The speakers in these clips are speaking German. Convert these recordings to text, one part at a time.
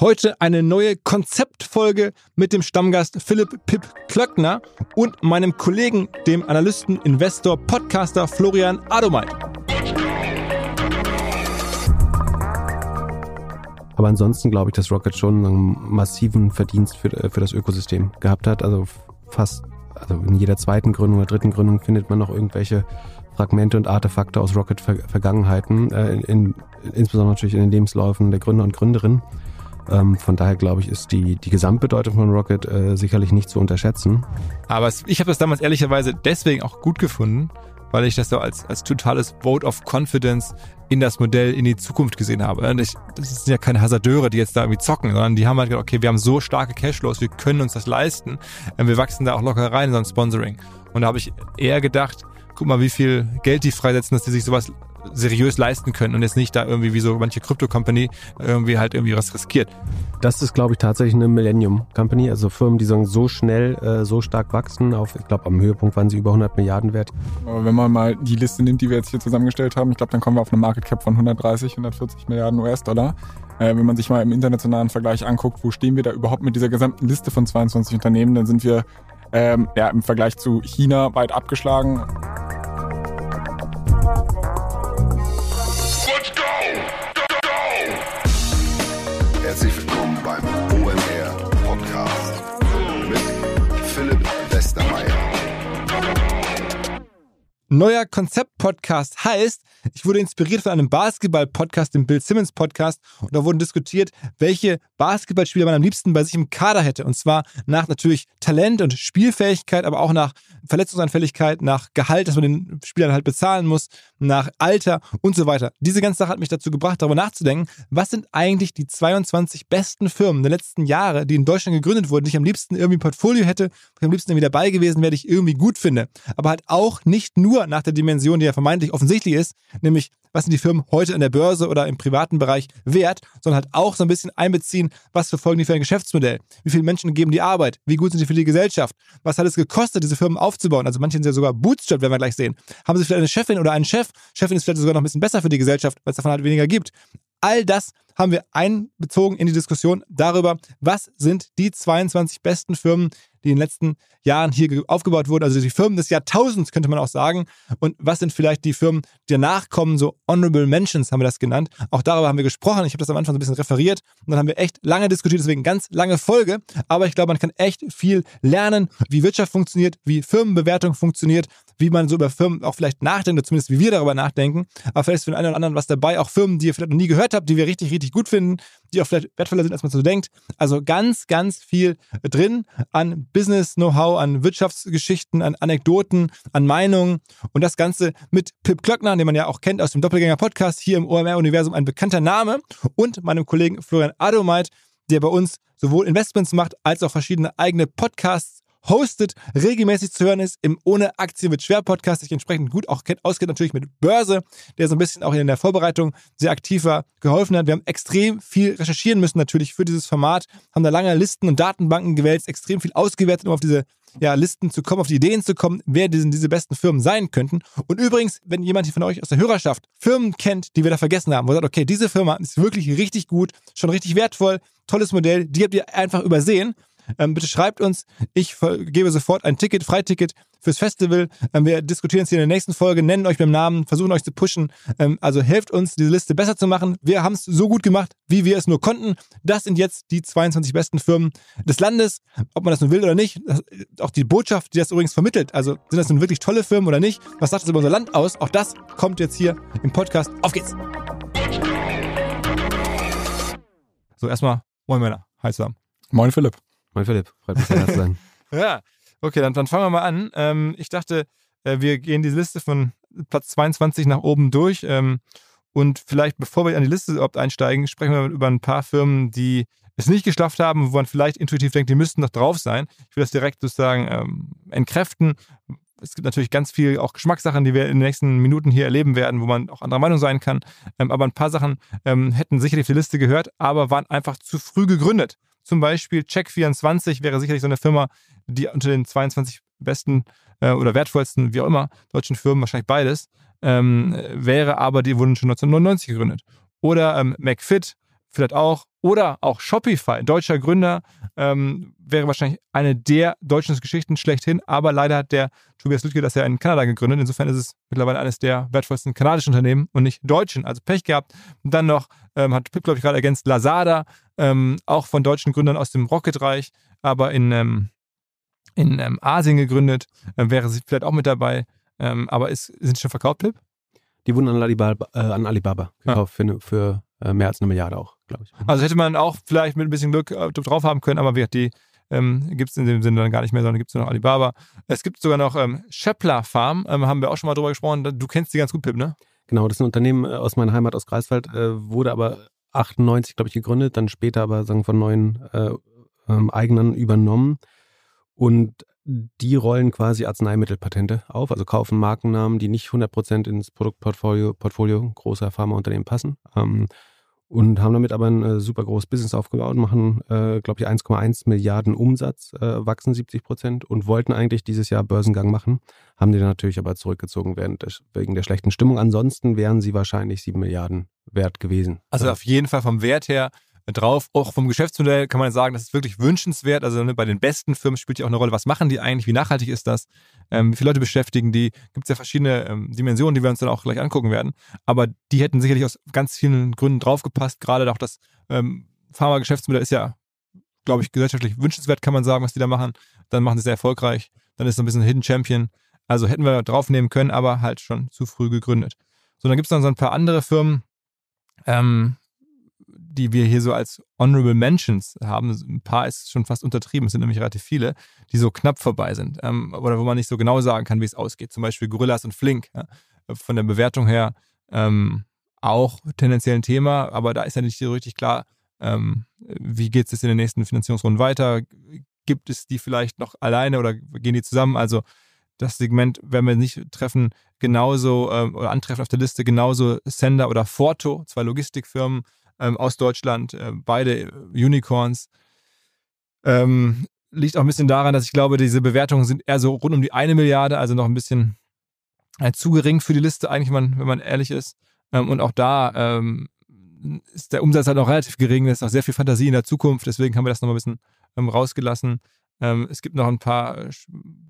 Heute eine neue Konzeptfolge mit dem Stammgast Philipp Pip Klöckner und meinem Kollegen, dem Analysten, Investor, Podcaster Florian Adomeit. Aber ansonsten glaube ich, dass Rocket schon einen massiven Verdienst für, für das Ökosystem gehabt hat. Also fast, also in jeder zweiten Gründung oder dritten Gründung findet man noch irgendwelche Fragmente und Artefakte aus Rocket-Vergangenheiten, äh, in, insbesondere natürlich in den Lebensläufen der Gründer und Gründerinnen. Ähm, von daher glaube ich, ist die, die Gesamtbedeutung von Rocket äh, sicherlich nicht zu unterschätzen. Aber ich habe das damals ehrlicherweise deswegen auch gut gefunden, weil ich das so als, als totales Vote of Confidence in das Modell in die Zukunft gesehen habe. Und ich, das sind ja keine Hasardeure, die jetzt da irgendwie zocken, sondern die haben halt gedacht, okay, wir haben so starke Cashflows, wir können uns das leisten. Und wir wachsen da auch locker rein in so ein Sponsoring. Und da habe ich eher gedacht, guck mal, wie viel Geld die freisetzen, dass die sich sowas seriös leisten können und jetzt nicht da irgendwie wie so manche Krypto-Company irgendwie halt irgendwie was riskiert. Das ist, glaube ich, tatsächlich eine Millennium-Company, also Firmen, die so schnell, äh, so stark wachsen. Auf, ich glaube, am Höhepunkt waren sie über 100 Milliarden wert. Aber wenn man mal die Liste nimmt, die wir jetzt hier zusammengestellt haben, ich glaube, dann kommen wir auf eine Market Cap von 130, 140 Milliarden US-Dollar. Äh, wenn man sich mal im internationalen Vergleich anguckt, wo stehen wir da überhaupt mit dieser gesamten Liste von 22 Unternehmen, dann sind wir ähm, ja, im Vergleich zu China weit abgeschlagen. Herzlich willkommen beim OMR Podcast mit Philipp Westermeier. Neuer Konzept-Podcast heißt, ich wurde inspiriert von einem Basketball-Podcast, dem Bill Simmons Podcast, und da wurden diskutiert, welche Basketballspieler man am liebsten bei sich im Kader hätte. Und zwar nach natürlich Talent und Spielfähigkeit, aber auch nach Verletzungsanfälligkeit, nach Gehalt, das man den Spielern halt bezahlen muss, nach Alter und so weiter. Diese ganze Sache hat mich dazu gebracht, darüber nachzudenken, was sind eigentlich die 22 besten Firmen der letzten Jahre, die in Deutschland gegründet wurden, die ich am liebsten irgendwie ein Portfolio hätte, ich am liebsten irgendwie dabei gewesen wäre, die ich irgendwie gut finde. Aber halt auch nicht nur nach der Dimension, die ja vermeintlich offensichtlich ist, nämlich was sind die Firmen heute an der Börse oder im privaten Bereich wert, sondern halt auch so ein bisschen einbeziehen, was verfolgen die für ein Geschäftsmodell, wie viele Menschen geben die Arbeit, wie gut sind die für die Gesellschaft, was hat es gekostet, diese Firmen aufzubauen, also manche sind ja sogar Bootstrap, werden wir gleich sehen. Haben sie vielleicht eine Chefin oder einen Chef, Chefin ist vielleicht sogar noch ein bisschen besser für die Gesellschaft, weil es davon halt weniger gibt. All das haben wir einbezogen in die Diskussion darüber, was sind die 22 besten Firmen, die in den letzten Jahren hier aufgebaut wurden, also die Firmen des Jahrtausends, könnte man auch sagen. Und was sind vielleicht die Firmen, die danach kommen, so Honorable Mentions haben wir das genannt. Auch darüber haben wir gesprochen. Ich habe das am Anfang so ein bisschen referiert und dann haben wir echt lange diskutiert, deswegen ganz lange Folge. Aber ich glaube, man kann echt viel lernen, wie Wirtschaft funktioniert, wie Firmenbewertung funktioniert, wie man so über Firmen auch vielleicht nachdenkt, oder zumindest wie wir darüber nachdenken. Aber vielleicht ist für den einen oder anderen was dabei, auch Firmen, die ihr vielleicht noch nie gehört habt, die wir richtig, richtig gut finden, die auch vielleicht wertvoller sind, als man so denkt. Also ganz, ganz viel drin an Business-Know-how, an Wirtschaftsgeschichten, an Anekdoten, an Meinungen und das Ganze mit Pip Klöckner, den man ja auch kennt aus dem Doppelgänger-Podcast, hier im OMR-Universum ein bekannter Name und meinem Kollegen Florian Adomeit, der bei uns sowohl Investments macht als auch verschiedene eigene Podcasts hostet, regelmäßig zu hören ist im Ohne Aktien mit Schwer Podcast, sich entsprechend gut auch kennt, auskennt natürlich mit Börse, der so ein bisschen auch in der Vorbereitung sehr aktiv war, geholfen hat. Wir haben extrem viel recherchieren müssen natürlich für dieses Format, haben da lange Listen und Datenbanken gewälzt, extrem viel ausgewertet, um auf diese ja, Listen zu kommen, auf die Ideen zu kommen, wer diese, diese besten Firmen sein könnten. Und übrigens, wenn jemand von euch aus der Hörerschaft Firmen kennt, die wir da vergessen haben, wo ihr sagt, okay, diese Firma ist wirklich richtig gut, schon richtig wertvoll, tolles Modell, die habt ihr einfach übersehen, ähm, bitte schreibt uns. Ich gebe sofort ein Ticket, Freiticket fürs Festival. Ähm, wir diskutieren es hier in der nächsten Folge, nennen euch beim Namen, versuchen euch zu pushen. Ähm, also helft uns, diese Liste besser zu machen. Wir haben es so gut gemacht, wie wir es nur konnten. Das sind jetzt die 22 besten Firmen des Landes. Ob man das nun will oder nicht. Das, auch die Botschaft, die das übrigens vermittelt. Also sind das nun wirklich tolle Firmen oder nicht? Was sagt das über unser Land aus? Auch das kommt jetzt hier im Podcast. Auf geht's! So, erstmal, moin Männer, hi zusammen. Moin Philipp. Moin Philipp, freut mich sehr, zu sein. ja, okay, dann, dann fangen wir mal an. Ähm, ich dachte, äh, wir gehen die Liste von Platz 22 nach oben durch. Ähm, und vielleicht, bevor wir an die Liste überhaupt einsteigen, sprechen wir über ein paar Firmen, die es nicht geschafft haben, wo man vielleicht intuitiv denkt, die müssten noch drauf sein. Ich will das direkt sozusagen ähm, entkräften. Es gibt natürlich ganz viel auch Geschmackssachen, die wir in den nächsten Minuten hier erleben werden, wo man auch anderer Meinung sein kann. Ähm, aber ein paar Sachen ähm, hätten sicherlich auf die Liste gehört, aber waren einfach zu früh gegründet. Zum Beispiel Check24 wäre sicherlich so eine Firma, die unter den 22 besten äh, oder wertvollsten, wie auch immer, deutschen Firmen, wahrscheinlich beides, ähm, wäre, aber die wurden schon 1999 gegründet. Oder ähm, McFit, vielleicht auch. Oder auch Shopify, deutscher Gründer, ähm, wäre wahrscheinlich eine der deutschen Geschichten schlechthin, aber leider hat der Tobias Lütke das ja in Kanada gegründet. Insofern ist es mittlerweile eines der wertvollsten kanadischen Unternehmen und nicht deutschen. Also Pech gehabt. Und dann noch, ähm, hat Pip, glaube ich, gerade ergänzt, Lazada, ähm, auch von deutschen Gründern aus dem Rocket-Reich, aber in, ähm, in ähm, Asien gegründet, äh, wäre sie vielleicht auch mit dabei. Ähm, aber ist, sind schon verkauft, Pip? Die wurden an Alibaba, äh, an Alibaba gekauft ah. für, für äh, mehr als eine Milliarde auch, glaube ich. Also hätte man auch vielleicht mit ein bisschen Glück äh, drauf haben können, aber wie die ähm, gibt es in dem Sinne dann gar nicht mehr, sondern gibt es nur noch Alibaba. Es gibt sogar noch ähm, Scheffler Farm, ähm, haben wir auch schon mal drüber gesprochen. Du kennst die ganz gut, Pip, ne? Genau, das ist ein Unternehmen äh, aus meiner Heimat, aus Greifswald, äh, wurde aber 98, glaube ich, gegründet, dann später aber sagen von neuen äh, ähm, Eignern übernommen. Und die rollen quasi Arzneimittelpatente auf, also kaufen Markennamen, die nicht 100% ins Produktportfolio Portfolio großer Pharmaunternehmen passen. Ähm, und haben damit aber ein äh, super großes Business aufgebaut, machen, äh, glaube ich, 1,1 Milliarden Umsatz, äh, wachsen 70 Prozent und wollten eigentlich dieses Jahr Börsengang machen, haben die dann natürlich aber zurückgezogen während des, wegen der schlechten Stimmung. Ansonsten wären sie wahrscheinlich 7 Milliarden wert gewesen. Also auf jeden Fall vom Wert her drauf. Auch vom Geschäftsmodell kann man sagen, das ist wirklich wünschenswert. Also ne, bei den besten Firmen spielt ja auch eine Rolle, was machen die eigentlich, wie nachhaltig ist das, ähm, wie viele Leute beschäftigen die. Gibt es ja verschiedene ähm, Dimensionen, die wir uns dann auch gleich angucken werden. Aber die hätten sicherlich aus ganz vielen Gründen draufgepasst. Gerade auch das ähm, Pharma-Geschäftsmodell ist ja, glaube ich, gesellschaftlich wünschenswert, kann man sagen, was die da machen. Dann machen sie sehr erfolgreich. Dann ist es ein bisschen Hidden Champion. Also hätten wir draufnehmen können, aber halt schon zu früh gegründet. So, dann gibt es dann so ein paar andere Firmen, ähm, die wir hier so als Honorable Mentions haben, ein paar ist schon fast untertrieben, es sind nämlich relativ viele, die so knapp vorbei sind. Ähm, oder wo man nicht so genau sagen kann, wie es ausgeht. Zum Beispiel Gorillas und Flink. Ja, von der Bewertung her ähm, auch tendenziell ein Thema, aber da ist ja nicht so richtig klar, ähm, wie geht es jetzt in den nächsten Finanzierungsrunden weiter? Gibt es die vielleicht noch alleine oder gehen die zusammen? Also das Segment werden wir nicht treffen, genauso ähm, oder antreffen auf der Liste, genauso Sender oder Forto, zwei Logistikfirmen, ähm, aus Deutschland, äh, beide Unicorns. Ähm, liegt auch ein bisschen daran, dass ich glaube, diese Bewertungen sind eher so rund um die eine Milliarde, also noch ein bisschen äh, zu gering für die Liste, eigentlich, wenn man, ehrlich ist. Ähm, und auch da ähm, ist der Umsatz halt noch relativ gering, es ist auch sehr viel Fantasie in der Zukunft, deswegen haben wir das noch ein bisschen ähm, rausgelassen. Ähm, es gibt noch ein paar äh,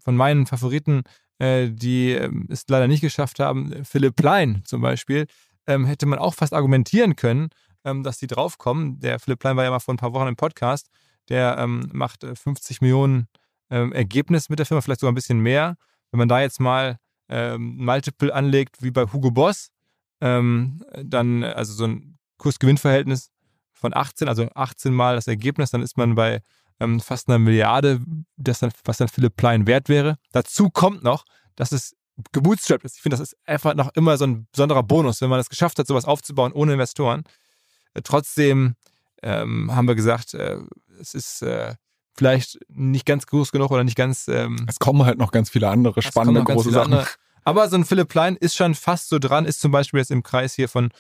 von meinen Favoriten, äh, die es leider nicht geschafft haben. Philipp Plein zum Beispiel, hätte man auch fast argumentieren können, dass die draufkommen. Der Philipp Plein war ja mal vor ein paar Wochen im Podcast. Der ähm, macht 50 äh, Millionen ähm, Ergebnis mit der Firma, vielleicht sogar ein bisschen mehr. Wenn man da jetzt mal ähm, Multiple anlegt, wie bei Hugo Boss, ähm, dann, also so ein Kurs-Gewinn-Verhältnis von 18, also 18 mal das Ergebnis, dann ist man bei ähm, fast einer Milliarde, das dann, was dann Philipp Plein wert wäre. Dazu kommt noch, dass es gebootstrapped ist. Ich finde, das ist einfach noch immer so ein besonderer Bonus, wenn man es geschafft hat, sowas aufzubauen ohne Investoren. Trotzdem ähm, haben wir gesagt, äh, es ist äh, vielleicht nicht ganz groß genug oder nicht ganz. Ähm, es kommen halt noch ganz viele andere spannende große Sachen. Andere. Aber so ein Philipp Plein ist schon fast so dran, ist zum Beispiel jetzt im Kreis hier von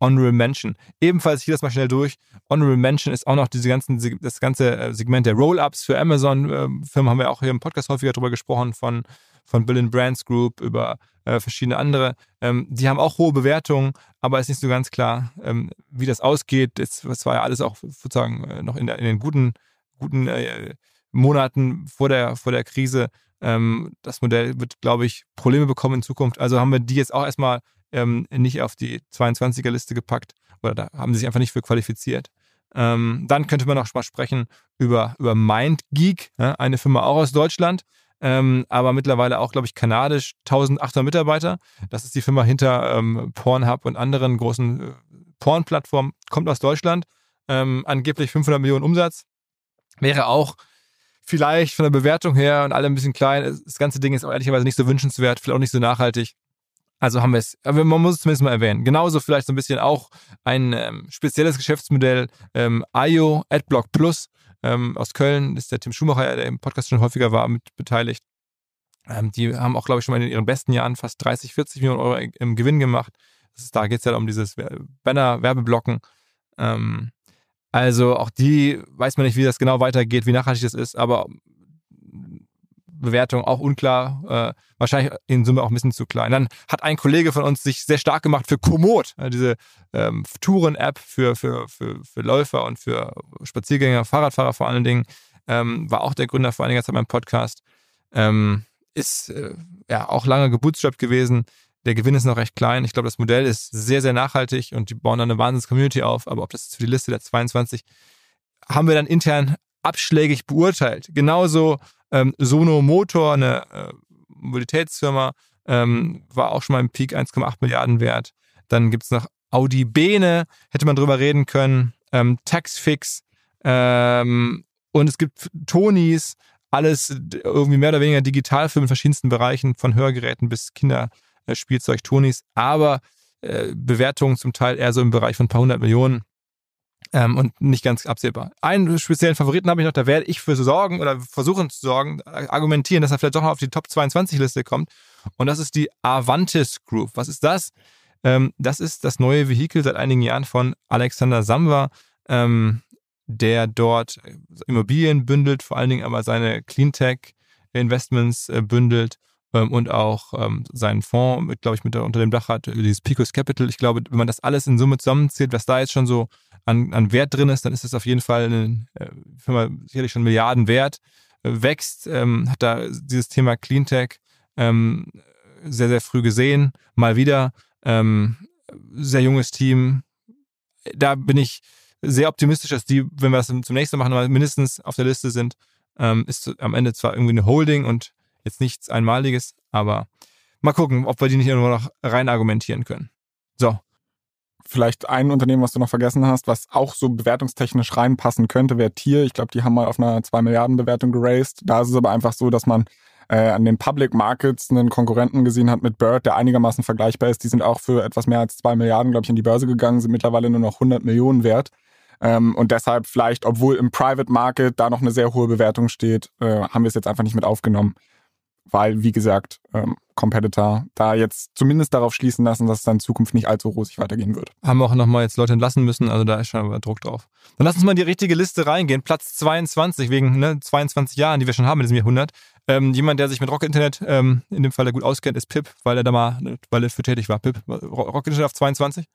Honorable Mention. Ebenfalls, ich gehe das mal schnell durch. Honorable Mention ist auch noch diese ganzen, das ganze äh, Segment der Roll-Ups für Amazon-Firmen, ähm, haben wir auch hier im Podcast häufiger drüber gesprochen, von, von Bill Brands Group über äh, verschiedene andere. Ähm, die haben auch hohe Bewertungen, aber es ist nicht so ganz klar, ähm, wie das ausgeht. Es, war ja alles auch sozusagen äh, noch in, der, in, den guten, guten äh, Monaten vor der, vor der Krise. Ähm, das Modell wird, glaube ich, Probleme bekommen in Zukunft. Also haben wir die jetzt auch erstmal ähm, nicht auf die 22er-Liste gepackt oder da haben sie sich einfach nicht für qualifiziert. Ähm, dann könnte man noch mal sprechen über, über MindGeek, eine Firma auch aus Deutschland, ähm, aber mittlerweile auch, glaube ich, kanadisch, 1800 Mitarbeiter. Das ist die Firma hinter ähm, Pornhub und anderen großen äh, Porn-Plattformen, kommt aus Deutschland, ähm, angeblich 500 Millionen Umsatz. Wäre auch vielleicht von der Bewertung her und allem ein bisschen klein. Das ganze Ding ist auch ehrlicherweise nicht so wünschenswert, vielleicht auch nicht so nachhaltig. Also haben wir es, aber man muss es zumindest mal erwähnen. Genauso vielleicht so ein bisschen auch ein ähm, spezielles Geschäftsmodell, ähm, IO AdBlock Plus ähm, aus Köln, ist der Tim Schumacher, der im Podcast schon häufiger war, mit beteiligt. Ähm, die haben auch, glaube ich, schon mal in ihren besten Jahren fast 30, 40 Millionen Euro im Gewinn gemacht. Ist, da geht es ja um dieses Banner-Werbeblocken. Ähm, also auch die weiß man nicht, wie das genau weitergeht, wie nachhaltig das ist, aber Bewertung auch unklar, äh, wahrscheinlich in Summe auch ein bisschen zu klein. Dann hat ein Kollege von uns sich sehr stark gemacht für Komoot, äh, diese ähm, Touren-App für, für, für, für Läufer und für Spaziergänger, Fahrradfahrer vor allen Dingen. Ähm, war auch der Gründer vor einiger Zeit beim Podcast. Ähm, ist äh, ja auch lange gebootstrapped gewesen. Der Gewinn ist noch recht klein. Ich glaube, das Modell ist sehr, sehr nachhaltig und die bauen dann eine Wahnsinns-Community auf. Aber ob das jetzt für die Liste der 22 haben wir dann intern abschlägig beurteilt. Genauso ähm, Sono Motor, eine äh, Mobilitätsfirma, ähm, war auch schon mal im Peak 1,8 Milliarden wert. Dann gibt es noch Audi Bene, hätte man drüber reden können. Ähm, Taxfix ähm, und es gibt Tonis, alles irgendwie mehr oder weniger Digitalfilme in verschiedensten Bereichen, von Hörgeräten bis Kinderspielzeug, Tonis, aber äh, Bewertungen zum Teil eher so im Bereich von ein paar hundert Millionen ähm, und nicht ganz absehbar. Einen speziellen Favoriten habe ich noch, da werde ich für sorgen oder versuchen zu sorgen, argumentieren, dass er vielleicht doch noch auf die Top 22 Liste kommt. Und das ist die Avantis Group. Was ist das? Ähm, das ist das neue Vehikel seit einigen Jahren von Alexander Samba, ähm, der dort Immobilien bündelt, vor allen Dingen aber seine Cleantech-Investments äh, bündelt und auch ähm, seinen Fonds, glaube ich, mit unter dem Dach hat, dieses Picos Capital. Ich glaube, wenn man das alles in Summe zusammenzählt, was da jetzt schon so an, an Wert drin ist, dann ist es auf jeden Fall eine äh, sicherlich schon Milliarden wert, äh, wächst, ähm, hat da dieses Thema Cleantech ähm, sehr, sehr früh gesehen, mal wieder. Ähm, sehr junges Team. Da bin ich sehr optimistisch, dass die, wenn wir das zum nächsten Mal machen, mindestens auf der Liste sind. Ähm, ist am Ende zwar irgendwie eine Holding und jetzt nichts Einmaliges, aber mal gucken, ob wir die nicht irgendwo noch rein argumentieren können. So, Vielleicht ein Unternehmen, was du noch vergessen hast, was auch so bewertungstechnisch reinpassen könnte, wäre Tier. Ich glaube, die haben mal auf einer 2 Milliarden Bewertung geraced. Da ist es aber einfach so, dass man äh, an den Public Markets einen Konkurrenten gesehen hat mit Bird, der einigermaßen vergleichbar ist. Die sind auch für etwas mehr als 2 Milliarden, glaube ich, in die Börse gegangen, sind mittlerweile nur noch 100 Millionen wert. Ähm, und deshalb vielleicht, obwohl im Private Market da noch eine sehr hohe Bewertung steht, äh, haben wir es jetzt einfach nicht mit aufgenommen weil, wie gesagt, ähm, Competitor da jetzt zumindest darauf schließen lassen, dass es dann in Zukunft nicht allzu rosig weitergehen wird. Haben wir auch nochmal jetzt Leute entlassen müssen, also da ist schon Druck drauf. Dann lass uns mal in die richtige Liste reingehen. Platz 22, wegen ne, 22 Jahren, die wir schon haben in diesem Jahrhundert. Ähm, jemand, der sich mit Rocket Internet ähm, in dem Fall gut auskennt, ist Pip, weil er da mal, weil er für tätig war. Pip, Rocket Internet auf 22?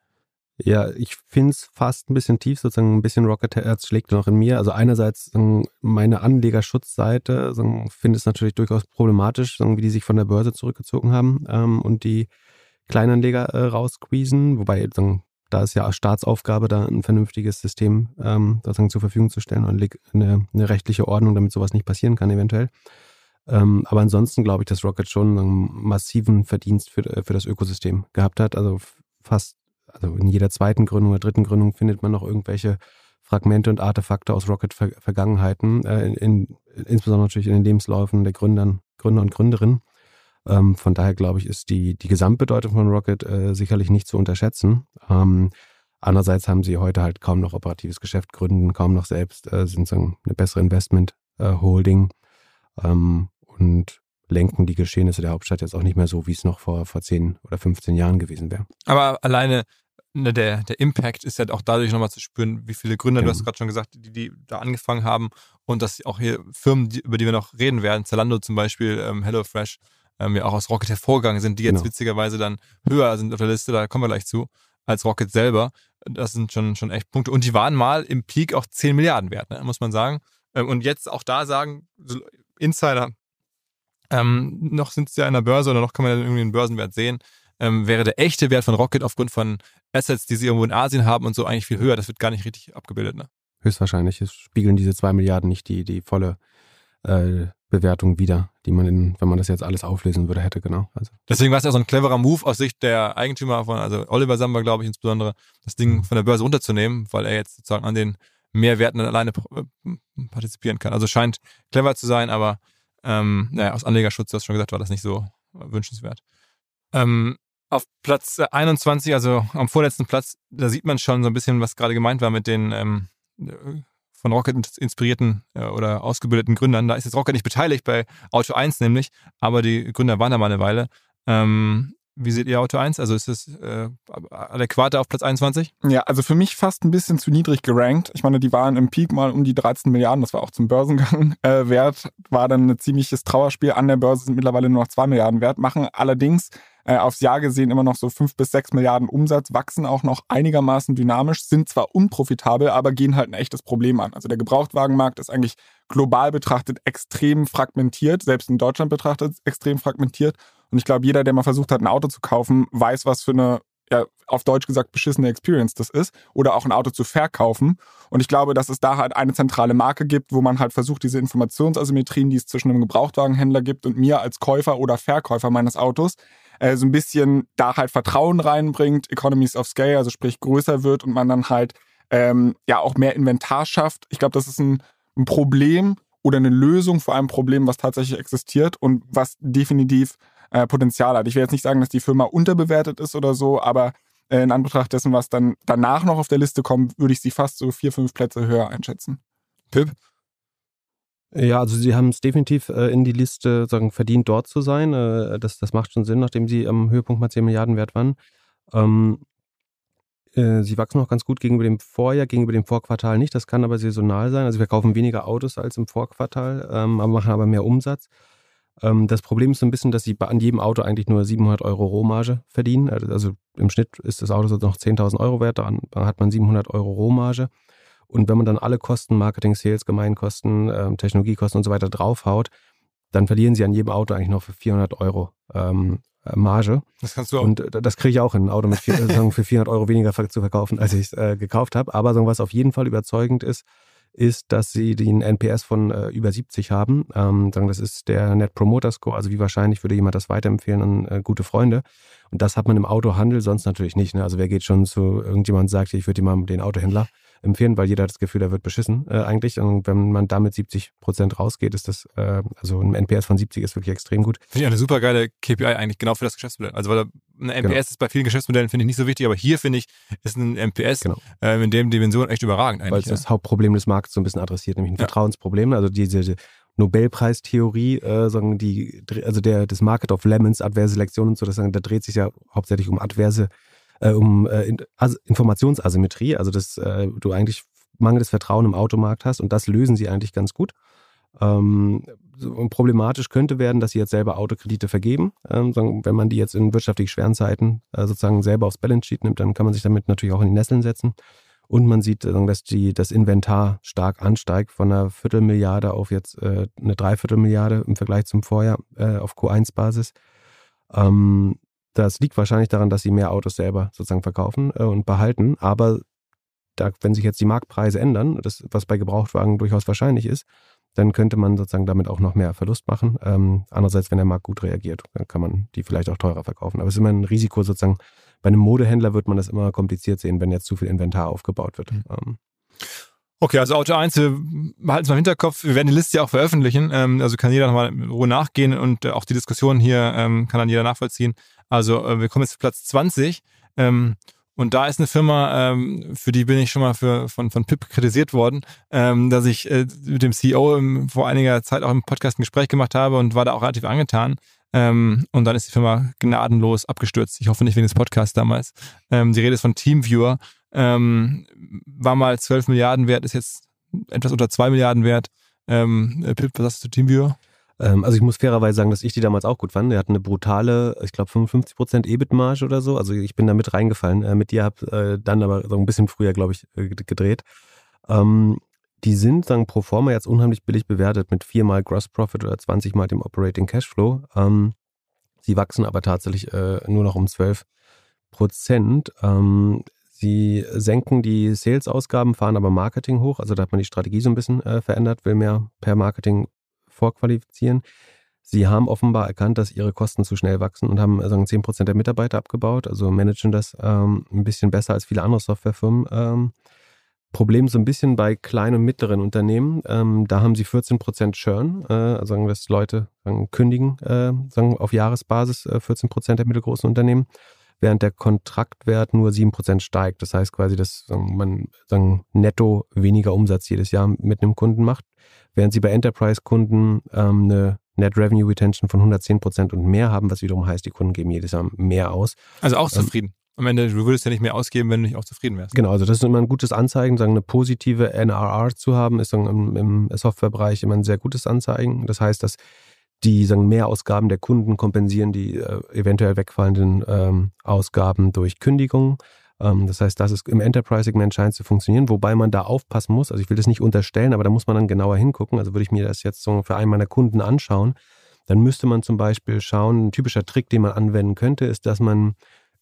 Ja, ich finde es fast ein bisschen tief, sozusagen ein bisschen Rocket-Herz schlägt noch in mir. Also einerseits meine Anlegerschutzseite finde es natürlich durchaus problematisch, wie die sich von der Börse zurückgezogen haben ähm, und die Kleinanleger äh, raussqueezen, wobei da ist ja Staatsaufgabe, da ein vernünftiges System ähm, sozusagen zur Verfügung zu stellen und eine, eine rechtliche Ordnung, damit sowas nicht passieren kann eventuell. Ähm, aber ansonsten glaube ich, dass Rocket schon einen massiven Verdienst für, für das Ökosystem gehabt hat. Also fast also in jeder zweiten Gründung oder dritten Gründung findet man noch irgendwelche Fragmente und Artefakte aus Rocket-Vergangenheiten, äh, in, in, insbesondere natürlich in den Lebensläufen der Gründern, Gründer und Gründerinnen. Ähm, von daher glaube ich, ist die, die Gesamtbedeutung von Rocket äh, sicherlich nicht zu unterschätzen. Ähm, andererseits haben sie heute halt kaum noch operatives Geschäft, gründen kaum noch selbst, äh, sind so eine bessere Investment-Holding äh, ähm, und lenken die Geschehnisse der Hauptstadt jetzt auch nicht mehr so, wie es noch vor, vor 10 oder 15 Jahren gewesen wäre. Aber alleine ne, der, der Impact ist ja auch dadurch nochmal zu spüren, wie viele Gründer, ja. du hast gerade schon gesagt, die, die da angefangen haben und dass auch hier Firmen, die, über die wir noch reden werden, Zalando zum Beispiel, ähm, HelloFresh, ähm, ja auch aus Rocket hervorgegangen sind, die jetzt genau. witzigerweise dann höher sind auf der Liste, da kommen wir gleich zu, als Rocket selber. Das sind schon, schon echt Punkte. Und die waren mal im Peak auch 10 Milliarden wert, ne, muss man sagen. Ähm, und jetzt auch da sagen, Insider ähm, noch sind sie ja in der Börse oder noch kann man ja irgendwie einen Börsenwert sehen. Ähm, wäre der echte Wert von Rocket aufgrund von Assets, die sie irgendwo in Asien haben und so eigentlich viel höher. Das wird gar nicht richtig abgebildet, ne? Höchstwahrscheinlich. Es spiegeln diese zwei Milliarden nicht die, die volle äh, Bewertung wieder, die man in, wenn man das jetzt alles auflesen würde, hätte, genau. Also. Deswegen war es ja so ein cleverer Move aus Sicht der Eigentümer von, also Oliver Samba, glaube ich, insbesondere, das Ding mhm. von der Börse runterzunehmen, weil er jetzt sozusagen an den Mehrwerten alleine äh, partizipieren kann. Also scheint clever zu sein, aber ähm, naja, aus Anlegerschutz, du hast schon gesagt, war das nicht so wünschenswert. Ähm, auf Platz 21, also am vorletzten Platz, da sieht man schon so ein bisschen, was gerade gemeint war mit den ähm, von Rocket inspirierten äh, oder ausgebildeten Gründern. Da ist jetzt Rocket nicht beteiligt bei Auto 1 nämlich, aber die Gründer waren da mal eine Weile. Ähm, Wie seht ihr Auto 1? Also ist es äh, adäquater auf Platz 21? Ja, also für mich fast ein bisschen zu niedrig gerankt. Ich meine, die waren im Peak mal um die 13 Milliarden, das war auch zum Börsengang äh, wert, war dann ein ziemliches Trauerspiel. An der Börse sind mittlerweile nur noch 2 Milliarden wert, machen allerdings äh, aufs Jahr gesehen immer noch so 5 bis 6 Milliarden Umsatz, wachsen auch noch einigermaßen dynamisch, sind zwar unprofitabel, aber gehen halt ein echtes Problem an. Also der Gebrauchtwagenmarkt ist eigentlich global betrachtet extrem fragmentiert, selbst in Deutschland betrachtet extrem fragmentiert. Und ich glaube, jeder, der mal versucht hat, ein Auto zu kaufen, weiß, was für eine ja, auf Deutsch gesagt beschissene Experience das ist oder auch ein Auto zu verkaufen. Und ich glaube, dass es da halt eine zentrale Marke gibt, wo man halt versucht, diese Informationsasymmetrien, die es zwischen einem Gebrauchtwagenhändler gibt und mir als Käufer oder Verkäufer meines Autos, äh, so ein bisschen da halt Vertrauen reinbringt, Economies of Scale, also sprich größer wird und man dann halt ähm, ja auch mehr Inventar schafft. Ich glaube, das ist ein, ein Problem oder eine Lösung für ein Problem, was tatsächlich existiert und was definitiv äh, Potenzial hat. Ich will jetzt nicht sagen, dass die Firma unterbewertet ist oder so, aber äh, in Anbetracht dessen, was dann danach noch auf der Liste kommt, würde ich sie fast so vier, fünf Plätze höher einschätzen. Pip? Ja, also sie haben es definitiv äh, in die Liste sagen, verdient, dort zu sein. Äh, das, das macht schon Sinn, nachdem sie am Höhepunkt mal 10 Milliarden wert waren. Ähm, äh, sie wachsen auch ganz gut gegenüber dem Vorjahr, gegenüber dem Vorquartal nicht. Das kann aber saisonal sein. Also wir kaufen weniger Autos als im Vorquartal, ähm, aber machen aber mehr Umsatz. Ähm, das Problem ist so ein bisschen, dass sie an jedem Auto eigentlich nur 700 Euro Rohmarge verdienen. Also, also im Schnitt ist das Auto noch 10.000 Euro wert, daran hat man 700 Euro Rohmarge. Und wenn man dann alle Kosten, Marketing, Sales, Gemeinkosten, ähm, Technologiekosten und so weiter draufhaut, dann verlieren sie an jedem Auto eigentlich noch für 400 Euro ähm, äh, Marge. Das kannst du auch. Und das kriege ich auch in ein Auto mit vier, sagen, für 400 Euro weniger zu verkaufen, als ich es äh, gekauft habe. Aber sagen, was auf jeden Fall überzeugend ist, ist, dass sie den NPS von äh, über 70 haben. Ähm, sagen, das ist der Net Promoter Score, also wie wahrscheinlich würde jemand das weiterempfehlen an äh, gute Freunde. Und das hat man im Autohandel sonst natürlich nicht. Ne? Also wer geht schon zu irgendjemandem und sagt, ich würde dir mal den Autohändler empfehlen, weil jeder hat das Gefühl, er wird beschissen äh, eigentlich. Und wenn man damit 70 Prozent rausgeht, ist das, äh, also ein NPS von 70 ist wirklich extrem gut. Finde ich eine super geile KPI eigentlich genau für das Geschäftsmodell. Also weil ein NPS genau. ist bei vielen Geschäftsmodellen finde ich nicht so wichtig, aber hier finde ich ist ein NPS genau. äh, in dem Dimension echt überragend eigentlich. Weil es ja. das Hauptproblem des Marktes so ein bisschen adressiert, nämlich ein ja. Vertrauensproblem. Also diese, diese Nobelpreistheorie, äh, sagen die, also der das Market of Lemons, adverse Selektion und so, das da dreht sich ja hauptsächlich um adverse äh, um äh, Informationsasymmetrie, also dass äh, du eigentlich mangelndes Vertrauen im Automarkt hast und das lösen sie eigentlich ganz gut. Ähm, problematisch könnte werden, dass sie jetzt selber Autokredite vergeben. Ähm, wenn man die jetzt in wirtschaftlich schweren Zeiten äh, sozusagen selber aufs Balance Sheet nimmt, dann kann man sich damit natürlich auch in die Nesseln setzen. Und man sieht, äh, dass die, das Inventar stark ansteigt von einer Viertelmilliarde auf jetzt äh, eine Dreiviertelmilliarde im Vergleich zum Vorjahr äh, auf Q1-Basis. Ähm, das liegt wahrscheinlich daran, dass sie mehr Autos selber sozusagen verkaufen äh, und behalten. Aber da, wenn sich jetzt die Marktpreise ändern, das, was bei Gebrauchtwagen durchaus wahrscheinlich ist, dann könnte man sozusagen damit auch noch mehr Verlust machen. Ähm, andererseits, wenn der Markt gut reagiert, dann kann man die vielleicht auch teurer verkaufen. Aber es ist immer ein Risiko sozusagen. Bei einem Modehändler wird man das immer kompliziert sehen, wenn jetzt zu viel Inventar aufgebaut wird. Mhm. Ähm. Okay, also Auto 1, wir behalten es mal im Hinterkopf. Wir werden die Liste ja auch veröffentlichen. Ähm, also kann jeder nochmal in Ruhe nachgehen und äh, auch die Diskussion hier ähm, kann dann jeder nachvollziehen. Also äh, wir kommen jetzt zu Platz 20. Ähm, und da ist eine Firma, ähm, für die bin ich schon mal für, von, von Pip kritisiert worden, ähm, dass ich äh, mit dem CEO im, vor einiger Zeit auch im Podcast ein Gespräch gemacht habe und war da auch relativ angetan. Ähm, und dann ist die Firma gnadenlos abgestürzt. Ich hoffe nicht wegen des Podcasts damals. Ähm, die Rede ist von Teamviewer. Ähm, war mal 12 Milliarden wert, ist jetzt etwas unter 2 Milliarden wert. Ähm, Pip, was sagst du zu Teamviewer? Ähm, also ich muss fairerweise sagen, dass ich die damals auch gut fand. Der hat eine brutale, ich glaube 55% EBIT-Marge oder so. Also ich bin da mit reingefallen. Äh, mit dir habe äh, dann aber so ein bisschen früher, glaube ich, äh, gedreht. Ähm, die sind, sagen pro forma jetzt unheimlich billig bewertet mit viermal Gross Profit oder 20 mal dem Operating Cashflow. Ähm, sie wachsen aber tatsächlich nur noch um 12 Prozent. Sie senken die Sales-Ausgaben, fahren aber Marketing hoch. Also da hat man die Strategie so ein bisschen äh, verändert, will mehr per Marketing vorqualifizieren. Sie haben offenbar erkannt, dass ihre Kosten zu schnell wachsen und haben sagen, 10% der Mitarbeiter abgebaut, also managen das ähm, ein bisschen besser als viele andere Softwarefirmen. Ähm, Problem so ein bisschen bei kleinen und mittleren Unternehmen. Ähm, da haben sie 14% Churn, äh, also sagen, dass Leute sagen, kündigen äh, sagen, auf Jahresbasis äh, 14% der mittelgroßen Unternehmen, während der Kontraktwert nur 7% steigt. Das heißt quasi, dass man sagen, netto weniger Umsatz jedes Jahr mit einem Kunden macht während sie bei Enterprise-Kunden ähm, eine Net Revenue Retention von 110 Prozent und mehr haben, was wiederum heißt, die Kunden geben jedes Jahr mehr aus. Also auch ähm, zufrieden. Am Ende, du würdest ja nicht mehr ausgeben, wenn du nicht auch zufrieden wärst. Genau, also das ist immer ein gutes Anzeigen, sagen, eine positive NRR zu haben, ist im, im Softwarebereich immer ein sehr gutes Anzeigen. Das heißt, dass die sagen, Mehrausgaben der Kunden kompensieren die äh, eventuell wegfallenden ähm, Ausgaben durch Kündigungen. Ähm, das heißt, das ist im Enterprise-Segment scheint zu funktionieren, wobei man da aufpassen muss. Also ich will das nicht unterstellen, aber da muss man dann genauer hingucken. Also würde ich mir das jetzt so für einen meiner Kunden anschauen, dann müsste man zum Beispiel schauen, ein typischer Trick, den man anwenden könnte, ist, dass man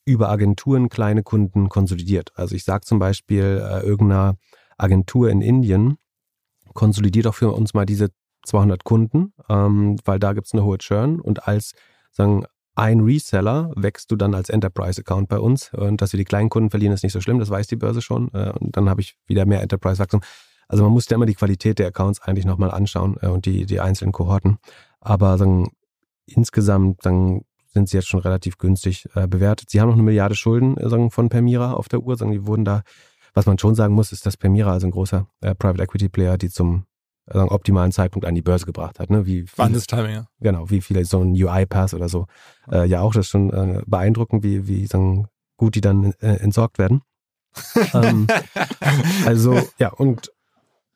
über Agenturen kleine Kunden konsolidiert. Also ich sage zum Beispiel äh, irgendeiner Agentur in Indien, konsolidiert auch für uns mal diese 200 Kunden, ähm, weil da gibt es eine hohe Churn und als sagen ein Reseller wächst du dann als Enterprise-Account bei uns und dass wir die kleinen Kunden verlieren, ist nicht so schlimm, das weiß die Börse schon äh, und dann habe ich wieder mehr Enterprise-Wachstum. Also man muss ja immer die Qualität der Accounts eigentlich nochmal anschauen äh, und die, die einzelnen Kohorten. Aber sagen, insgesamt sagen, sind sie jetzt schon relativ günstig äh, bewertet. Sie haben noch eine Milliarde Schulden äh, sagen, von Permira auf der Uhr. Sagen, die wurden da, was man schon sagen muss, ist, dass Permira, also ein großer äh, Private Equity Player, die zum also optimalen Zeitpunkt an die Börse gebracht hat. Ne? Wie Wahnsinniges Timing, ja. Genau, wie viele so ein UI-Pass oder so. Äh, ja, auch das ist schon äh, beeindruckend, wie, wie sagen, gut die dann äh, entsorgt werden. ähm, also, ja, und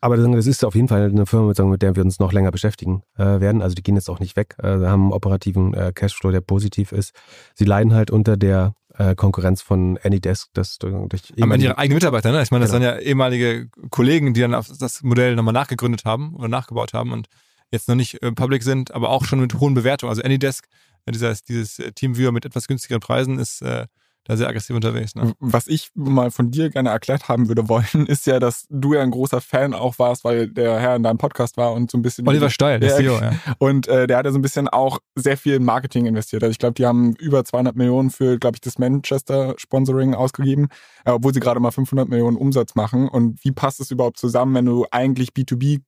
aber das ist auf jeden Fall eine Firma, mit der wir uns noch länger beschäftigen äh, werden. Also die gehen jetzt auch nicht weg, äh, haben einen operativen äh, Cashflow, der positiv ist. Sie leiden halt unter der äh, Konkurrenz von Anydesk, das durch Aber ihre eigenen Mitarbeiter, ne? Ich meine, das genau. waren ja ehemalige Kollegen, die dann auf das Modell nochmal nachgegründet haben oder nachgebaut haben und jetzt noch nicht äh, public sind, aber auch schon mit hohen Bewertungen. Also Anydesk, äh, dieses, dieses Teamviewer mit etwas günstigeren Preisen ist äh, da sehr aggressiv unterwegs. Ne? Was ich mal von dir gerne erklärt haben würde wollen, ist ja, dass du ja ein großer Fan auch warst, weil der Herr in deinem Podcast war und so ein bisschen. Oliver Steil, der, CEO, ja. Und äh, der hat ja so ein bisschen auch sehr viel in Marketing investiert. Also ich glaube, die haben über 200 Millionen für, glaube ich, das Manchester Sponsoring ausgegeben, äh, obwohl sie gerade mal 500 Millionen Umsatz machen. Und wie passt es überhaupt zusammen, wenn du eigentlich B2B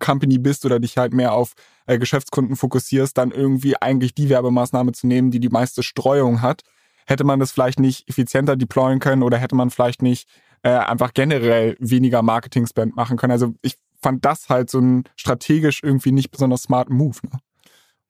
Company bist oder dich halt mehr auf äh, Geschäftskunden fokussierst, dann irgendwie eigentlich die Werbemaßnahme zu nehmen, die die meiste Streuung hat hätte man das vielleicht nicht effizienter deployen können oder hätte man vielleicht nicht äh, einfach generell weniger Marketing-Spend machen können. Also ich fand das halt so ein strategisch irgendwie nicht besonders smarten Move. Ne?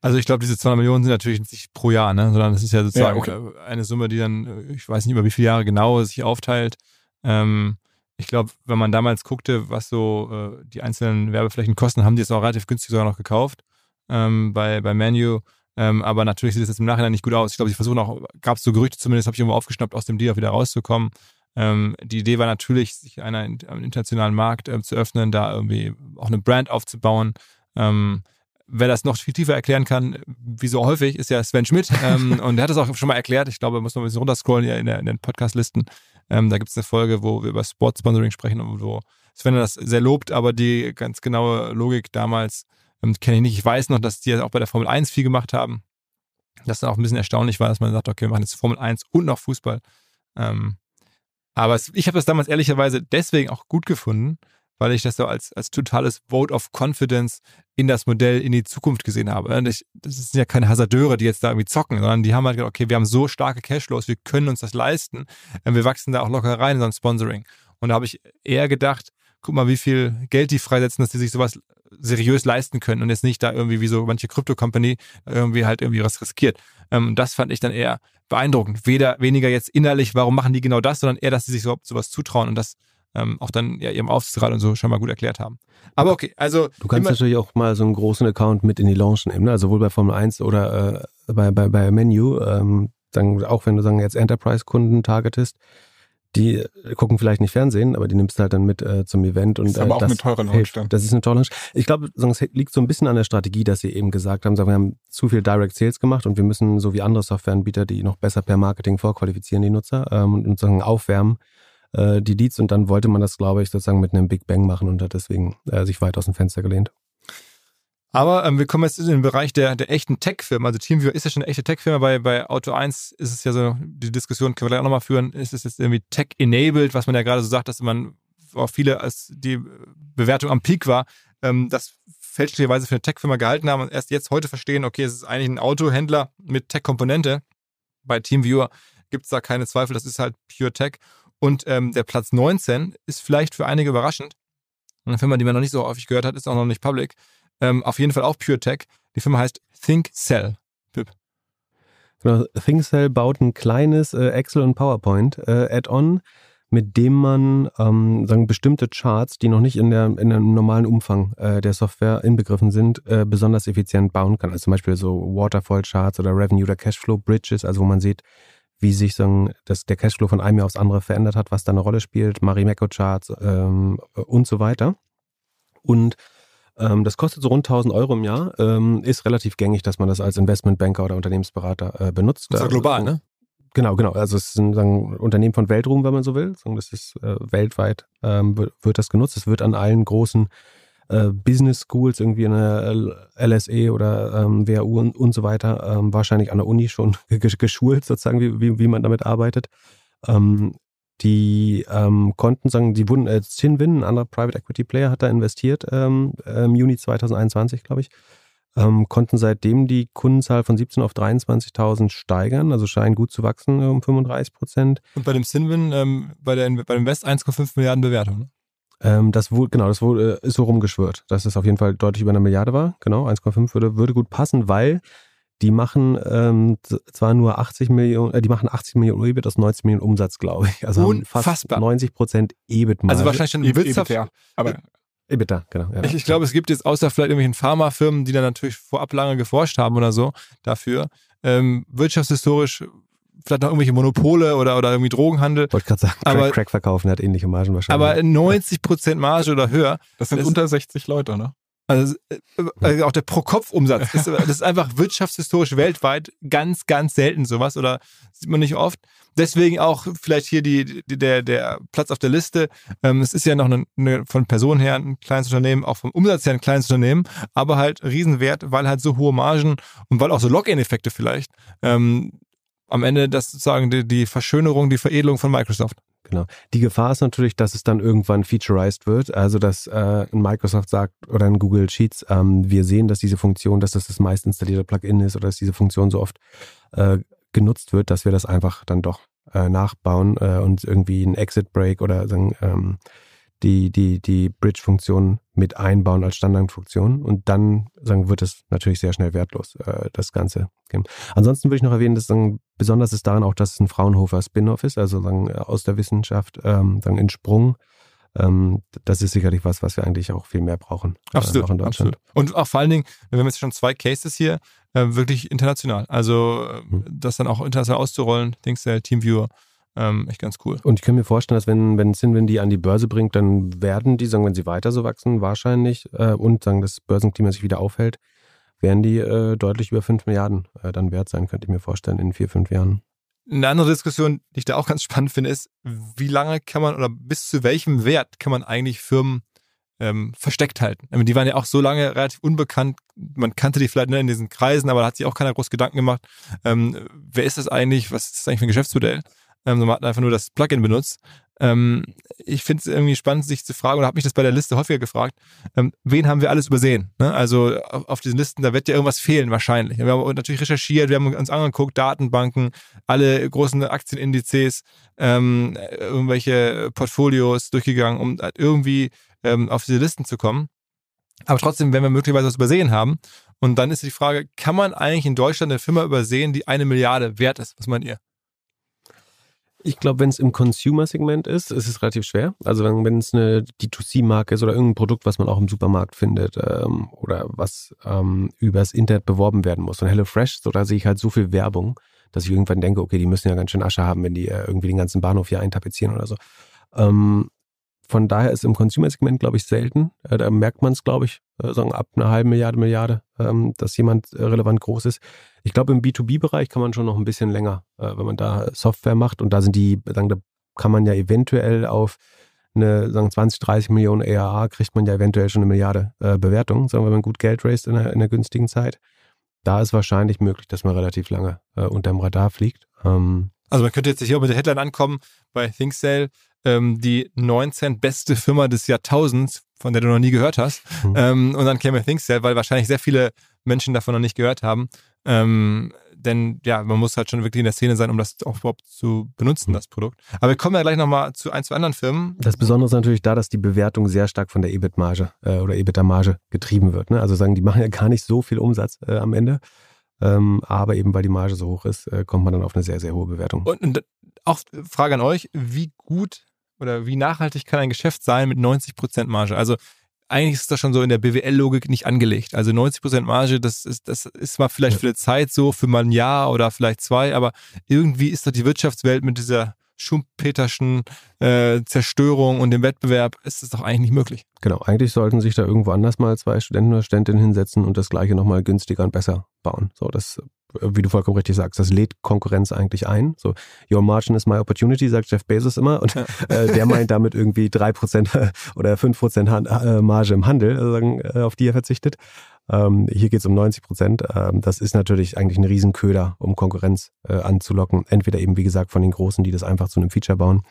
Also ich glaube, diese 200 Millionen sind natürlich nicht pro Jahr, ne? sondern das ist ja sozusagen ja, okay. eine Summe, die dann, äh, ich weiß nicht über wie viele Jahre genau sich aufteilt. Ähm, ich glaube, wenn man damals guckte, was so äh, die einzelnen Werbeflächen kosten, haben die es auch relativ günstig sogar noch gekauft ähm, bei, bei Menu. Ähm, aber natürlich sieht es jetzt im Nachhinein nicht gut aus. Ich glaube, sie versuchen auch, gab es so Gerüchte zumindest, habe ich irgendwo aufgeschnappt, aus dem Deal auch wieder rauszukommen. Ähm, die Idee war natürlich, sich einer am internationalen Markt äh, zu öffnen, da irgendwie auch eine Brand aufzubauen. Ähm, wer das noch viel tiefer erklären kann, wie so häufig, ist ja Sven Schmidt. Ähm, und er hat das auch schon mal erklärt. Ich glaube, muss man ein bisschen runterscrollen in, der, in den Podcast-Listen. Ähm, da gibt es eine Folge, wo wir über Sports-Sponsoring sprechen und wo Sven das sehr lobt, aber die ganz genaue Logik damals ähm, Kenne ich nicht. Ich weiß noch, dass die auch bei der Formel 1 viel gemacht haben. Das dann auch ein bisschen erstaunlich war, dass man sagt, okay, wir machen jetzt Formel 1 und noch Fußball. Ähm, aber es, ich habe das damals ehrlicherweise deswegen auch gut gefunden, weil ich das so als, als totales Vote of Confidence in das Modell in die Zukunft gesehen habe. Und ich, das sind ja keine Hasardeure, die jetzt da irgendwie zocken, sondern die haben halt gesagt, okay, wir haben so starke Cashflows, wir können uns das leisten. Ähm, wir wachsen da auch locker rein in so ein Sponsoring. Und da habe ich eher gedacht, guck mal, wie viel Geld die freisetzen, dass die sich sowas seriös leisten können und jetzt nicht da irgendwie wie so manche Krypto-Company irgendwie halt irgendwie was riskiert. Ähm, das fand ich dann eher beeindruckend. Weder weniger jetzt innerlich, warum machen die genau das, sondern eher, dass sie sich überhaupt sowas zutrauen und das ähm, auch dann ja ihrem Aufsichtsrat und so schon mal gut erklärt haben. Aber okay, also. Du kannst natürlich auch mal so einen großen Account mit in die Launch nehmen, ne? also sowohl bei Formel 1 oder äh, bei, bei, bei Menu, ähm, dann auch wenn du sagen jetzt Enterprise-Kunden targetest, die äh, gucken vielleicht nicht Fernsehen, aber die nimmst du halt dann mit äh, zum Event. Und, das ist aber äh, auch eine teure Launch dann. Das ist eine teure Launch. Ich glaube, es liegt so ein bisschen an der Strategie, dass sie eben gesagt haben, sagen, wir haben zu viel Direct Sales gemacht und wir müssen, so wie andere Softwareanbieter, die noch besser per Marketing vorqualifizieren, die Nutzer ähm, und sozusagen aufwärmen äh, die Leads. Und dann wollte man das, glaube ich, sozusagen mit einem Big Bang machen und hat deswegen äh, sich weit aus dem Fenster gelehnt. Aber ähm, wir kommen jetzt in den Bereich der, der echten Tech-Firmen. Also TeamViewer ist ja schon eine echte Tech-Firma. Bei, bei Auto 1 ist es ja so, die Diskussion können wir gleich auch nochmal führen, ist es jetzt irgendwie Tech-enabled, was man ja gerade so sagt, dass man auch viele, als die Bewertung am Peak war, ähm, das fälschlicherweise für eine Tech-Firma gehalten haben und erst jetzt heute verstehen, okay, es ist eigentlich ein Autohändler mit Tech-Komponente. Bei TeamViewer gibt es da keine Zweifel, das ist halt Pure Tech. Und ähm, der Platz 19 ist vielleicht für einige überraschend. Eine Firma, die man noch nicht so häufig gehört hat, ist auch noch nicht public ähm, auf jeden Fall auch Pure Tech. Die Firma heißt ThinkCell. Pip. Genau, ThinkCell baut ein kleines äh, Excel und PowerPoint äh, mit dem man ähm, sagen bestimmte Charts, die noch nicht in der in dem normalen Umfang äh, der Software inbegriffen sind, äh, besonders effizient bauen kann. Also zum Beispiel so Waterfall Charts oder Revenue oder Cashflow Bridges, also wo man sieht, wie sich sagen, dass der Cashflow von einem Jahr aufs andere verändert hat, was da eine Rolle spielt, Marimekko Charts ähm, und so weiter. Und das kostet so rund 1000 Euro im Jahr, ähm, ist relativ gängig, dass man das als Investmentbanker oder Unternehmensberater äh, benutzt. Das ist ja global, ne? Genau, genau. Also es ist ein sagen, Unternehmen von Weltruhm, wenn man so will. Das ist äh, weltweit ähm, wird das genutzt. Es wird an allen großen äh, Business Schools, irgendwie in der LSE oder ähm, WHU und, und so weiter, ähm, wahrscheinlich an der Uni schon geschult, sozusagen, wie, wie, wie man damit arbeitet. Ähm, die ähm, konnten sagen, die wurden, äh, Cinwin, ein anderer Private Equity Player, hat da investiert ähm, im Juni 2021, glaube ich. Ähm, konnten seitdem die Kundenzahl von 17 auf 23.000 steigern, also scheinen gut zu wachsen um 35 Prozent. Und bei dem Cinwin, ähm, bei, der, bei dem West 1,5 Milliarden Bewertung. Ne? Ähm, das wohl, genau, das wohl, äh, ist so rumgeschwört, dass es auf jeden Fall deutlich über eine Milliarde war. Genau, 1,5 würde, würde gut passen, weil die machen ähm, zwar nur 80 Millionen, äh, die machen 80 Millionen EBIT aus 90 Millionen Umsatz, glaube ich. Also Unfassbar. fast 90 Prozent EBIT Also wahrscheinlich schon wirtschaft. Aber EBITDA, genau. Ja. Ich, ich glaube, es gibt jetzt außer vielleicht irgendwelchen Pharmafirmen, die da natürlich vorab lange geforscht haben oder so dafür, ähm, wirtschaftshistorisch vielleicht noch irgendwelche Monopole oder, oder irgendwie Drogenhandel. Ich wollte gerade sagen, Crack, Aber- Crack verkaufen hat ähnliche Margen wahrscheinlich. Aber 90% Marge oder höher. das sind Das- unter 60 Leute, ne? Also, äh, also auch der Pro-Kopf-Umsatz. ist- Das ist einfach wirtschaftshistorisch weltweit ganz, ganz selten sowas oder sieht man nicht oft. Deswegen auch vielleicht hier die, die, der, der Platz auf der Liste. Ähm, es ist ja noch eine, eine, von Personen her ein kleines Unternehmen, auch vom Umsatz her ein kleines Unternehmen, aber halt Riesenwert, weil halt so hohe Margen und weil auch so Login-Effekte vielleicht ähm, am Ende das sozusagen die, die Verschönerung, die Veredelung von Microsoft. Genau. Die Gefahr ist natürlich, dass es dann irgendwann featureized wird, also dass äh, Microsoft sagt oder ein Google Sheets, ähm, wir sehen, dass diese Funktion, dass das das meist installierte Plugin ist oder dass diese Funktion so oft äh, genutzt wird, dass wir das einfach dann doch äh, nachbauen äh, und irgendwie ein Exit Break oder sagen, ähm, die, die, die Bridge-Funktion mit einbauen als Standardfunktion und dann sagen, wird es natürlich sehr schnell wertlos, äh, das ganze. Ansonsten würde ich noch erwähnen, dass sagen, besonders ist daran auch, dass es ein Fraunhofer Spin-off ist, also sagen, aus der Wissenschaft ähm, sagen, in Sprung. Ähm, das ist sicherlich was, was wir eigentlich auch viel mehr brauchen. äh, Absolut, Deutschland. absolut. Und auch vor allen Dingen, wir haben jetzt schon zwei Cases hier, äh, wirklich international. Also äh, Hm. das dann auch international auszurollen, Thinkcell, Teamviewer, ähm, echt ganz cool. Und ich kann mir vorstellen, dass wenn, wenn Sinwin die an die Börse bringt, dann werden die, sagen, wenn sie weiter so wachsen, wahrscheinlich, äh, und sagen, das Börsenklima sich wieder aufhält, werden die äh, deutlich über 5 Milliarden äh, dann wert sein, könnte ich mir vorstellen, in vier, fünf Jahren. Eine andere Diskussion, die ich da auch ganz spannend finde, ist, wie lange kann man oder bis zu welchem Wert kann man eigentlich Firmen ähm, versteckt halten? Meine, Die waren ja auch so lange relativ unbekannt. Man kannte die vielleicht ne, in diesen Kreisen, aber da hat sich auch keiner groß Gedanken gemacht. Ähm, wer ist das eigentlich? Was ist das eigentlich für ein Geschäftsmodell? Ähm, man hat einfach nur das Plugin benutzt. Ähm, ich finde es irgendwie spannend, sich zu fragen, oder habe mich das bei der Liste häufiger gefragt, ähm, wen haben wir alles übersehen? Ne? Also auf, auf diesen Listen, da wird ja irgendwas fehlen wahrscheinlich. Wir haben natürlich recherchiert, wir haben uns angeguckt, Datenbanken, alle großen Aktienindizes, ähm, irgendwelche Portfolios durchgegangen, um halt irgendwie ähm, auf diese Listen zu kommen. Aber trotzdem, wenn wir möglicherweise was übersehen haben, und dann ist die Frage, kann man eigentlich in Deutschland eine Firma übersehen, die eine Milliarde wert ist? Was meint ihr? Ich glaube, wenn es im Consumer-Segment ist, ist es relativ schwer. Also wenn, es eine D2C-Marke ist oder irgendein Produkt, was man auch im Supermarkt findet ähm, oder was ähm, übers Internet beworben werden muss. Und HelloFresh, so da sehe ich halt so viel Werbung, dass ich irgendwann denke, okay, die müssen ja ganz schön Asche haben, wenn die äh, irgendwie den ganzen Bahnhof hier eintapezieren oder so. Ähm, von daher ist im Consumer-Segment, glaube ich, selten. Äh, da merkt man es, glaube ich, sagen ab einer halben Milliarde, Milliarde, ähm, dass jemand äh, relevant groß ist. Ich glaube, im B2B-Bereich kann man schon noch ein bisschen länger, äh, wenn man da Software macht und da sind die, sagen, da kann man ja eventuell auf eine, sagen 20, 30 Millionen ERA kriegt man ja eventuell schon eine Milliarde äh, Bewertung, sagen wenn man gut Geld raised in einer, in einer günstigen Zeit. Da ist wahrscheinlich möglich, dass man relativ lange äh, unterm Radar fliegt. Ähm, Also man könnte jetzt hier auch mit der Headline ankommen bei ThinkSale, ähm, die 19 beste Firma des Jahrtausends, von der du noch nie gehört hast. Mhm. Ähm, und dann käme ThinkSale, weil wahrscheinlich sehr viele Menschen davon noch nicht gehört haben. Ähm, denn ja, man muss halt schon wirklich in der Szene sein, um das auch überhaupt zu benutzen, das Produkt. Aber wir kommen ja gleich nochmal zu ein, zwei anderen Firmen. Das Besondere ist natürlich da, dass die Bewertung sehr stark von der EBIT-Marge äh, oder EBITDA-Marge getrieben wird. Ne? Also sagen, die machen ja gar nicht so viel Umsatz äh, am Ende. Ähm, aber eben weil die Marge so hoch ist, äh, kommt man dann auf eine sehr, sehr hohe Bewertung. Und, und auch Frage an euch, wie gut oder wie nachhaltig kann ein Geschäft sein mit 90% Marge? Also eigentlich ist das schon so in der BWL-Logik nicht angelegt. Also 90% Marge, das ist, das ist mal vielleicht für eine Zeit so, für mal ein Jahr oder vielleicht zwei, aber irgendwie ist doch die Wirtschaftswelt mit dieser schumpeterschen äh, Zerstörung und dem Wettbewerb, ist das doch eigentlich nicht möglich. Genau, eigentlich sollten sich da irgendwo anders mal zwei Studenten oder Studentinnen hinsetzen und das gleiche nochmal günstiger und besser bauen. So, das wie du vollkommen richtig sagst, das lädt Konkurrenz eigentlich ein. So, your margin is my opportunity, sagt Jeff Bezos immer. Und äh, der meint damit irgendwie drei Prozent oder fünf Prozent äh, Marge im Handel, also, auf die er verzichtet. Ähm, hier geht es um 90 Prozent. Ähm, das ist natürlich eigentlich ein Riesenköder, um Konkurrenz äh, anzulocken. Entweder eben, wie gesagt, von den Großen, die das einfach zu einem Feature bauen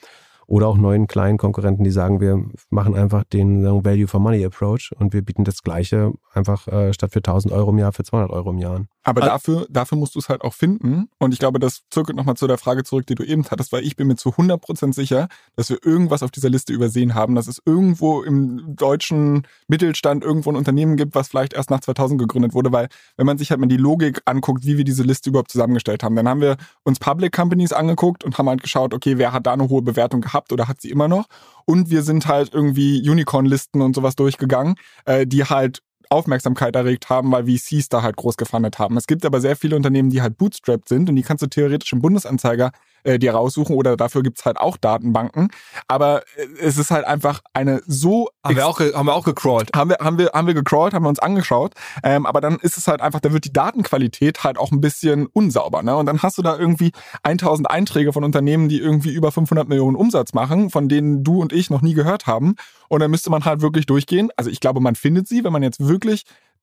oder auch neuen kleinen Konkurrenten, die sagen, wir machen einfach den Value for Money Approach und wir bieten das Gleiche einfach äh, statt für 1000 Euro im Jahr für 200 Euro im Jahr an. Aber also, dafür, dafür musst du es halt auch finden. Und ich glaube, das zirkelt nochmal zu der Frage zurück, die du eben hattest, weil ich bin mir zu 100% sicher, dass wir irgendwas auf dieser Liste übersehen haben, dass es irgendwo im deutschen Mittelstand irgendwo ein Unternehmen gibt, was vielleicht erst nach 2000 gegründet wurde, weil wenn man sich halt mal die Logik anguckt, wie wir diese Liste überhaupt zusammengestellt haben, dann haben wir uns Public Companies angeguckt und haben halt geschaut, okay, wer hat da eine hohe Bewertung gehabt gehabt oder hat sie immer noch. Und wir sind halt irgendwie Unicorn-Listen und sowas durchgegangen, äh, die halt Aufmerksamkeit erregt haben, weil VCs da halt groß gefundet haben. Es gibt aber sehr viele Unternehmen, die halt bootstrapped sind und die kannst du theoretisch im Bundesanzeiger äh, dir raussuchen oder dafür gibt's halt auch Datenbanken. Aber äh, es ist halt einfach eine so. Haben wir auch, haben wir auch gecrawlt. Haben wir, haben wir, haben wir gecrawlt, haben wir uns angeschaut. Ähm, aber dann ist es halt einfach, da wird die Datenqualität halt auch ein bisschen unsauber. Ne? Und dann hast du da irgendwie 1000 Einträge von Unternehmen, die irgendwie über 500 Millionen Umsatz machen, von denen du und ich noch nie gehört haben. Und dann müsste man halt wirklich durchgehen. Also ich glaube, man findet sie, wenn man jetzt wirklich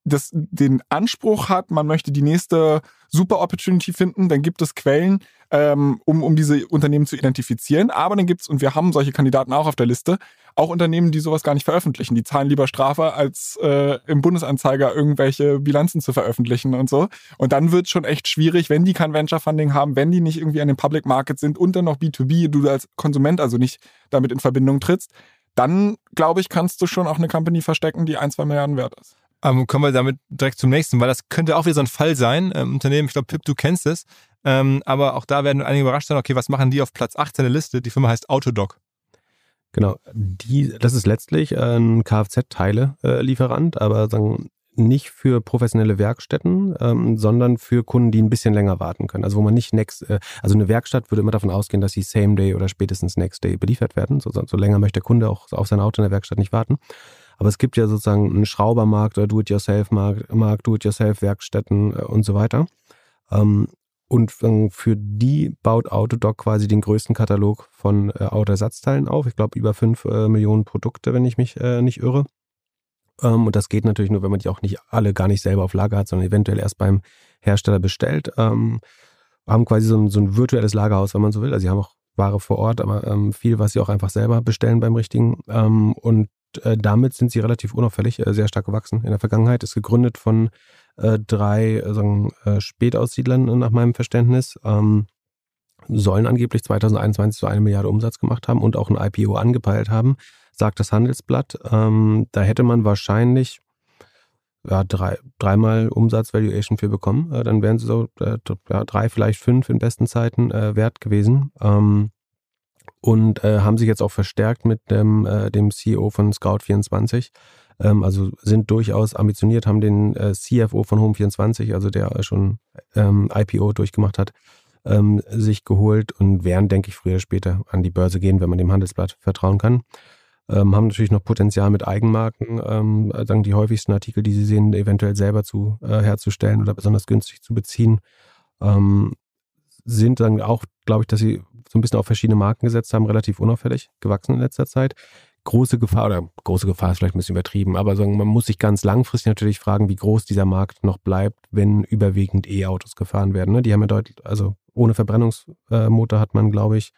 das, den Anspruch hat, man möchte die nächste Super Opportunity finden, dann gibt es Quellen, ähm, um, um diese Unternehmen zu identifizieren. Aber dann gibt es, und wir haben solche Kandidaten auch auf der Liste, auch Unternehmen, die sowas gar nicht veröffentlichen. Die zahlen lieber Strafe, als äh, im Bundesanzeiger irgendwelche Bilanzen zu veröffentlichen und so. Und dann wird es schon echt schwierig, wenn die kein Venture Funding haben, wenn die nicht irgendwie an den Public Market sind und dann noch B2B, du als Konsument also nicht damit in Verbindung trittst, dann glaube ich, kannst du schon auch eine Company verstecken, die ein, zwei Milliarden wert ist. Ähm, kommen wir damit direkt zum nächsten, weil das könnte auch wieder so ein Fall sein. Ähm, Unternehmen, ich glaube, Pip, du kennst es. Ähm, aber auch da werden einige überrascht sein, okay, was machen die auf Platz 18 der Liste? Die Firma heißt Autodoc. Genau, die, das ist letztlich ein Kfz-Teile-Lieferant, aber sagen, nicht für professionelle Werkstätten, ähm, sondern für Kunden, die ein bisschen länger warten können. Also wo man nicht next, äh, also eine Werkstatt würde immer davon ausgehen, dass sie Same Day oder spätestens Next Day beliefert werden. So, so länger möchte der Kunde auch auf sein Auto in der Werkstatt nicht warten. Aber es gibt ja sozusagen einen Schraubermarkt oder Do-it-yourself-Markt, Markt, Do-it-yourself-Werkstätten äh, und so weiter. Ähm, und für die baut Autodoc quasi den größten Katalog von äh, Autoersatzteilen auf. Ich glaube über fünf äh, Millionen Produkte, wenn ich mich äh, nicht irre. Ähm, und das geht natürlich nur, wenn man die auch nicht alle gar nicht selber auf Lager hat, sondern eventuell erst beim Hersteller bestellt. Ähm, haben quasi so ein, so ein virtuelles Lagerhaus, wenn man so will. Also sie haben auch Ware vor Ort, aber ähm, viel, was sie auch einfach selber bestellen beim richtigen. Ähm, und äh, damit sind sie relativ unauffällig, äh, sehr stark gewachsen. In der Vergangenheit ist gegründet von äh, drei äh, sagen, äh, Spätaussiedlern äh, nach meinem Verständnis. Ähm, sollen angeblich 2021 so eine Milliarde Umsatz gemacht haben und auch ein IPO angepeilt haben, sagt das Handelsblatt. Ähm, da hätte man wahrscheinlich ja, drei, dreimal Umsatzvaluation für bekommen. Dann wären sie so ja, drei, vielleicht fünf in besten Zeiten wert gewesen. Ähm, und äh, haben sich jetzt auch verstärkt mit dem, äh, dem CEO von Scout24. Ähm, also sind durchaus ambitioniert, haben den äh, CFO von Home24, also der schon ähm, IPO durchgemacht hat, ähm, sich geholt und werden, denke ich, früher oder später an die Börse gehen, wenn man dem Handelsblatt vertrauen kann. Ähm, haben natürlich noch Potenzial mit Eigenmarken, ähm, sagen die häufigsten Artikel, die sie sehen, eventuell selber zu äh, herzustellen oder besonders günstig zu beziehen. Ähm, sind dann auch, glaube ich, dass sie so ein bisschen auf verschiedene Marken gesetzt haben, relativ unauffällig gewachsen in letzter Zeit. Große Gefahr, oder große Gefahr ist vielleicht ein bisschen übertrieben, aber man muss sich ganz langfristig natürlich fragen, wie groß dieser Markt noch bleibt, wenn überwiegend E-Autos gefahren werden. Ne? Die haben ja deutlich, also ohne Verbrennungsmotor hat man, glaube ich,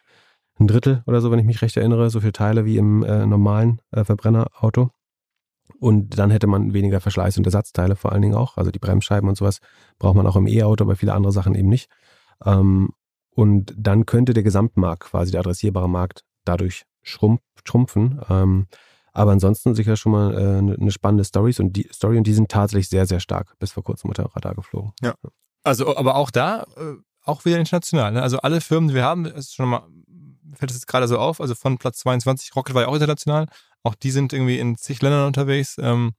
ein Drittel oder so, wenn ich mich recht erinnere, so viele Teile wie im äh, normalen äh, Verbrennerauto. Und dann hätte man weniger Verschleiß und Ersatzteile vor allen Dingen auch. Also die Bremsscheiben und sowas braucht man auch im E-Auto, aber viele andere Sachen eben nicht. Ähm, und dann könnte der Gesamtmarkt, quasi der adressierbare Markt, dadurch schrumpf, schrumpfen. Ähm, aber ansonsten sicher schon mal äh, eine ne spannende Stories und die Story und die sind tatsächlich sehr, sehr stark bis vor kurzem unter Radar geflogen. Ja. Also, aber auch da, äh, auch wieder international. Ne? Also alle Firmen, die wir haben, ist schon mal, fällt es jetzt gerade so auf, also von Platz 22, Rocket war ja auch international, auch die sind irgendwie in zig Ländern unterwegs, ähm,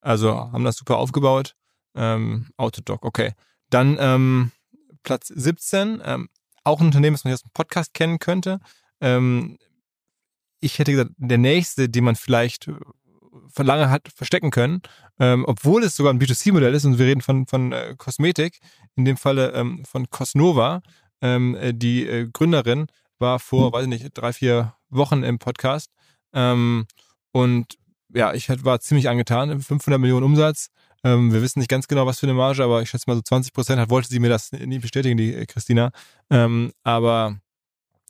also haben das super aufgebaut. Ähm, Autodoc, okay. Dann ähm, Platz 17, ähm, auch ein Unternehmen, das man hier aus dem Podcast kennen könnte. Ähm, ich hätte gesagt, der nächste, den man vielleicht von lange hat verstecken können, ähm, obwohl es sogar ein B2C-Modell ist und wir reden von, von äh, Kosmetik, in dem Falle ähm, von Cosnova. Ähm, äh, die äh, Gründerin war vor, mhm. weiß ich nicht, drei, vier Wochen im Podcast ähm, und ja, ich war ziemlich angetan, 500 Millionen Umsatz. Ähm, wir wissen nicht ganz genau, was für eine Marge, aber ich schätze mal so 20 Prozent hat, wollte sie mir das nie bestätigen, die äh, Christina. Ähm, aber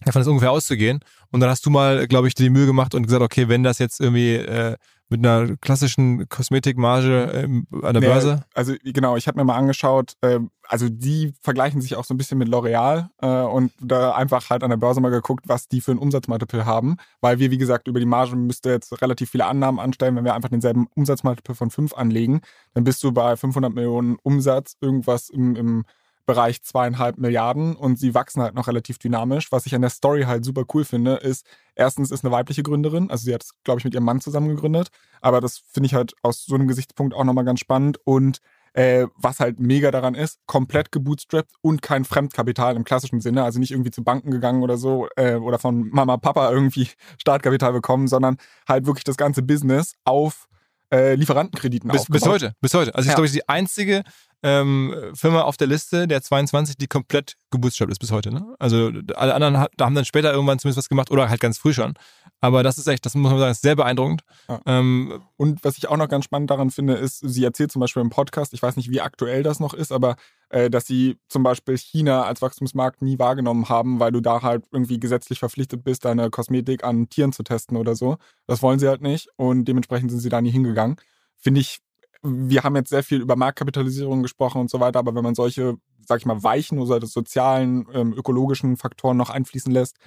davon ist ungefähr auszugehen. Und dann hast du mal, glaube ich, dir die Mühe gemacht und gesagt, okay, wenn das jetzt irgendwie äh, mit einer klassischen Kosmetikmarge ähm, an der nee, Börse? Also genau, ich habe mir mal angeschaut, äh, also die vergleichen sich auch so ein bisschen mit L'Oreal äh, und da einfach halt an der Börse mal geguckt, was die für ein Umsatzmultiple haben, weil wir, wie gesagt, über die Marge müsste jetzt relativ viele Annahmen anstellen, wenn wir einfach denselben Umsatzmultiple von 5 anlegen, dann bist du bei 500 Millionen Umsatz irgendwas im, im Bereich zweieinhalb Milliarden und sie wachsen halt noch relativ dynamisch. Was ich an der Story halt super cool finde, ist, erstens ist eine weibliche Gründerin, also sie hat es, glaube ich, mit ihrem Mann zusammen gegründet, aber das finde ich halt aus so einem Gesichtspunkt auch nochmal ganz spannend und äh, was halt mega daran ist, komplett gebootstrapped und kein Fremdkapital im klassischen Sinne, also nicht irgendwie zu Banken gegangen oder so äh, oder von Mama, Papa irgendwie Startkapital bekommen, sondern halt wirklich das ganze Business auf äh, Lieferantenkrediten bis, bis heute, bis heute. Also ich ja. glaube, ich die einzige ähm, Firma auf der Liste der 22, die komplett gebootstrapped ist bis heute. Ne? Also alle anderen da haben dann später irgendwann zumindest was gemacht oder halt ganz früh schon. Aber das ist echt, das muss man sagen, ist sehr beeindruckend. Ja. Ähm, und was ich auch noch ganz spannend daran finde, ist, sie erzählt zum Beispiel im Podcast, ich weiß nicht, wie aktuell das noch ist, aber äh, dass sie zum Beispiel China als Wachstumsmarkt nie wahrgenommen haben, weil du da halt irgendwie gesetzlich verpflichtet bist, deine Kosmetik an Tieren zu testen oder so. Das wollen sie halt nicht und dementsprechend sind sie da nie hingegangen. Finde ich wir haben jetzt sehr viel über Marktkapitalisierung gesprochen und so weiter, aber wenn man solche, sag ich mal, weichen oder sozialen, ähm, ökologischen Faktoren noch einfließen lässt,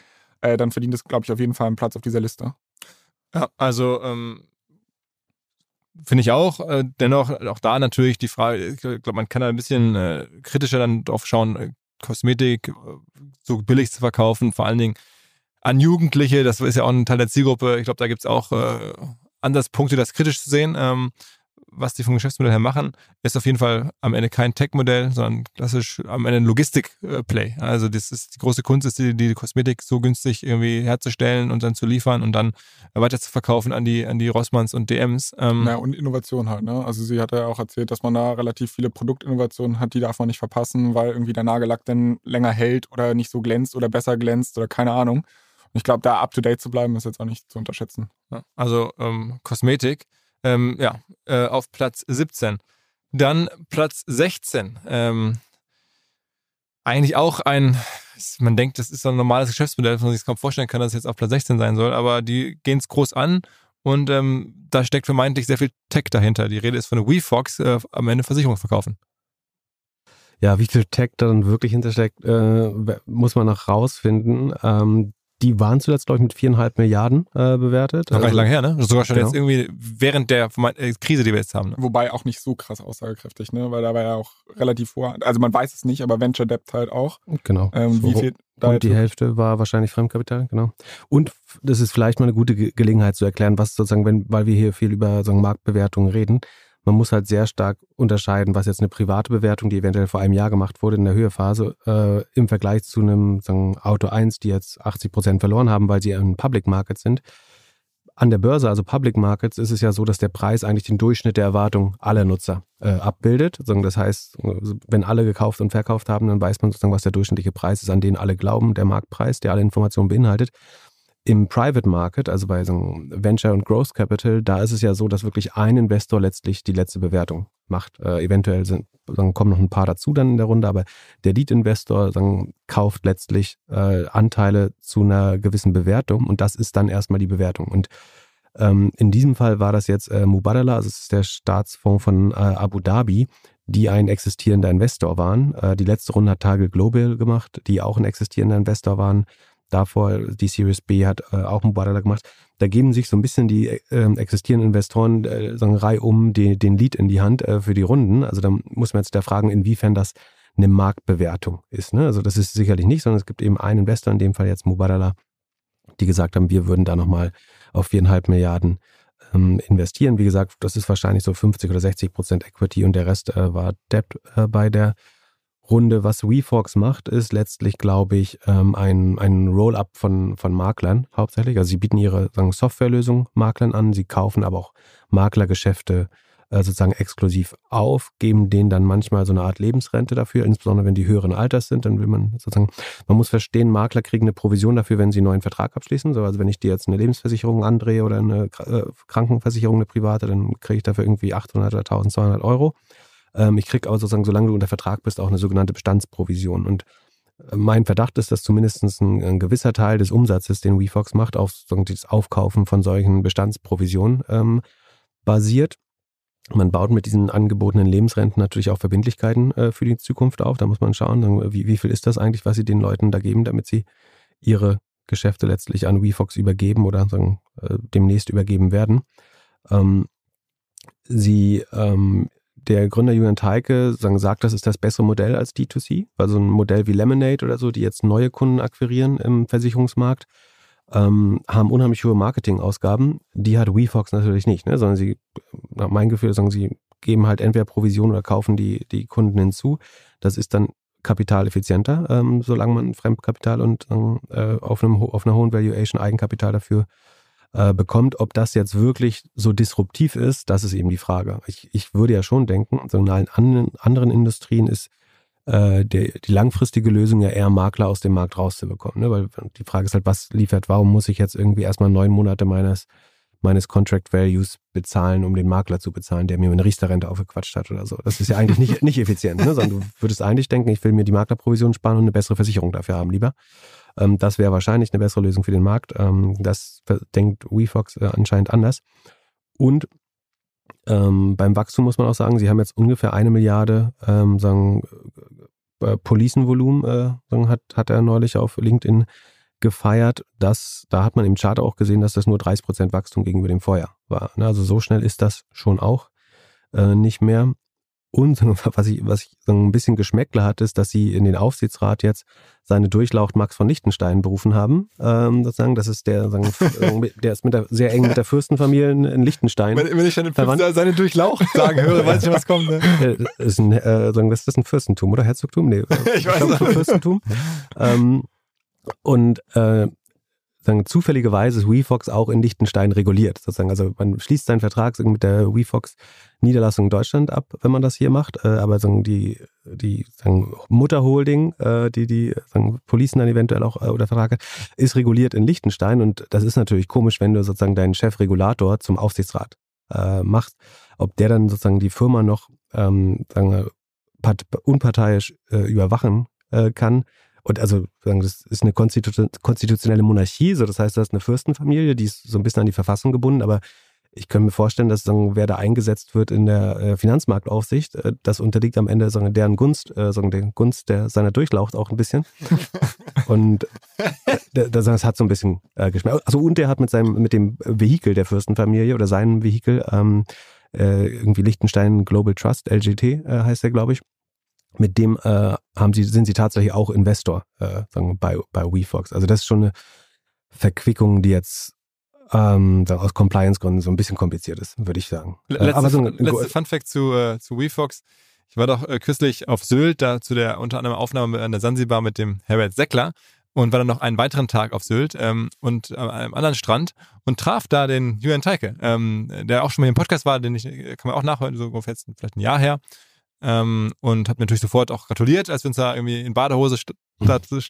äh, dann verdient es, glaube ich, auf jeden Fall einen Platz auf dieser Liste. Ja, also ähm, finde ich auch. Äh, dennoch auch da natürlich die Frage, ich glaube, man kann da ein bisschen äh, kritischer dann drauf schauen, äh, Kosmetik äh, so billig zu verkaufen, vor allen Dingen an Jugendliche, das ist ja auch ein Teil der Zielgruppe. Ich glaube, da gibt es auch äh, Ansatzpunkte, das kritisch zu sehen. Ähm, was die vom Geschäftsmodell her machen, ist auf jeden Fall am Ende kein Tech-Modell, sondern klassisch am Ende ein Logistik-Play. Also das ist die große Kunst, ist die, die Kosmetik so günstig irgendwie herzustellen und dann zu liefern und dann weiter zu verkaufen an die, an die Rossmanns und DMs. Ähm ja, und Innovation halt, ne? Also sie hat ja auch erzählt, dass man da relativ viele Produktinnovationen hat, die darf man nicht verpassen, weil irgendwie der Nagellack dann länger hält oder nicht so glänzt oder besser glänzt oder keine Ahnung. Und ich glaube, da up to date zu bleiben, ist jetzt auch nicht zu unterschätzen. Ja, also ähm, Kosmetik ähm, ja, äh, auf Platz 17. Dann Platz 16. Ähm, eigentlich auch ein, man denkt, das ist ein normales Geschäftsmodell, man sich kaum vorstellen kann, dass es jetzt auf Platz 16 sein soll, aber die gehen es groß an und ähm, da steckt vermeintlich sehr viel Tech dahinter. Die Rede ist von WeFox, äh, am Ende Versicherungen verkaufen. Ja, wie viel Tech da dann wirklich hintersteckt, äh, muss man noch rausfinden. Ähm, die waren zuletzt, glaube ich, mit viereinhalb Milliarden äh, bewertet. Noch gar nicht lange her, ne? Sogar schon genau. jetzt irgendwie während der äh, Krise, die wir jetzt haben. Ne? Wobei auch nicht so krass aussagekräftig, ne? Weil da war ja auch relativ vor. Also man weiß es nicht, aber Venture Debt halt auch. Genau. Ähm, wie viel da und die Hälfte war wahrscheinlich Fremdkapital, genau. Und das ist vielleicht mal eine gute Gelegenheit zu erklären, was sozusagen, wenn, weil wir hier viel über so Marktbewertungen reden, man muss halt sehr stark unterscheiden, was jetzt eine private Bewertung, die eventuell vor einem Jahr gemacht wurde in der Höhephase, äh, im Vergleich zu einem sagen, Auto 1, die jetzt 80 Prozent verloren haben, weil sie in Public Markets sind. An der Börse, also Public Markets, ist es ja so, dass der Preis eigentlich den Durchschnitt der Erwartung aller Nutzer äh, abbildet. Das heißt, wenn alle gekauft und verkauft haben, dann weiß man sozusagen, was der durchschnittliche Preis ist, an den alle glauben, der Marktpreis, der alle Informationen beinhaltet. Im Private Market, also bei so Venture und Growth Capital, da ist es ja so, dass wirklich ein Investor letztlich die letzte Bewertung macht. Äh, eventuell sind, dann kommen noch ein paar dazu dann in der Runde, aber der Lead-Investor kauft letztlich äh, Anteile zu einer gewissen Bewertung und das ist dann erstmal die Bewertung. Und Ähm, in diesem Fall war das jetzt äh, Mubadala, also es ist der Staatsfonds von äh, Abu Dhabi, die ein existierender Investor waren. Äh, die letzte Runde hat Tage Global gemacht, die auch ein existierender Investor waren. Davor die Series B hat äh, auch Mubadala gemacht. Da geben sich so ein bisschen die äh, existierenden Investoren äh, sagen Reihe um die, den Lead in die Hand äh, für die Runden. Also da muss man jetzt da fragen, inwiefern das eine Marktbewertung ist. Ne? Also das ist sicherlich nicht, sondern es gibt eben einen Investor, in dem Fall jetzt Mubadala, die gesagt haben, wir würden da nochmal auf viereinhalb Milliarden ähm, investieren. Wie gesagt, das ist wahrscheinlich so 50 oder 60 Prozent Equity und der Rest äh, war Debt äh, bei der Runde. Was WeFox macht, ist letztlich, glaube ich, ähm, ein, ein Roll-up von, von Maklern hauptsächlich. Also sie bieten ihre Softwarelösung Maklern an, sie kaufen aber auch Maklergeschäfte äh, sozusagen exklusiv auf, geben denen dann manchmal so eine Art Lebensrente dafür, insbesondere wenn die höheren Alters sind, dann will man sozusagen, man muss verstehen, Makler kriegen eine Provision dafür, wenn sie einen neuen Vertrag abschließen. So, also wenn ich dir jetzt eine Lebensversicherung andrehe oder eine äh, Krankenversicherung, eine private, dann kriege ich dafür irgendwie 800 oder 1200 Euro. Ähm, ich kriege aber sozusagen, solange du unter Vertrag bist, auch eine sogenannte Bestandsprovision. Und äh, mein Verdacht ist, dass zumindest ein, ein, gewisser Teil des Umsatzes, den WeFox macht, auf das Aufkaufen von solchen Bestandsprovisionen ähm, basiert. Man baut mit diesen angebotenen Lebensrenten natürlich auch Verbindlichkeiten äh, für die Zukunft auf. Da muss man schauen, wie, wie viel ist das eigentlich, was sie den Leuten da geben, damit sie ihre Geschäfte letztlich an WeFox übergeben oder sagen, äh, demnächst übergeben werden. Ähm, sie, ähm, der Gründer Julian Teike sagt, das ist das bessere Modell als D2C, also ein Modell wie Lemonade oder so, die jetzt neue Kunden akquirieren im Versicherungsmarkt ähm, haben unheimlich hohe Marketingausgaben. Die hat WeFox natürlich nicht, ne? sondern sie, nach meinem Gefühl, sagen sie, geben halt entweder Provision oder kaufen die, die Kunden hinzu. Das ist dann kapitaleffizienter, ähm, solange man Fremdkapital und äh, auf, einem, auf einer hohen Valuation Eigenkapital dafür äh, bekommt. Ob das jetzt wirklich so disruptiv ist, das ist eben die Frage. Ich, ich würde ja schon denken, so in allen anderen Industrien ist äh, die, die langfristige Lösung ja eher Makler aus dem Markt rauszubekommen. Ne? Weil die Frage ist halt, was liefert, warum muss ich jetzt irgendwie erstmal neun Monate meines, meines Contract Values bezahlen, um den Makler zu bezahlen, der mir eine Riester-Rente aufgequatscht hat oder so. Das ist ja eigentlich nicht, nicht effizient, ne? sondern du würdest eigentlich denken, ich will mir die Maklerprovision sparen und eine bessere Versicherung dafür haben lieber. Ähm, das wäre wahrscheinlich eine bessere Lösung für den Markt. Ähm, das denkt WeFox äh, anscheinend anders. Und ähm, beim Wachstum muss man auch sagen, sie haben jetzt ungefähr eine Milliarde ähm, sagen, äh, Policenvolumen, äh, sagen, hat, hat er neulich auf LinkedIn gefeiert. Das, da hat man im Chart auch gesehen, dass das nur 30 Prozent Wachstum gegenüber dem Vorjahr war. Ne? Also so schnell ist das schon auch äh, nicht mehr. Und was ich, was ich so ein bisschen Geschmäckle hat, ist, dass sie in den Aufsichtsrat jetzt seine Durchlaucht Max von Lichtenstein berufen haben. Ähm, sozusagen, das ist der, sagen, der ist mit der, sehr eng mit der Fürstenfamilie in, in Liechtenstein. Wenn, wenn ich dann seine Durchlaucht sagen höre, weiß ich, was kommt. Ne? Äh, ist ein, äh, sagen, das ist ein Fürstentum oder Herzogtum? Nee, ich, ich weiß nicht. Fürstentum. ähm, und äh, sagen, zufälligerweise ist WeFox auch in Liechtenstein reguliert. Sozusagen. Also man schließt seinen Vertrag mit der WeFox Niederlassung in Deutschland ab, wenn man das hier macht. Äh, aber sagen, die, die sagen, Mutterholding, äh, die die sagen, Policen dann eventuell auch äh, oder Vertrag hat, ist reguliert in Liechtenstein. Und das ist natürlich komisch, wenn du sozusagen deinen Chefregulator zum Aufsichtsrat äh, machst. Ob der dann sozusagen die Firma noch ähm, sagen unparteiisch äh, überwachen äh, kann, und also sagen, das ist eine konstitutionelle Monarchie, so das heißt, das ist eine Fürstenfamilie, die ist so ein bisschen an die Verfassung gebunden, aber ich könnte mir vorstellen, dass sagen, wer da eingesetzt wird in der äh, Finanzmarktaufsicht, äh, das unterliegt am Ende sagen, deren Gunst, äh, sagen, der Gunst der seiner Durchlaucht auch ein bisschen. und das, das hat so ein bisschen äh, geschmeckt. Also und der hat mit seinem mit dem Vehikel der Fürstenfamilie oder seinem Vehikel ähm, äh, irgendwie Liechtenstein Global Trust LGT äh, heißt der, glaube ich mit dem äh, haben sie, sind sie tatsächlich auch Investor äh, sagen bei, bei WeFox. Also das ist schon eine Verquickung, die jetzt ähm, aus Compliance-Gründen so ein bisschen kompliziert ist, würde ich sagen. Äh, letzte, Aber so ein, letzte Fun Fact zu, äh, zu WeFox. Ich war doch äh, kürzlich auf Sylt, da zu der unter anderem Aufnahme an der Sansibar mit dem Herbert Seckler und war dann noch einen weiteren Tag auf Sylt ähm, und an einem anderen Strand und traf da den Julian Teike, ähm, der auch schon mal im Podcast war, den ich, kann man auch nachhören, so ungefähr jetzt vielleicht ein Jahr her. Ähm, und hat mir natürlich sofort auch gratuliert, als wir uns da irgendwie in Badehose statt,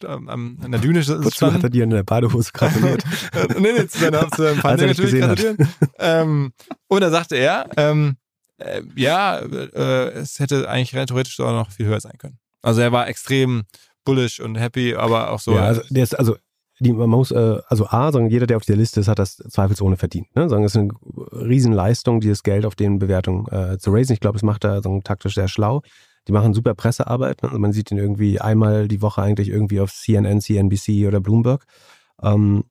ähm, an der Düne standen. Wozu hat er dir in der Badehose gratuliert? Nee, nee, zu seiner äh, Pandemie natürlich gratulieren. ähm, und da sagte er, ähm, äh, ja, äh, es hätte eigentlich rein theoretisch auch noch viel höher sein können. Also er war extrem bullish und happy, aber auch so. Ja, also der ist, also die, man muss, äh, also A, sagen, jeder, der auf der Liste ist, hat das zweifelsohne verdient. Ne? Sagen, es ist eine Riesenleistung, dieses Geld auf den Bewertungen äh, zu raisen. Ich glaube, es macht er sagen, taktisch sehr schlau. Die machen super Pressearbeit. Ne? Also man sieht ihn irgendwie einmal die Woche eigentlich irgendwie auf CNN, CNBC oder Bloomberg. Ähm,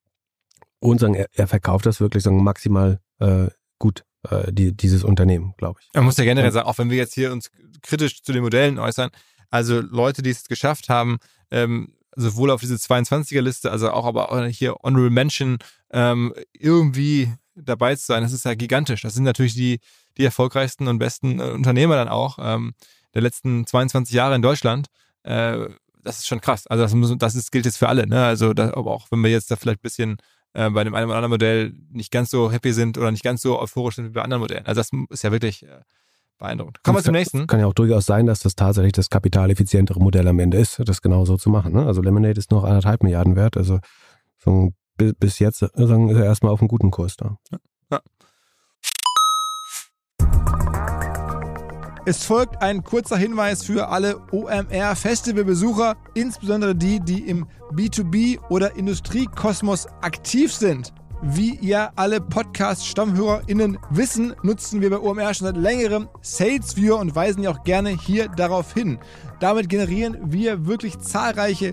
und sagen, er, er verkauft das wirklich sagen, maximal äh, gut, äh, die, dieses Unternehmen, glaube ich. Man muss ja generell sagen, auch wenn wir jetzt hier uns kritisch zu den Modellen äußern, also Leute, die es geschafft haben, ähm, sowohl auf diese 22er-Liste, also auch aber hier Honorable Mention ähm, irgendwie dabei zu sein, das ist ja gigantisch. Das sind natürlich die, die erfolgreichsten und besten äh, Unternehmer dann auch ähm, der letzten 22 Jahre in Deutschland. Äh, das ist schon krass. Also das, muss, das ist, gilt jetzt für alle. Ne? Also das, aber auch wenn wir jetzt da vielleicht ein bisschen äh, bei dem einen oder anderen Modell nicht ganz so happy sind oder nicht ganz so euphorisch sind wie bei anderen Modellen. Also das ist ja wirklich äh, beeindruckend. Kommen wir zum nächsten. Kann ja auch durchaus sein, dass das tatsächlich das kapitaleffizientere Modell am Ende ist, das genau so zu machen. Ne? Also Lemonade ist noch anderthalb Milliarden wert. Also so bis jetzt sagen, ist er erstmal auf einem guten Kurs da. Ja. Es folgt ein kurzer Hinweis für alle OMR-Festivalbesucher, insbesondere die, die im B2B- oder Industriekosmos aktiv sind. Wie ihr alle Podcast-StammhörerInnen wissen, nutzen wir bei OMR schon seit längerem SalesViewer und weisen ja auch gerne hier darauf hin. Damit generieren wir wirklich zahlreiche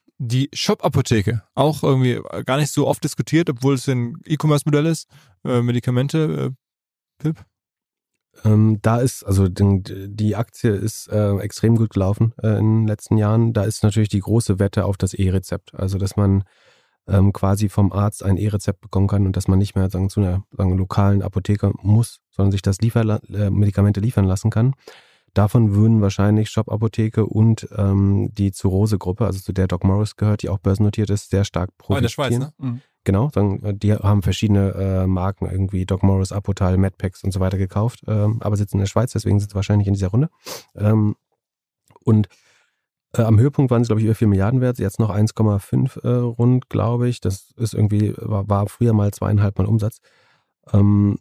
die Shop-Apotheke, auch irgendwie gar nicht so oft diskutiert, obwohl es ein E-Commerce-Modell ist. Äh, Medikamente, äh, Pip? Ähm, da ist, also die Aktie ist äh, extrem gut gelaufen äh, in den letzten Jahren. Da ist natürlich die große Wette auf das E-Rezept. Also, dass man ähm, quasi vom Arzt ein E-Rezept bekommen kann und dass man nicht mehr sagen, zu einer sagen, lokalen Apotheke muss, sondern sich das Liefer äh, Medikamente liefern lassen kann. Davon würden wahrscheinlich Shop-Apotheke und ähm, die Zurose-Gruppe, also zu der Doc Morris gehört, die auch börsennotiert ist, sehr stark profitieren. Oh, in der Schweiz, ne? Mhm. Genau, dann, die haben verschiedene äh, Marken, irgendwie Doc Morris, Apotal, Medpacks und so weiter gekauft, ähm, aber sitzen in der Schweiz, deswegen sind sie wahrscheinlich in dieser Runde. Ähm, und äh, am Höhepunkt waren sie, glaube ich, über 4 Milliarden wert, jetzt noch 1,5 äh, rund, glaube ich. Das ist irgendwie, war, war früher mal zweieinhalb Mal Umsatz. Ähm,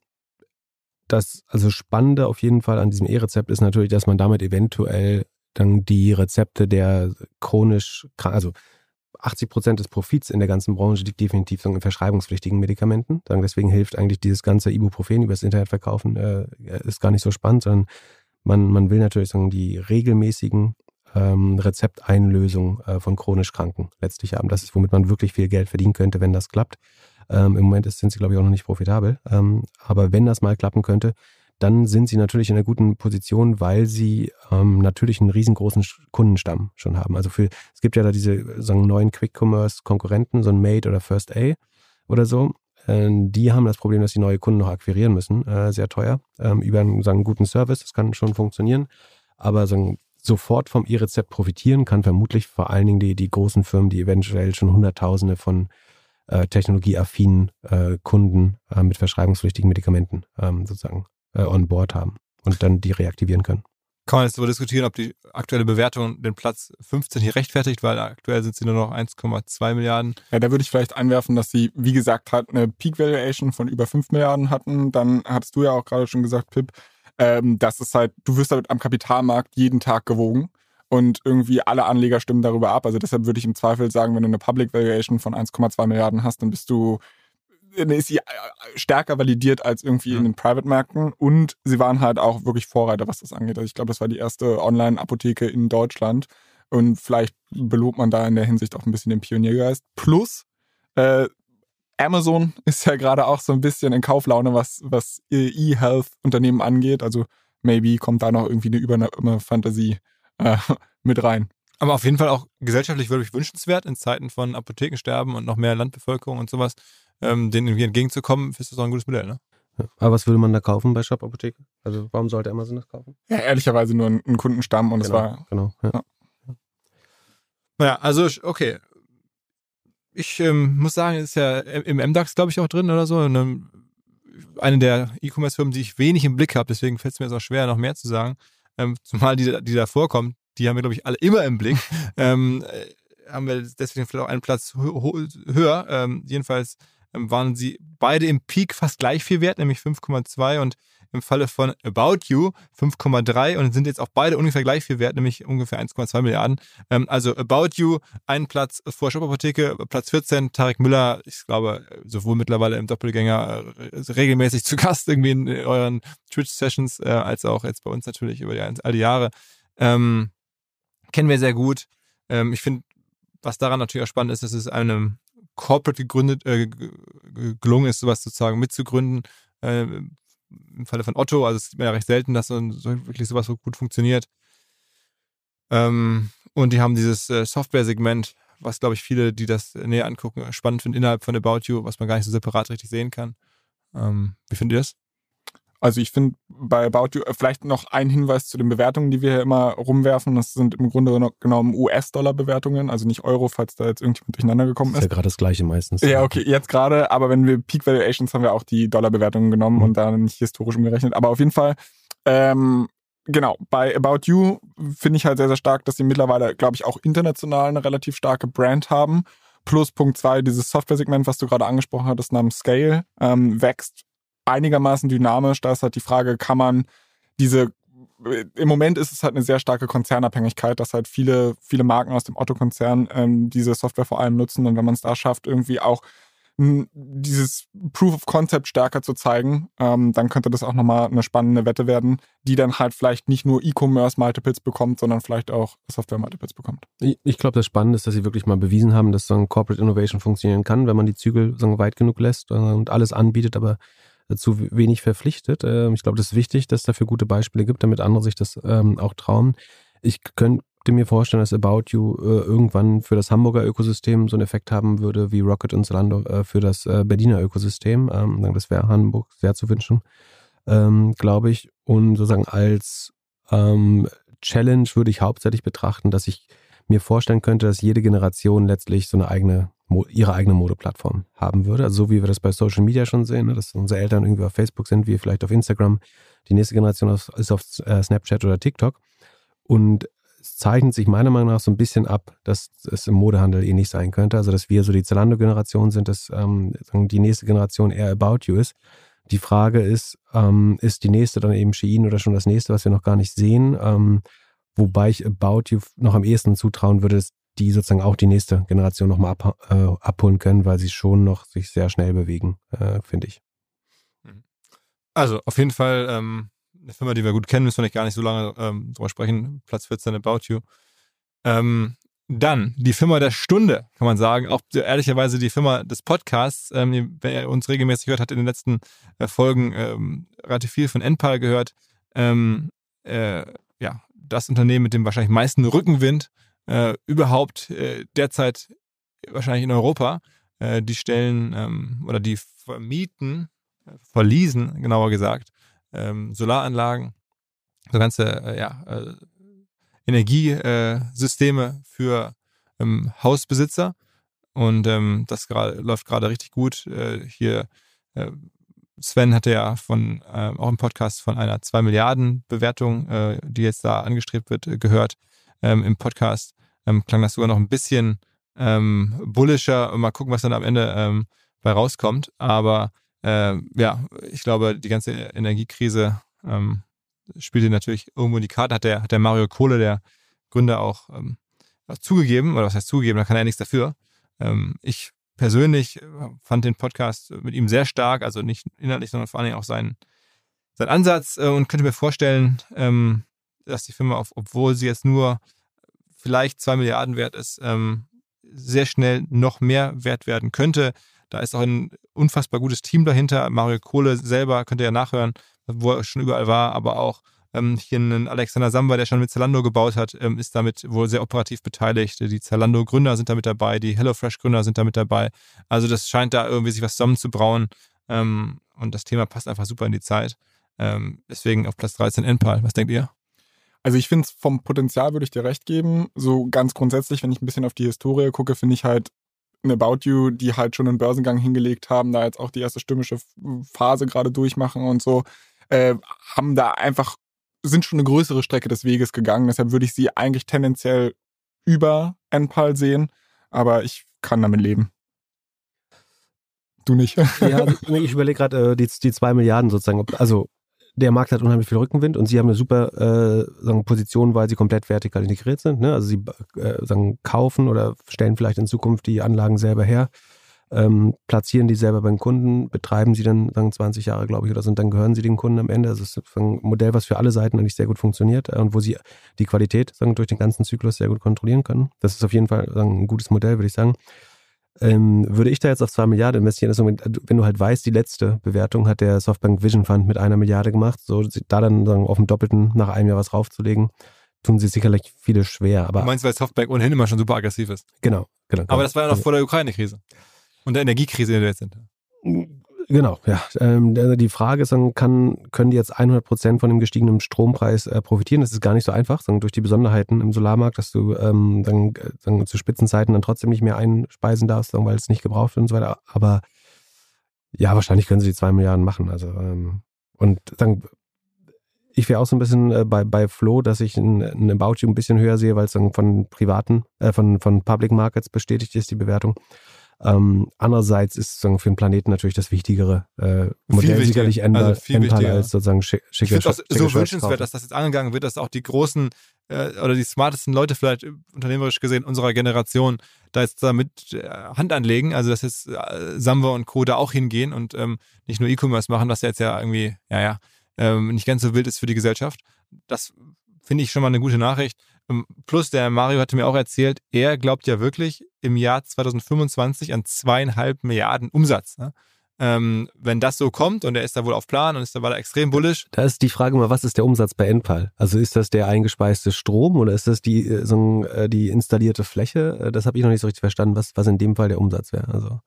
das also Spannende auf jeden Fall an diesem E-Rezept ist natürlich, dass man damit eventuell dann die Rezepte der chronisch, also 80 Prozent des Profits in der ganzen Branche liegt definitiv in verschreibungspflichtigen Medikamenten. Deswegen hilft eigentlich dieses ganze Ibuprofen übers Internet verkaufen, äh, ist gar nicht so spannend, sondern man, man will natürlich sagen, die regelmäßigen ähm, Rezepteinlösungen äh, von chronisch Kranken letztlich haben. Das ist, womit man wirklich viel Geld verdienen könnte, wenn das klappt. Ähm, Im Moment sind sie, glaube ich, auch noch nicht profitabel. Ähm, aber wenn das mal klappen könnte, dann sind sie natürlich in einer guten Position, weil sie ähm, natürlich einen riesengroßen Kundenstamm schon haben. Also für, es gibt ja da diese sagen, neuen Quick-Commerce-Konkurrenten, so ein Made oder First A oder so. Äh, die haben das Problem, dass sie neue Kunden noch akquirieren müssen, äh, sehr teuer, ähm, über einen, sagen, guten Service. Das kann schon funktionieren. Aber sagen, sofort vom E-Rezept profitieren kann vermutlich vor allen Dingen die, die großen Firmen, die eventuell schon Hunderttausende von äh, technologieaffinen äh, Kunden äh, mit verschreibungspflichtigen Medikamenten ähm, sozusagen äh, on board haben und dann die reaktivieren können. Kann man jetzt darüber diskutieren, ob die aktuelle Bewertung den Platz 15 hier rechtfertigt, weil aktuell sind sie nur noch 1,2 Milliarden. Ja, da würde ich vielleicht einwerfen, dass sie, wie gesagt, halt eine Peak Valuation von über 5 Milliarden hatten. Dann hattest du ja auch gerade schon gesagt, Pip, ähm, dass es halt, du wirst halt am Kapitalmarkt jeden Tag gewogen und irgendwie alle Anleger stimmen darüber ab. Also deshalb würde ich im Zweifel sagen, wenn du eine Public Valuation von 1,2 Milliarden hast, dann bist du dann ist sie äh, stärker validiert als irgendwie mhm. in den Private-Märkten und sie waren halt auch wirklich Vorreiter, was das angeht. Also ich glaube, das war die erste Online-Apotheke in Deutschland und vielleicht belobt man da in der Hinsicht auch ein bisschen den Pioniergeist. Plus, äh, Amazon ist ja gerade auch so ein bisschen in Kauflaune, was, was E-Health-Unternehmen angeht. Also maybe kommt da noch irgendwie eine Übernahme-Fantasie äh, mit rein. Aber auf jeden Fall auch gesellschaftlich wirklich wünschenswert in Zeiten von Apothekensterben und noch mehr Landbevölkerung und sowas, ähm, denen irgendwie entgegenzukommen, ist das auch ein gutes Modell, ne? Ja. Aber was würde man da kaufen bei Shop Apotheke? Also warum sollte Amazon das kaufen? Ja, ehrlicherweise nur ein, ein Kundenstamm und es genau, war. Genau. Ja. Ja. Naja, also okay. Ich ähm, muss sagen, ist ja im MDAX, glaube ich, auch drin oder so. Eine, eine der E-Commerce-Firmen, die ich wenig im Blick habe, deswegen fällt es mir so schwer, noch mehr zu sagen. Ähm, zumal die, die da vorkommt, die haben wir, glaube ich, alle immer im Blick. ähm, äh, haben wir deswegen vielleicht auch einen Platz höher. Ähm, jedenfalls ähm, waren sie beide im Peak fast gleich viel wert, nämlich 5,2 und im Falle von About You 5,3 und sind jetzt auch beide ungefähr gleich viel wert, nämlich ungefähr 1,2 Milliarden. Ähm, also About You, einen Platz vor Shop Apotheke, Platz 14, Tarek Müller, ich glaube, sowohl mittlerweile im Doppelgänger äh, regelmäßig zu Gast irgendwie in euren Twitch-Sessions, äh, als auch jetzt bei uns natürlich über die, all die Jahre. Ähm, kennen wir sehr gut. Ähm, ich finde, was daran natürlich auch spannend ist, dass es einem Corporate gegründet, äh, gelungen ist, sowas sozusagen mitzugründen. Äh, im Falle von Otto, also es ist ja recht selten, dass so, wirklich sowas so gut funktioniert. Ähm, und die haben dieses äh, Software-Segment, was glaube ich viele, die das näher angucken, spannend finden innerhalb von About You, was man gar nicht so separat richtig sehen kann. Ähm, wie findet ihr das? Also ich finde bei About You äh, vielleicht noch ein Hinweis zu den Bewertungen, die wir hier immer rumwerfen. Das sind im Grunde genommen US-Dollar-Bewertungen, also nicht Euro, falls da jetzt irgendjemand durcheinander gekommen ist. Das ist ja gerade das gleiche meistens. Ja, okay, jetzt gerade, aber wenn wir Peak Valuations haben wir auch die Dollar-Bewertungen genommen mhm. und da nicht historisch umgerechnet. Aber auf jeden Fall, ähm, genau, bei About You finde ich halt sehr, sehr stark, dass sie mittlerweile, glaube ich, auch international eine relativ starke Brand haben. Plus Punkt zwei, dieses Software-Segment, was du gerade angesprochen hattest, namens Scale, ähm, wächst einigermaßen dynamisch. Da ist halt die Frage, kann man diese im Moment ist es halt eine sehr starke Konzernabhängigkeit, dass halt viele, viele Marken aus dem Otto-Konzern ähm, diese Software vor allem nutzen. Und wenn man es da schafft, irgendwie auch dieses Proof of Concept stärker zu zeigen, ähm, dann könnte das auch nochmal eine spannende Wette werden, die dann halt vielleicht nicht nur E-Commerce-Multiples bekommt, sondern vielleicht auch Software-Multiples bekommt. Ich, glaube, das Spannende ist, dass sie wirklich mal bewiesen haben, dass so ein Corporate Innovation funktionieren kann, wenn man die Zügel so weit genug lässt und alles anbietet, aber zu wenig verpflichtet. Ähm, ich glaube, das ist wichtig, dass es dafür gute Beispiele gibt, damit andere sich das ähm, auch trauen. Ich könnte mir vorstellen, dass About You äh, irgendwann für das Hamburger Ökosystem so einen Effekt haben würde, wie Rocket und Zalando äh, für das äh, Berliner Ökosystem. Ähm, das wäre Hamburg sehr zu wünschen, glaube ich. Und sozusagen als Challenge würde ich hauptsächlich betrachten, dass ich mir vorstellen könnte, dass jede Generation letztlich so eine eigene ihre eigene Modeplattform haben würde. Also so wie wir das bei Social Media schon sehen, ne, dass unsere Eltern irgendwie auf Facebook sind, wir vielleicht auf Instagram. Die nächste Generation ist auf äh, Snapchat oder TikTok. Und es zeichnet sich meiner Meinung nach so ein bisschen ab, dass es im Modehandel ähnlich eh sein könnte. Also dass wir so die Zalando-Generation sind, dass ähm, die nächste Generation eher About You ist. Die Frage ist, ähm, ist die nächste dann eben Shein oder schon das nächste, was wir noch gar nicht sehen? Ähm, wobei ich About You noch am ehesten zutrauen würde, dass die sozusagen auch die nächste Generation nochmal ab, äh, abholen können, weil sie schon noch sich sehr schnell bewegen, äh, finde ich. Mhm. Also auf jeden Fall ähm, eine Firma, die wir gut kennen, müssen wir nicht gar nicht so lange ähm, drüber sprechen. Platz 14 About You. Ähm, dann die Firma der Stunde, kann man sagen. Auch ehrlicherweise die Firma des Podcasts. Ähm, wer uns regelmäßig hört, hat in den letzten äh, Folgen ähm, relativ viel von Enpal gehört. Ähm, äh, ja, das Unternehmen mit dem wahrscheinlich meisten Rückenwind äh, überhaupt äh, derzeit wahrscheinlich in Europa. Äh, die stellen ähm, oder die vermieten, äh, verließen, genauer gesagt, ähm, Solaranlagen, so ganze äh, ja, äh, Energiesysteme für ähm, Hausbesitzer. Und ähm, das grad, läuft gerade richtig gut. Hier Sven hatte ja von äh, auch im Podcast von einer 2 Milliarden Bewertung, äh, die jetzt da angestrebt wird, gehört ähm, im Podcast ähm, klang das sogar noch ein bisschen ähm, bullischer. Mal gucken, was dann am Ende ähm, bei rauskommt. Aber äh, ja, ich glaube, die ganze Energiekrise ähm, spielt natürlich irgendwo in die Karte. Hat der, hat der Mario Kohle, der Gründer, auch ähm, zugegeben, oder was heißt zugegeben, da kann er nichts dafür. Ähm, ich persönlich äh, fand den Podcast mit ihm sehr stark, also nicht inhaltlich, sondern vor allem auch seinen, seinen Ansatz äh, und könnte mir vorstellen, ähm, dass die Firma, obwohl sie jetzt nur vielleicht zwei Milliarden wert ist, ähm, sehr schnell noch mehr wert werden könnte. Da ist auch ein unfassbar gutes Team dahinter. Mario Kohle selber könnt ihr ja nachhören, wo er schon überall war, aber auch Ähm, hier ein Alexander Samba, der schon mit Zalando gebaut hat, ähm, ist damit wohl sehr operativ beteiligt. Die Zalando-Gründer sind da mit dabei, die HelloFresh-Gründer sind da mit dabei. Also das scheint da irgendwie sich was zusammenzubrauen. Ähm, und das Thema passt einfach super in die Zeit. Ähm, deswegen auf Platz 13 Enpal. Was denkt ihr? Also ich finde es vom Potenzial würde ich dir recht geben. So ganz grundsätzlich, wenn ich ein bisschen auf die Historie gucke, finde ich halt eine About You, die halt schon einen Börsengang hingelegt haben, da jetzt auch die erste stürmische Phase gerade durchmachen und so, äh, haben da einfach, sind schon eine größere Strecke des Weges gegangen. Deshalb würde ich sie eigentlich tendenziell über Enpal sehen, aber ich kann damit leben. Du nicht. ja, ich überlege gerade äh, die, die zwei Milliarden sozusagen. Also der Markt hat unheimlich viel Rückenwind und sie haben eine super äh, sagen, Position, weil sie komplett vertikal integriert sind. Ne? Also sie äh, sagen, kaufen oder stellen vielleicht in Zukunft die Anlagen selber her, ähm, platzieren die selber beim Kunden, betreiben sie dann sagen 20 Jahre, glaube ich, oder so, und dann gehören sie den Kunden am Ende. Also es ist ein Modell, was für alle Seiten eigentlich sehr gut funktioniert äh, und wo sie die Qualität sagen, durch den ganzen Zyklus sehr gut kontrollieren können. Das ist auf jeden Fall sagen, ein gutes Modell, würde ich sagen ähm, würde ich da jetzt auf zwei Milliarden investieren, also wenn du halt weißt, die letzte Bewertung hat der Softbank Vision Fund mit einer Milliarde gemacht, so da dann sagen, auf dem Doppelten nach einem Jahr was raufzulegen, tun sie sicherlich viele schwer. Aber du meinst, weil Softbank ohnehin immer schon super aggressiv ist? Genau, genau. Aber das war ja noch also, vor der Ukraine-Krise und der Energiekrise, in der wir jetzt sind. Genau, ja. Ähm, die Frage ist dann, kann, können die jetzt 100 Prozent von dem gestiegenen Strompreis äh, profitieren? Das ist gar nicht so einfach, sondern durch die Besonderheiten im Solarmarkt, dass du ähm, dann, dann zu Spitzenzeiten dann trotzdem nicht mehr einspeisen darfst, weil es nicht gebraucht wird und so weiter. Aber ja, wahrscheinlich können sie die zwei Milliarden machen. Also ähm, und dann ich wäre auch so ein bisschen äh, bei, bei Flo, dass ich ein, ein About You ein bisschen höher sehe, weil es dann von privaten, äh, von, von Public Markets bestätigt ist, die Bewertung. Ähm, andererseits ist sozusagen für den Planeten natürlich das wichtigere äh, Modell viel sicherlich Enpal, also viel Enpal als sozusagen schicke Ich finde es so wünschenswert, dass das jetzt angegangen wird, dass auch die großen äh, oder die smartesten Leute vielleicht unternehmerisch gesehen unserer Generation da jetzt damit äh, Hand anlegen, also dass jetzt äh, Samba und Co. da auch hingehen und ähm, nicht nur E-Commerce machen, was ja jetzt ja irgendwie, ja, ja, ähm, nicht ganz so wild ist für die Gesellschaft. Das finde ich schon mal eine gute Nachricht. Ähm, plus, der Mario hatte mir auch erzählt, er glaubt ja wirklich im Jahr 2025 an zweieinhalb Milliarden Umsatz. Ne? Ähm, wenn das so kommt und er ist da wohl auf Plan und ist da, war da extrem bullisch. Da ist die Frage mal, was ist der Umsatz bei Enpal? Also ist das der eingespeiste Strom oder ist das die, äh, so, äh, die installierte Fläche? Äh, das habe ich noch nicht so richtig verstanden, was, was in dem Fall der Umsatz wäre. Also,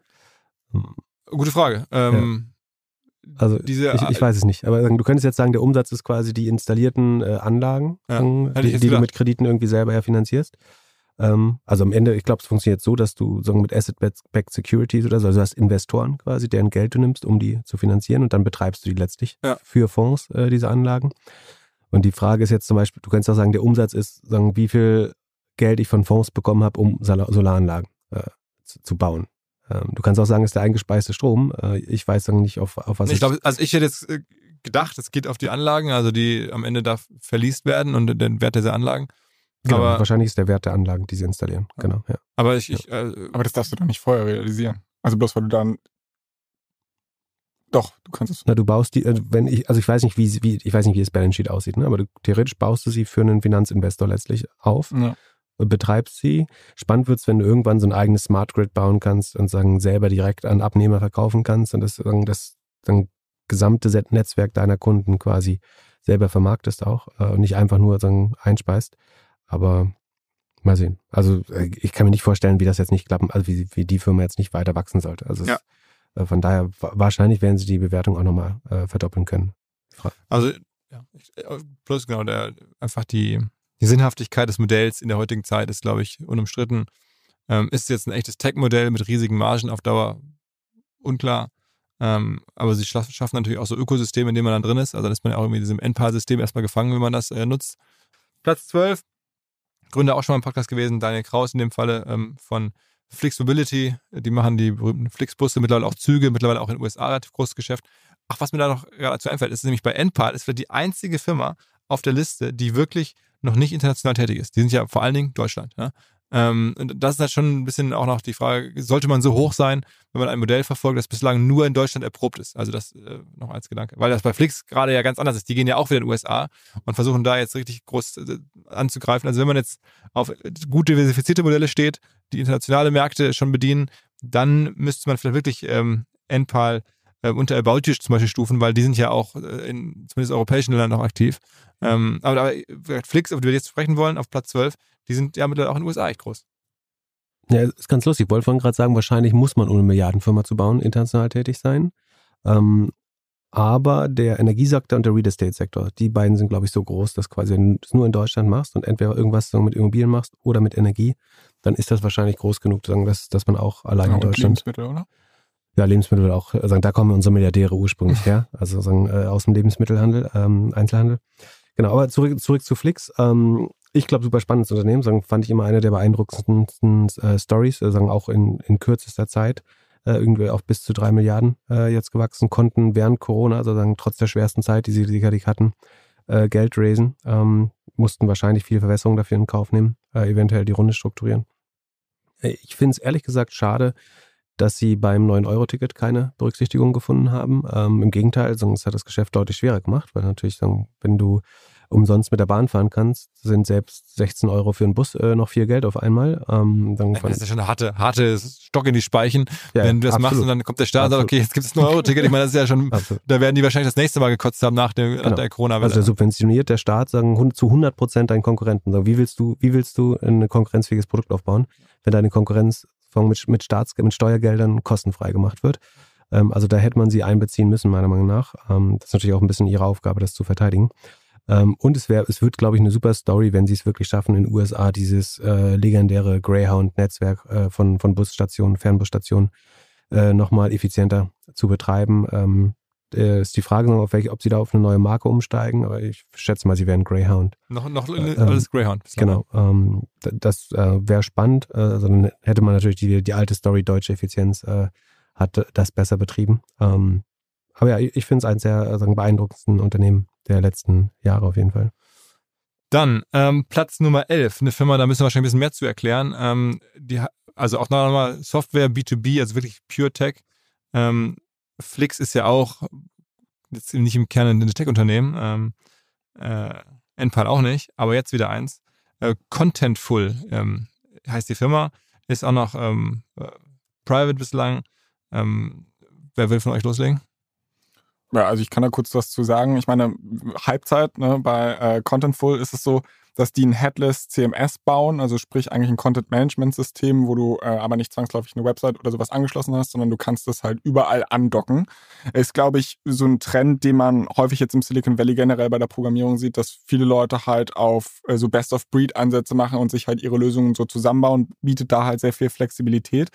hm. Gute Frage. Ähm, also diese, ich, ich, weiß es nicht, aber du könntest jetzt sagen, der Umsatz ist quasi die installierten äh, Anlagen, ja, die, die du mit Krediten irgendwie selber ja finanzierst. Ähm, also am Ende, ich glaube, es funktioniert so, dass du sagen, mit Asset-Backed Securities oder so, also du hast Investoren quasi, deren Geld du nimmst, um die zu finanzieren und dann betreibst du die letztlich ja. für Fonds, äh, diese Anlagen. Und die Frage ist jetzt zum Beispiel, du könntest auch sagen, der Umsatz ist, sagen, wie viel Geld ich von Fonds bekommen habe, um Solaranlagen äh, zu, zu bauen. Ähm, du kannst auch sagen, es ist der eingespeiste Strom. Äh, ich weiß dann nicht, auf, auf was ich. Glaube, also ich hätte jetzt äh, gedacht, es geht auf die Anlagen, also die am Ende da verliest werden und den Wert dieser Anlagen. Genau, aber, wahrscheinlich ist der Wert der Anlagen, die sie installieren. Genau, ja. Aber ich, ich äh, aber das darfst du doch nicht vorher realisieren. Also bloß weil du dann doch, du kannst es. Na, du baust die, wenn ich, also ich weiß nicht, wie, wie ich weiß nicht, wie das Balance Sheet aussieht, ne? aber du, theoretisch baust du sie für einen Finanzinvestor letztlich auf. Ja betreibst sie. Spannend wird es, wenn du irgendwann so ein eigenes Smart Grid bauen kannst und sagen, selber direkt an Abnehmer verkaufen kannst und das, das dann gesamte Netzwerk deiner Kunden quasi selber vermarktest auch äh, und nicht einfach nur sagen, einspeist. Aber mal sehen. Also äh, ich kann mir nicht vorstellen, wie das jetzt nicht klappen, also wie, wie die Firma jetzt nicht weiter wachsen sollte. Also ja. es, äh, von daher wahrscheinlich werden sie die Bewertung auch nochmal äh, verdoppeln können. Also ja, plus genau, der einfach die die Sinnhaftigkeit des Modells in der heutigen Zeit ist, glaube ich, unumstritten. Ähm, ist jetzt ein echtes Tech-Modell mit riesigen Margen auf Dauer unklar. Ähm, aber sie schaffen natürlich auch so Ökosysteme, in denen man dann drin ist. Also dann ist man ja auch irgendwie in diesem NPAR-System erstmal gefangen, wenn man das äh, nutzt. Platz 12. Gründer auch schon mal im Podcast gewesen, Daniel Kraus in dem Falle ähm, von Flixmobility. Die machen die berühmten Flixbusse, mittlerweile auch Züge, mittlerweile auch in den USA relativ großes Geschäft. Ach, was mir da noch gerade dazu einfällt, ist nämlich bei NPAR, ist die einzige Firma auf der Liste, die wirklich noch nicht international tätig ist. Die sind ja vor allen Dingen Deutschland. Ja? Ähm, das ist halt schon ein bisschen auch noch die Frage, sollte man so hoch sein, wenn man ein Modell verfolgt, das bislang nur in Deutschland erprobt ist? Also das äh, noch als Gedanke. Weil das bei Flix gerade ja ganz anders ist. Die gehen ja auch wieder in den USA und versuchen da jetzt richtig groß äh, anzugreifen. Also wenn man jetzt auf gut diversifizierte Modelle steht, die internationale Märkte schon bedienen, dann müsste man vielleicht wirklich ähm, Enpal äh, unter About You zum Beispiel stufen, weil die sind ja auch äh, in zumindest europäischen Ländern noch aktiv. Ähm, aber, aber Flix, auf die wir jetzt sprechen wollen, auf Platz 12, die sind ja mittlerweile auch in den USA echt groß. Ja, ist ganz lustig. Ich wollte vorhin gerade sagen, wahrscheinlich muss man, um eine Milliardenfirma zu bauen, international tätig sein. Ähm, aber der Energiesektor und der Real Estate Sektor, die beiden sind, glaube ich, so groß, dass quasi, wenn du es nur in Deutschland machst und entweder irgendwas mit Immobilien machst oder mit Energie, dann ist das wahrscheinlich groß genug, dass, dass man auch allein ja, in Deutschland. Lebensmittel, oder? Ja, Lebensmittel auch. Also da kommen unsere Milliardäre ursprünglich her. Also sagen, äh, aus dem Lebensmittelhandel, ähm, Einzelhandel. Genau, aber zurück, zurück zu Flix. Ähm, ich glaube, super spannendes Unternehmen. Sagen, fand ich immer eine der beeindruckendsten äh, Stories, äh, sagen auch in, in kürzester Zeit äh, irgendwie auf bis zu drei Milliarden äh, jetzt gewachsen, konnten während Corona, also sagen, trotz der schwersten Zeit, die sie sicherlich hatten, äh, Geld raisen, ähm, mussten wahrscheinlich viele Verwässerungen dafür in Kauf nehmen, äh, eventuell die Runde strukturieren. Äh, ich finde es ehrlich gesagt schade, dass sie beim 9-Euro-Ticket keine Berücksichtigung gefunden haben. Ähm, Im Gegenteil, es hat das Geschäft deutlich schwerer gemacht, weil natürlich, wenn du umsonst mit der Bahn fahren kannst, sind selbst 16 Euro für einen Bus äh, noch viel Geld auf einmal. Ähm, dann das ist ja schon eine harte, harte Stock in die Speichen, ja, wenn du das absolut. machst und dann kommt der Staat und sagt, okay, jetzt gibt es ein Euro-Ticket. Ich meine, das ist ja schon, da werden die wahrscheinlich das nächste Mal gekotzt haben nach, dem, genau. nach der Corona-Welle. Also subventioniert der Staat sagen zu 100 Prozent deinen Konkurrenten. Sagen, wie willst du, wie willst du ein konkurrenzfähiges Produkt aufbauen, wenn deine Konkurrenz mit, mit, Staats, mit Steuergeldern kostenfrei gemacht wird? Ähm, also da hätte man sie einbeziehen müssen, meiner Meinung nach. Ähm, das ist natürlich auch ein bisschen ihre Aufgabe, das zu verteidigen. Ähm, und es wäre, es wird, glaube ich, eine super Story, wenn sie es wirklich schaffen, in den USA dieses äh, legendäre Greyhound-Netzwerk äh, von, von Busstationen, Fernbusstationen äh, nochmal effizienter zu betreiben. Ähm, äh, ist die Frage, auf welche, ob sie da auf eine neue Marke umsteigen, aber ich schätze mal, sie wären Greyhound. Noch, noch äh, alles Greyhound. Genau. Ähm, das äh, wäre spannend. Äh, also dann hätte man natürlich die, die alte Story deutsche Effizienz äh, hat das besser betrieben. Ähm, aber ja, ich finde es ein sehr äh, sagen, beeindruckendsten Unternehmen der letzten Jahre auf jeden Fall. Dann ähm, Platz Nummer 11, eine Firma, da müssen wir wahrscheinlich ein bisschen mehr zu erklären. Ähm, die, also auch nochmal Software B2B, also wirklich Pure Tech. Ähm, Flix ist ja auch jetzt nicht im Kern ein Tech-Unternehmen, ähm, äh, Enpal auch nicht, aber jetzt wieder eins. Äh, Contentful ähm, heißt die Firma, ist auch noch ähm, äh, private bislang. Ähm, wer will von euch loslegen? Ja, also ich kann da kurz was zu sagen. Ich meine, Halbzeit ne, bei äh, Contentful ist es so, dass die ein Headless CMS bauen, also sprich eigentlich ein Content Management System, wo du äh, aber nicht zwangsläufig eine Website oder sowas angeschlossen hast, sondern du kannst das halt überall andocken. Ist, glaube ich, so ein Trend, den man häufig jetzt im Silicon Valley generell bei der Programmierung sieht, dass viele Leute halt auf äh, so Best-of-Breed-Ansätze machen und sich halt ihre Lösungen so zusammenbauen, bietet da halt sehr viel Flexibilität.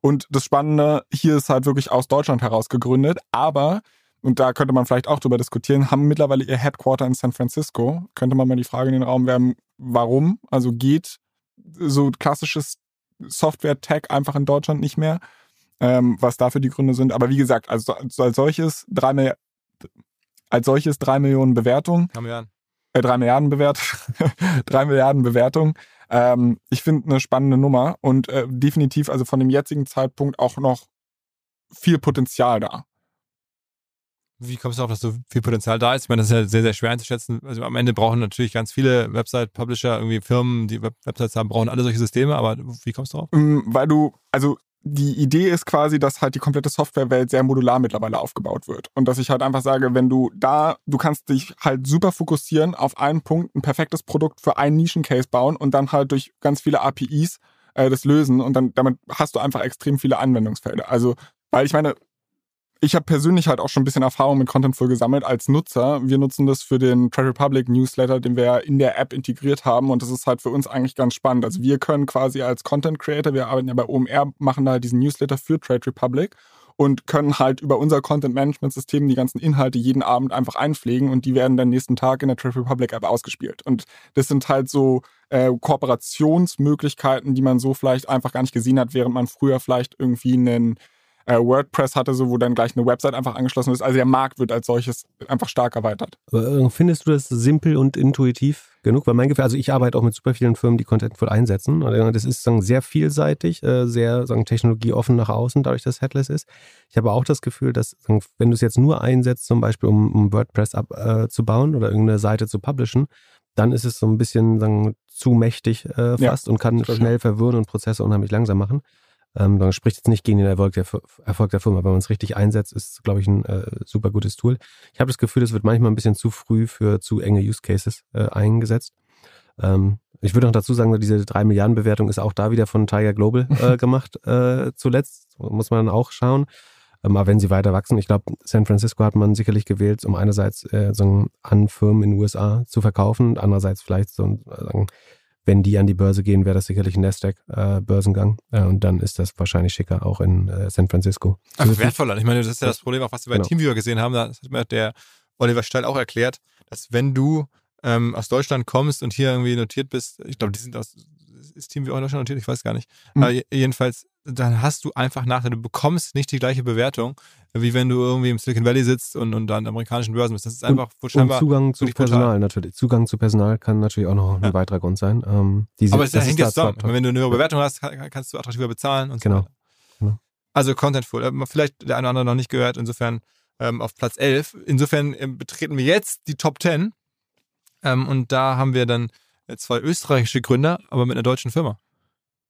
Und das Spannende hier ist halt wirklich aus Deutschland heraus gegründet, aber und da könnte man vielleicht auch drüber diskutieren, haben mittlerweile ihr Headquarter in San Francisco. Könnte man mal die Frage in den Raum werfen, warum? Also geht so klassisches Software-Tech einfach in Deutschland nicht mehr, ähm, was dafür die Gründe sind. Aber wie gesagt, also als solches drei, Milliarden, als solches drei Millionen Bewertungen. Milliarden. Äh, drei Milliarden Bewertung. drei Milliarden Bewertung. Ähm, ich finde eine spannende Nummer und äh, definitiv also von dem jetzigen Zeitpunkt auch noch viel Potenzial da. Wie kommst du darauf, dass so viel Potenzial da ist? Ich meine, das ist ja sehr, sehr schwer einzuschätzen. Also am Ende brauchen natürlich ganz viele Website-Publisher, irgendwie Firmen, die Websites haben, brauchen alle solche Systeme, aber wie kommst du darauf? Mm, weil du, also die Idee ist quasi, dass halt die komplette Softwarewelt sehr modular mittlerweile aufgebaut wird. Und dass ich halt einfach sage, wenn du da, du kannst dich halt super fokussieren auf einen Punkt, ein perfektes Produkt für einen Nischencase bauen und dann halt durch ganz viele APIs äh, das lösen und dann damit hast du einfach extrem viele Anwendungsfelder. Also, weil ich meine, ich habe persönlich halt auch schon ein bisschen Erfahrung mit Contentful gesammelt als Nutzer. Wir nutzen das für den Trade Republic Newsletter, den wir in der App integriert haben und das ist halt für uns eigentlich ganz spannend. Also wir können quasi als Content Creator, wir arbeiten ja bei OMR, machen da diesen Newsletter für Trade Republic und können halt über unser Content Management System die ganzen Inhalte jeden Abend einfach einpflegen und die werden dann nächsten Tag in der Trade Republic App ausgespielt. Und das sind halt so äh, Kooperationsmöglichkeiten, die man so vielleicht einfach gar nicht gesehen hat, während man früher vielleicht irgendwie einen äh, WordPress hatte, so wo dann gleich eine Website einfach angeschlossen ist. Also der Markt wird als solches einfach stark erweitert. Äh, findest du das simpel und intuitiv genug? Weil mein Gefühl, also ich arbeite auch mit super vielen Firmen, die Contentful einsetzen. Und das ist sagen, sehr vielseitig, äh, sehr sagen, technologieoffen nach außen, dadurch, dass Headless ist. Ich habe auch das Gefühl, dass sagen, wenn du es jetzt nur einsetzt, zum Beispiel um, um WordPress abzubauen äh, oder irgendeine Seite zu publishen, dann ist es so ein bisschen sagen, zu mächtig äh, fast ja, und kann schnell verwirren und Prozesse unheimlich langsam machen. Ähm, dann spricht jetzt nicht gegen den Erfolg der, Erfolg der Firma. Wenn man es richtig einsetzt, ist es, glaube ich, ein äh, super gutes Tool. Ich habe das Gefühl, es wird manchmal ein bisschen zu früh für zu enge Use Cases äh, eingesetzt. Ähm, ich würde noch dazu sagen, diese 3 Milliarden Bewertung ist auch da wieder von Tiger Global äh, gemacht äh, zuletzt. Muss man dann auch schauen. Ähm, aber wenn sie weiter wachsen, ich glaube, San Francisco hat man sicherlich gewählt, um einerseits äh, so an Firmen in den USA zu verkaufen und andererseits vielleicht so sagen, wenn die an die Börse gehen, wäre das sicherlich ein Nasdaq-Börsengang. Äh, äh, und dann ist das wahrscheinlich schicker auch in äh, San Francisco. Ach, wertvoller. Ich meine, das ist ja das Problem, auch was wir bei genau. Teamviewer gesehen haben. Da hat mir der Oliver Steil auch erklärt, dass wenn du ähm, aus Deutschland kommst und hier irgendwie notiert bist, ich glaube, die sind aus, ist Teamviewer auch in Deutschland notiert? Ich weiß gar nicht. Mhm. Aber jedenfalls, dann hast du einfach Nachteile. Du bekommst nicht die gleiche Bewertung, wie wenn du irgendwie im Silicon Valley sitzt und, und an amerikanischen Börsen bist. Das ist einfach und, scheinbar. Und Zugang zu Personal brutal. natürlich. Zugang zu Personal kann natürlich auch noch ein ja. weiterer Grund sein. Ähm, diese, Aber es hängt jetzt zusammen. Wenn du eine höhere Bewertung hast, kannst du attraktiver bezahlen und genau. so weiter. Genau. Also Contentful. Äh, vielleicht der eine oder andere noch nicht gehört. Insofern ähm, auf Platz 11. Insofern ähm, betreten wir jetzt die Top 10. Ähm, und da haben wir dann äh, zwei österreichische Gründer, aber mit einer deutschen Firma.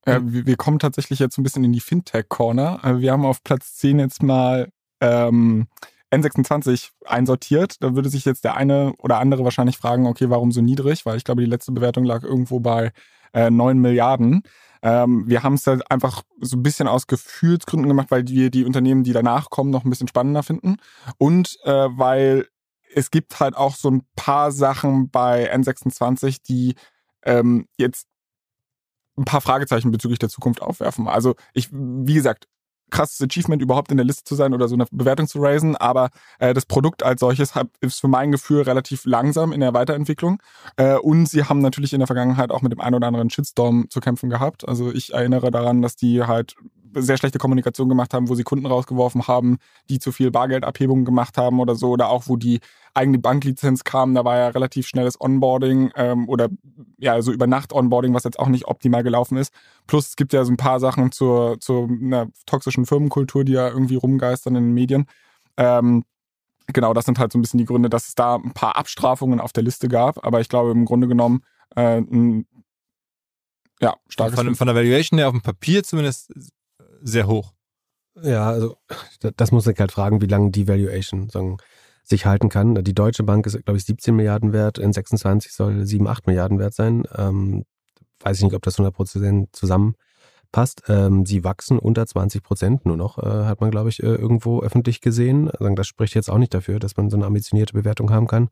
Äh, wir, wir, kommen tatsächlich jetzt ein bisschen in die Fintech-Corner. Äh, wir haben auf Platz 10 jetzt mal ähm, N26 einsortiert. Da würde sich jetzt der eine oder andere wahrscheinlich fragen, okay, warum so niedrig? Weil ich glaube, die letzte Bewertung lag irgendwo bei äh, 9 Milliarden. Ähm, wir haben es halt einfach so ein bisschen aus Gefühlsgründen gemacht, weil wir die Unternehmen, die danach kommen, noch ein bisschen spannender finden. Und äh, weil es gibt halt auch so ein paar Sachen bei N26, die ähm, jetzt ein paar Fragezeichen bezüglich der Zukunft aufwerfen. Also ich, wie gesagt, krasses Achievement, überhaupt in der Liste zu sein oder so eine Bewertung zu raisen, aber äh, das Produkt als solches hat, ist für mein Gefühl relativ langsam in der Weiterentwicklung. Äh, und sie haben natürlich in der Vergangenheit auch mit dem einen oder anderen Shitstorm zu kämpfen gehabt. Also ich erinnere daran, dass die halt sehr schlechte Kommunikation gemacht haben, wo sie Kunden rausgeworfen haben, die zu viel Bargeldabhebungen gemacht haben oder so, oder auch wo die eigene Banklizenz kam, da war ja relativ schnelles Onboarding ähm, oder ja, so über Nacht Onboarding, was jetzt auch nicht optimal gelaufen ist. Plus es gibt ja so ein paar Sachen zur, zur einer toxischen Firmenkultur, die ja irgendwie rumgeistern in den Medien. Ähm, genau, das sind halt so ein bisschen die Gründe, dass es da ein paar Abstrafungen auf der Liste gab, aber ich glaube im Grunde genommen äh, ein ja, starkes. Von, von der Valuation her auf dem Papier zumindest sehr hoch. Ja, also das muss ich halt fragen, wie lange die Valuation sagen, sich halten kann. Die Deutsche Bank ist, glaube ich, 17 Milliarden wert, in 26 soll 7, 8 Milliarden wert sein. Ähm, weiß ich nicht, ob das 100 Prozent zusammenpasst. Ähm, sie wachsen unter 20 Prozent nur noch, äh, hat man, glaube ich, äh, irgendwo öffentlich gesehen. Also das spricht jetzt auch nicht dafür, dass man so eine ambitionierte Bewertung haben kann.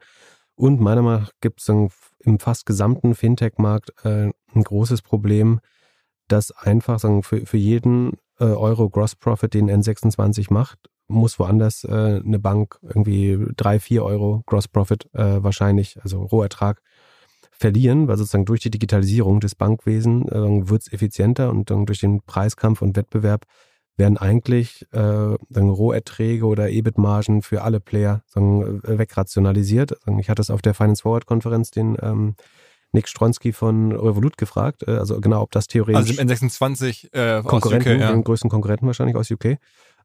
Und meiner Meinung nach gibt es im fast gesamten Fintech-Markt äh, ein großes Problem, dass einfach sagen, für, für jeden äh, Euro Gross Profit, den N26 macht, muss woanders äh, eine Bank irgendwie drei, vier Euro Gross Profit äh, wahrscheinlich, also Rohertrag, verlieren, weil sozusagen durch die Digitalisierung des Bankwesens äh, wird es effizienter und dann durch den Preiskampf und Wettbewerb werden eigentlich äh, sagen, Roherträge oder EBIT-Margen für alle Player sagen, äh, wegrationalisiert. Ich hatte es auf der Finance Forward Konferenz den ähm, Nick Stronski von Revolut gefragt, äh, also genau, ob das theoretisch. Also im N26 äh, Konkurrenten, UK, ja. den größten Konkurrenten wahrscheinlich aus UK.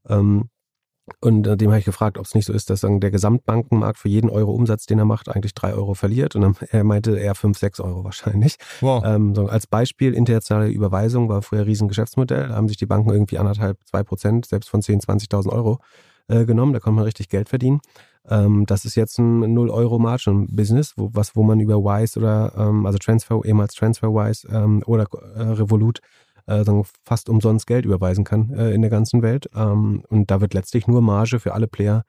Ähm, und äh, dem habe ich gefragt, ob es nicht so ist, dass dann der Gesamtbankenmarkt für jeden Euro Umsatz, den er macht, eigentlich drei Euro verliert. Und dann, er meinte eher fünf, sechs Euro wahrscheinlich. Wow. Ähm, so als Beispiel, internationale Überweisung war früher ein Riesengeschäftsmodell. Da haben sich die Banken irgendwie anderthalb, zwei Prozent, selbst von 10.000, 20.000 Euro äh, genommen. Da konnte man richtig Geld verdienen. Ähm, das ist jetzt ein 0-Euro-Margin-Business, wo, was, wo man über Wise oder, ähm, also Transfer, ehemals TransferWise ähm, oder äh, Revolut äh, fast umsonst Geld überweisen kann äh, in der ganzen Welt. Ähm, und da wird letztlich nur Marge für alle Player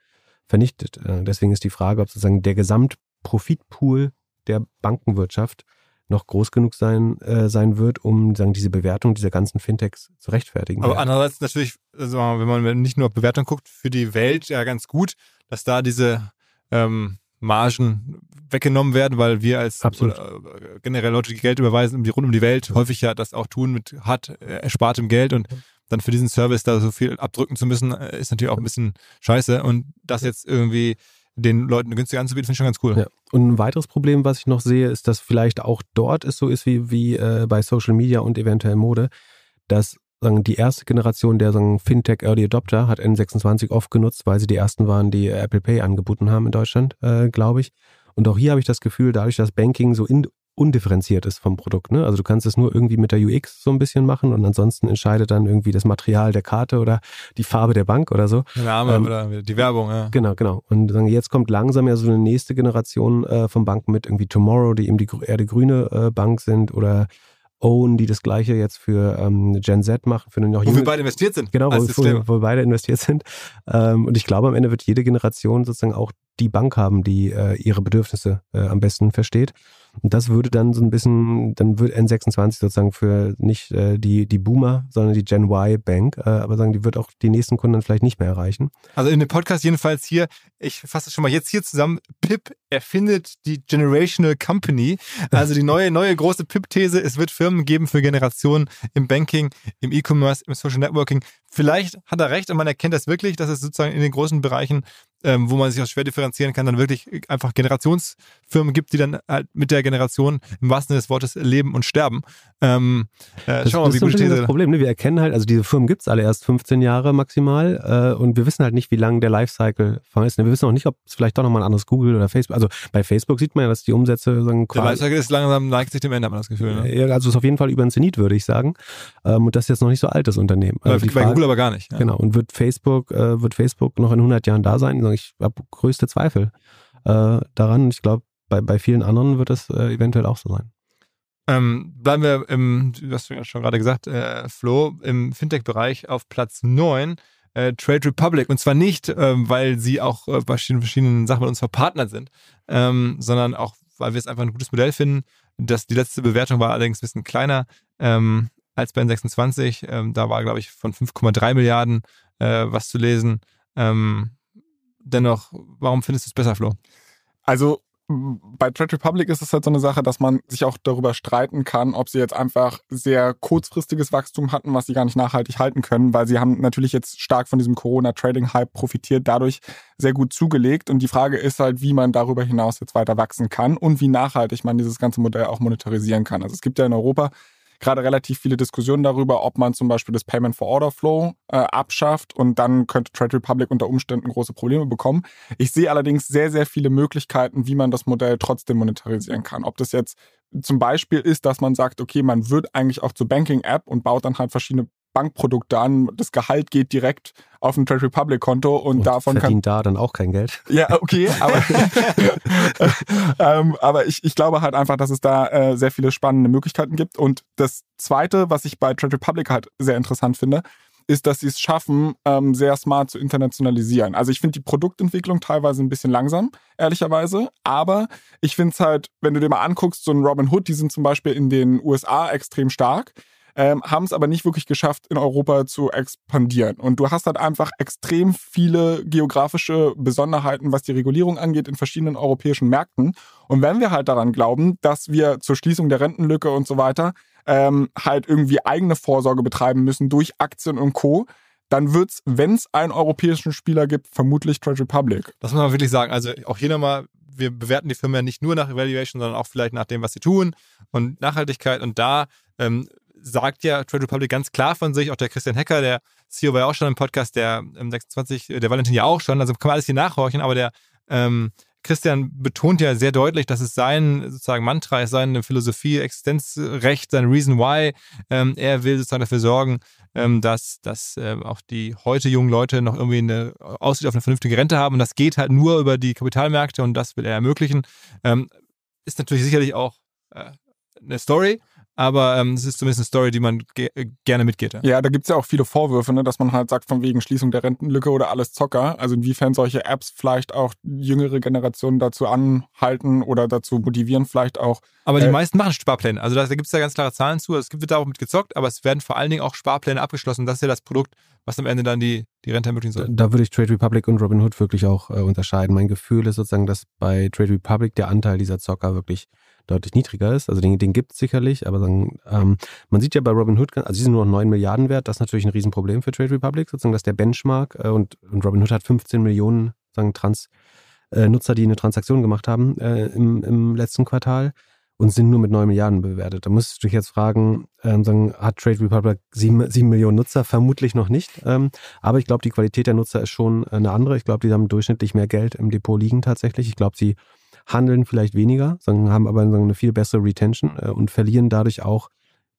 vernichtet. Äh, deswegen ist die Frage, ob sozusagen der Gesamtprofitpool der Bankenwirtschaft noch groß genug sein, äh, sein wird, um sagen, diese Bewertung dieser ganzen Fintechs zu rechtfertigen. Aber andererseits natürlich, also wenn man nicht nur auf Bewertung guckt, für die Welt ja ganz gut, dass da diese ähm, Margen weggenommen werden, weil wir als Absolut. Äh, generell Leute, die Geld überweisen, die rund um die Welt häufig ja das auch tun mit hart äh, erspartem Geld und dann für diesen Service da so viel abdrücken zu müssen, äh, ist natürlich auch ein bisschen scheiße. Und das jetzt irgendwie den Leuten günstig anzubieten, finde ich schon ganz cool. Ja. Und ein weiteres Problem, was ich noch sehe, ist, dass vielleicht auch dort es so ist wie, wie äh, bei Social Media und eventuell Mode, dass sagen, die erste Generation der sagen, Fintech Early Adopter hat N26 oft genutzt, weil sie die ersten waren, die Apple Pay angeboten haben in Deutschland, äh, glaube ich. Und auch hier habe ich das Gefühl, dadurch, dass Banking so in, undifferenziert ist vom Produkt. Ne? Also du kannst es nur irgendwie mit der UX so ein bisschen machen und ansonsten entscheidet dann irgendwie das Material der Karte oder die Farbe der Bank oder so. Der Name ähm, oder die Werbung, ja. Genau, genau. Und jetzt kommt langsam ja so eine nächste Generation äh, von Banken mit irgendwie Tomorrow, die eben die eher die grüne äh, Bank sind oder Own, die das gleiche jetzt für ähm, Gen Z machen, für eine noch Wo wir beide investiert sind. Genau, wo, wo, wo, wir beide investiert sind. Ähm, und ich glaube, am Ende wird jede Generation sozusagen auch die Bank haben, die äh, ihre Bedürfnisse äh, am besten versteht. Und das würde dann so ein bisschen, dann wird N26 sozusagen für nicht äh, die, die Boomer, sondern die Gen Y Bank, äh, aber sagen, die wird auch die nächsten Kunden dann vielleicht nicht mehr erreichen. Also in dem Podcast jedenfalls hier, ich fasse es schon mal jetzt hier zusammen, Pip erfindet die Generational Company, also die neue, neue große Pip-These, es wird Firmen geben für Generationen im Banking, im E-Commerce, im Social Networking. Vielleicht hat er recht und man erkennt das wirklich, dass es sozusagen in den großen Bereichen ähm, wo man sich auch schwer differenzieren kann, dann wirklich einfach Generationsfirmen gibt, die dann halt mit der Generation im wahrsten Sinne des Wortes leben und sterben. Ähm, äh, das, schauen wir mal, wie das ist das Problem. Ne? Wir erkennen halt, also diese Firmen gibt es alle erst 15 Jahre maximal äh, und wir wissen halt nicht, wie lang der Lifecycle ist. Ne? Wir wissen auch nicht, ob es vielleicht doch nochmal ein anderes Google oder Facebook, also bei Facebook sieht man ja, dass die Umsätze sagen, Der Lifecycle ist langsam, neigt sich dem Ende, hat man das Gefühl. Ne? Ja, also ist auf jeden Fall über ein Zenit, würde ich sagen. Ähm, und das ist jetzt noch nicht so altes Unternehmen. Also bei, Frage, Google aber gar nicht. Ja. Genau. Und wird Facebook, äh, wird Facebook noch in 100 Jahren da sein? Ich habe größte Zweifel äh, daran. Ich glaube, bei, bei vielen anderen wird es äh, eventuell auch so sein. Ähm, bleiben wir im, du hast schon gerade gesagt, äh, Flo, im Fintech-Bereich auf Platz 9. Äh, Trade Republic. Und zwar nicht, ähm, weil sie auch äh, bei verschiedenen Sachen mit uns verpartnert sind, ähm, sondern auch, weil wir es einfach ein gutes Modell finden. Das, die letzte Bewertung war allerdings ein bisschen kleiner ähm, als bei N26. Ähm, da war, glaube ich, von 5,3 Milliarden äh, was zu lesen. Ähm, dennoch, warum findest du es besser, Flo? Also bei Trade Republic ist es halt so eine Sache, dass man sich auch darüber streiten kann, ob sie jetzt einfach sehr kurzfristiges Wachstum hatten, was sie gar nicht nachhaltig halten können, weil sie haben natürlich jetzt stark von diesem Corona-Trading-Hype profitiert, dadurch sehr gut zugelegt. Und die Frage ist halt, wie man darüber hinaus jetzt weiter wachsen kann und wie nachhaltig man dieses ganze Modell auch monetarisieren kann. Also es gibt ja in Europa gerade relativ viele Diskussionen darüber, ob man zum Beispiel das Payment for Order Flow äh, abschafft und dann könnte Trade Republic unter Umständen große Probleme bekommen. Ich sehe allerdings sehr, sehr viele Möglichkeiten, wie man das Modell trotzdem monetarisieren kann. Ob das jetzt zum Beispiel ist, dass man sagt, okay, man wird eigentlich auch zur Banking-App und baut dann halt verschiedene Bankprodukte an. Das Gehalt geht direkt auf ein Trade Republic Konto und, und davon verdient kann, da dann auch kein Geld. Ja, okay, aber, ähm, aber ich, ich glaube halt einfach, dass es da äh, sehr viele spannende Möglichkeiten gibt. Und das Zweite, was ich bei Trade Republic halt sehr interessant finde, ist, dass sie es schaffen, ähm, sehr smart zu internationalisieren. Also ich finde die Produktentwicklung teilweise ein bisschen langsam, ehrlicherweise. Aber ich finde es halt, wenn du dir mal anguckst, so ein Robin Hood, die sind zum Beispiel in den USA extrem stark ähm, haben es aber nicht wirklich geschafft, in Europa zu expandieren. Und du hast halt einfach extrem viele geografische Besonderheiten, was die Regulierung angeht, in verschiedenen europäischen Märkten. Und wenn wir halt daran glauben, dass wir zur Schließung der Rentenlücke und so weiter ähm, halt irgendwie eigene Vorsorge betreiben müssen durch Aktien und Co., dann wird es, wenn es einen europäischen Spieler gibt, vermutlich Trade Republic. Das muss man wirklich sagen. Also auch hier nochmal, wir bewerten die Firma nicht nur nach Evaluation, sondern auch vielleicht nach dem, was sie tun und Nachhaltigkeit. Und da ähm, sagt ja Trade Republic ganz klar von sich, auch der Christian Hecker, der CEO war ja auch schon im Podcast, der ähm, 26, der Valentin ja auch schon, also kann man alles hier nachhorchen, aber der ähm, Christian betont ja sehr deutlich, dass es sein sozusagen Mantra ist, seine Philosophie, Existenzrecht, sein Reason Why. Ähm, er will sozusagen dafür sorgen, ähm, dass, dass äh, auch die heute jungen Leute noch irgendwie eine Aussicht auf eine vernünftige Rente haben. Und das geht halt nur über die Kapitalmärkte und das will er ermöglichen. Ähm, ist natürlich sicherlich auch äh, eine Story, aber ähm, es ist zumindest eine Story, die man ge äh, gerne mitgeht. Ja, ja da gibt's ja auch viele Vorwürfe, ne, dass man halt sagt, von wegen Schließung der Rentenlücke oder alles Zocker. Also inwiefern solche Apps vielleicht auch jüngere Generationen dazu anhalten oder dazu motivieren, vielleicht auch. Aber die äh, meisten machen Sparpläne. Also da, da gibt es ja ganz klare Zahlen zu. Es wird da auch mit gezockt, aber es werden vor allen Dingen auch Sparpläne abgeschlossen. Das ist ja das Produkt, was am Ende dann die, die Rente ermöglichen soll. Da, da würde ich Trade Republic und Robinhood wirklich auch äh, unterscheiden. Mein Gefühl ist sozusagen, dass bei Trade Republic der Anteil dieser Zocker wirklich deutlich niedriger ist. Also den, den gibt es sicherlich, aber dann, ähm, man sieht ja bei Robinhood, also sie sind nur noch 9 Milliarden wert, das ist natürlich ein Riesenproblem für Trade Republic, sozusagen, dass der Benchmark äh, und, und Robinhood hat 15 Millionen sagen, Trans, äh, Nutzer, die eine Transaktion gemacht haben äh, im, im letzten Quartal und sind nur mit 9 Milliarden bewertet. Da müsstest du dich jetzt fragen, ähm, sagen, hat Trade Republic 7, 7 Millionen Nutzer? Vermutlich noch nicht. Ähm, aber ich glaube, die Qualität der Nutzer ist schon eine andere. Ich glaube, die haben durchschnittlich mehr Geld im Depot liegen tatsächlich. Ich glaube, sie handeln vielleicht weniger, sondern haben aber eine viel bessere Retention äh, und verlieren dadurch auch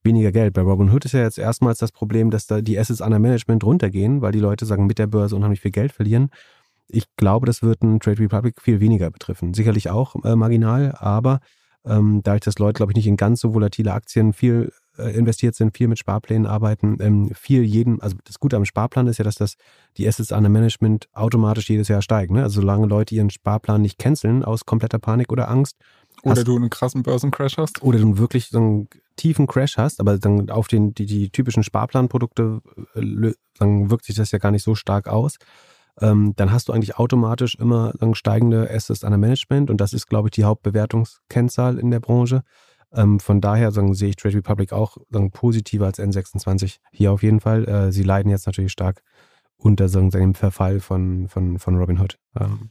weniger Geld. Bei Robinhood ist ja jetzt erstmals das Problem, dass da die Assets under Management runtergehen, weil die Leute sagen, mit der Börse unheimlich viel Geld verlieren. Ich glaube, das wird ein Trade Republic viel weniger betreffen. Sicherlich auch äh, marginal, aber ähm, dadurch, dass Leute, glaube ich, nicht in ganz so volatile Aktien viel investiert sind, viel mit Sparplänen arbeiten, ähm, viel jeden, also das Gute am Sparplan ist ja, dass das die Assets under Management automatisch jedes Jahr steigen. Ne? Also solange Leute ihren Sparplan nicht canceln aus kompletter Panik oder Angst. Oder hast, du einen krassen Börsencrash hast. Oder du wirklich so einen tiefen Crash hast, aber dann auf den, die, die typischen Sparplanprodukte äh, dann wirkt sich das ja gar nicht so stark aus. Ähm, dann hast du eigentlich automatisch immer dann steigende Assets under Management und das ist, glaube ich, die Hauptbewertungskennzahl in der Branche. Ähm, von daher sagen, sehe ich Trade Republic auch sagen, positiver als N26 hier auf jeden Fall. Äh, sie leiden jetzt natürlich stark unter sagen, dem Verfall von, von, von Robinhood. Ähm.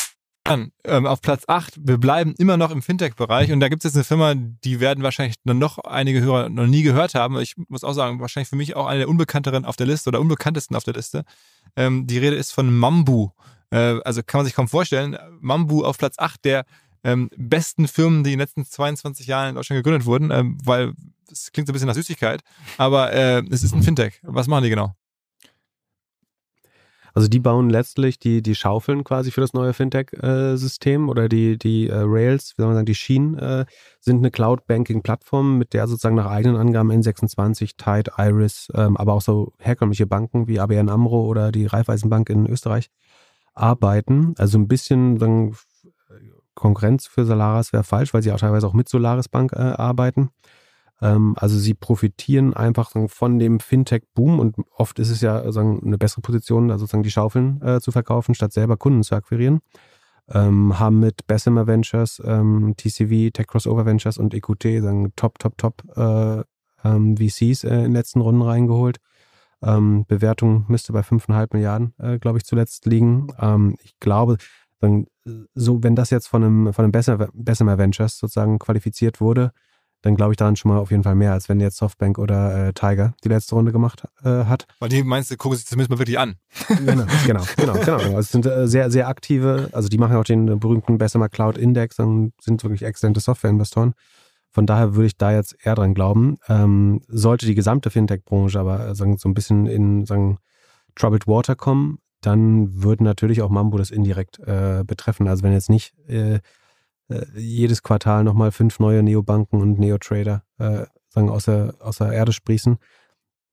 Dann, ähm, auf Platz 8, wir bleiben immer noch im Fintech-Bereich und da gibt es jetzt eine Firma, die werden wahrscheinlich noch einige Hörer noch nie gehört haben. Ich muss auch sagen, wahrscheinlich für mich auch eine der unbekannteren auf der Liste oder unbekanntesten auf der Liste. Ähm, die Rede ist von Mambu. Äh, also kann man sich kaum vorstellen. Mambu auf Platz 8 der ähm, besten Firmen, die in den letzten 22 Jahren in Deutschland gegründet wurden, ähm, weil es klingt so ein bisschen nach Süßigkeit, aber äh, es ist ein Fintech. Was machen die genau? Also die bauen letztlich die, die Schaufeln quasi für das neue Fintech-System oder die, die äh, Rails, wie soll man sagen, die Schienen äh, sind eine Cloud-Banking-Plattform, mit der sozusagen nach eigenen Angaben N26, Tide, Iris, ähm, aber auch so herkömmliche Banken wie ABN AMRO oder die Raiffeisenbank in Österreich arbeiten. Also ein bisschen sagen, Konkurrenz für Solaris wäre falsch, weil sie auch teilweise auch mit Solaris Bank äh, arbeiten. Ähm, also sie profitieren einfach von dem Fintech-Boom und oft ist es ja eine bessere Position, also sozusagen die Schaufeln äh, zu verkaufen, statt selber Kunden zu akquirieren. Ähm, haben mit Bessemer Ventures, ähm, TCV, Tech Crossover Ventures und EQT top, top, top äh, VCs äh, in den letzten Runden reingeholt. Bewertung müsste bei 5,5 Milliarden, glaube ich, zuletzt liegen. Ich glaube, so, wenn das jetzt von einem, von einem Bessemer, Bessemer Ventures sozusagen qualifiziert wurde, dann glaube ich daran schon mal auf jeden Fall mehr, als wenn jetzt Softbank oder äh, Tiger die letzte Runde gemacht äh, hat. Weil die meinst du, gucken sich zumindest mal wirklich an. genau, genau, genau. genau. Also es sind äh, sehr, sehr aktive, also die machen auch den berühmten Bessemer Cloud Index und sind wirklich exzellente Softwareinvestoren. Von daher würde ich da jetzt eher dran glauben. Ähm, sollte die gesamte Fintech-Branche aber äh, sagen, so ein bisschen in sagen, Troubled Water kommen, dann würde natürlich auch Mambo das indirekt äh, betreffen. Also wenn jetzt nicht äh, jedes Quartal nochmal fünf neue Neobanken und Neotrader äh, sagen aus der, aus der Erde sprießen,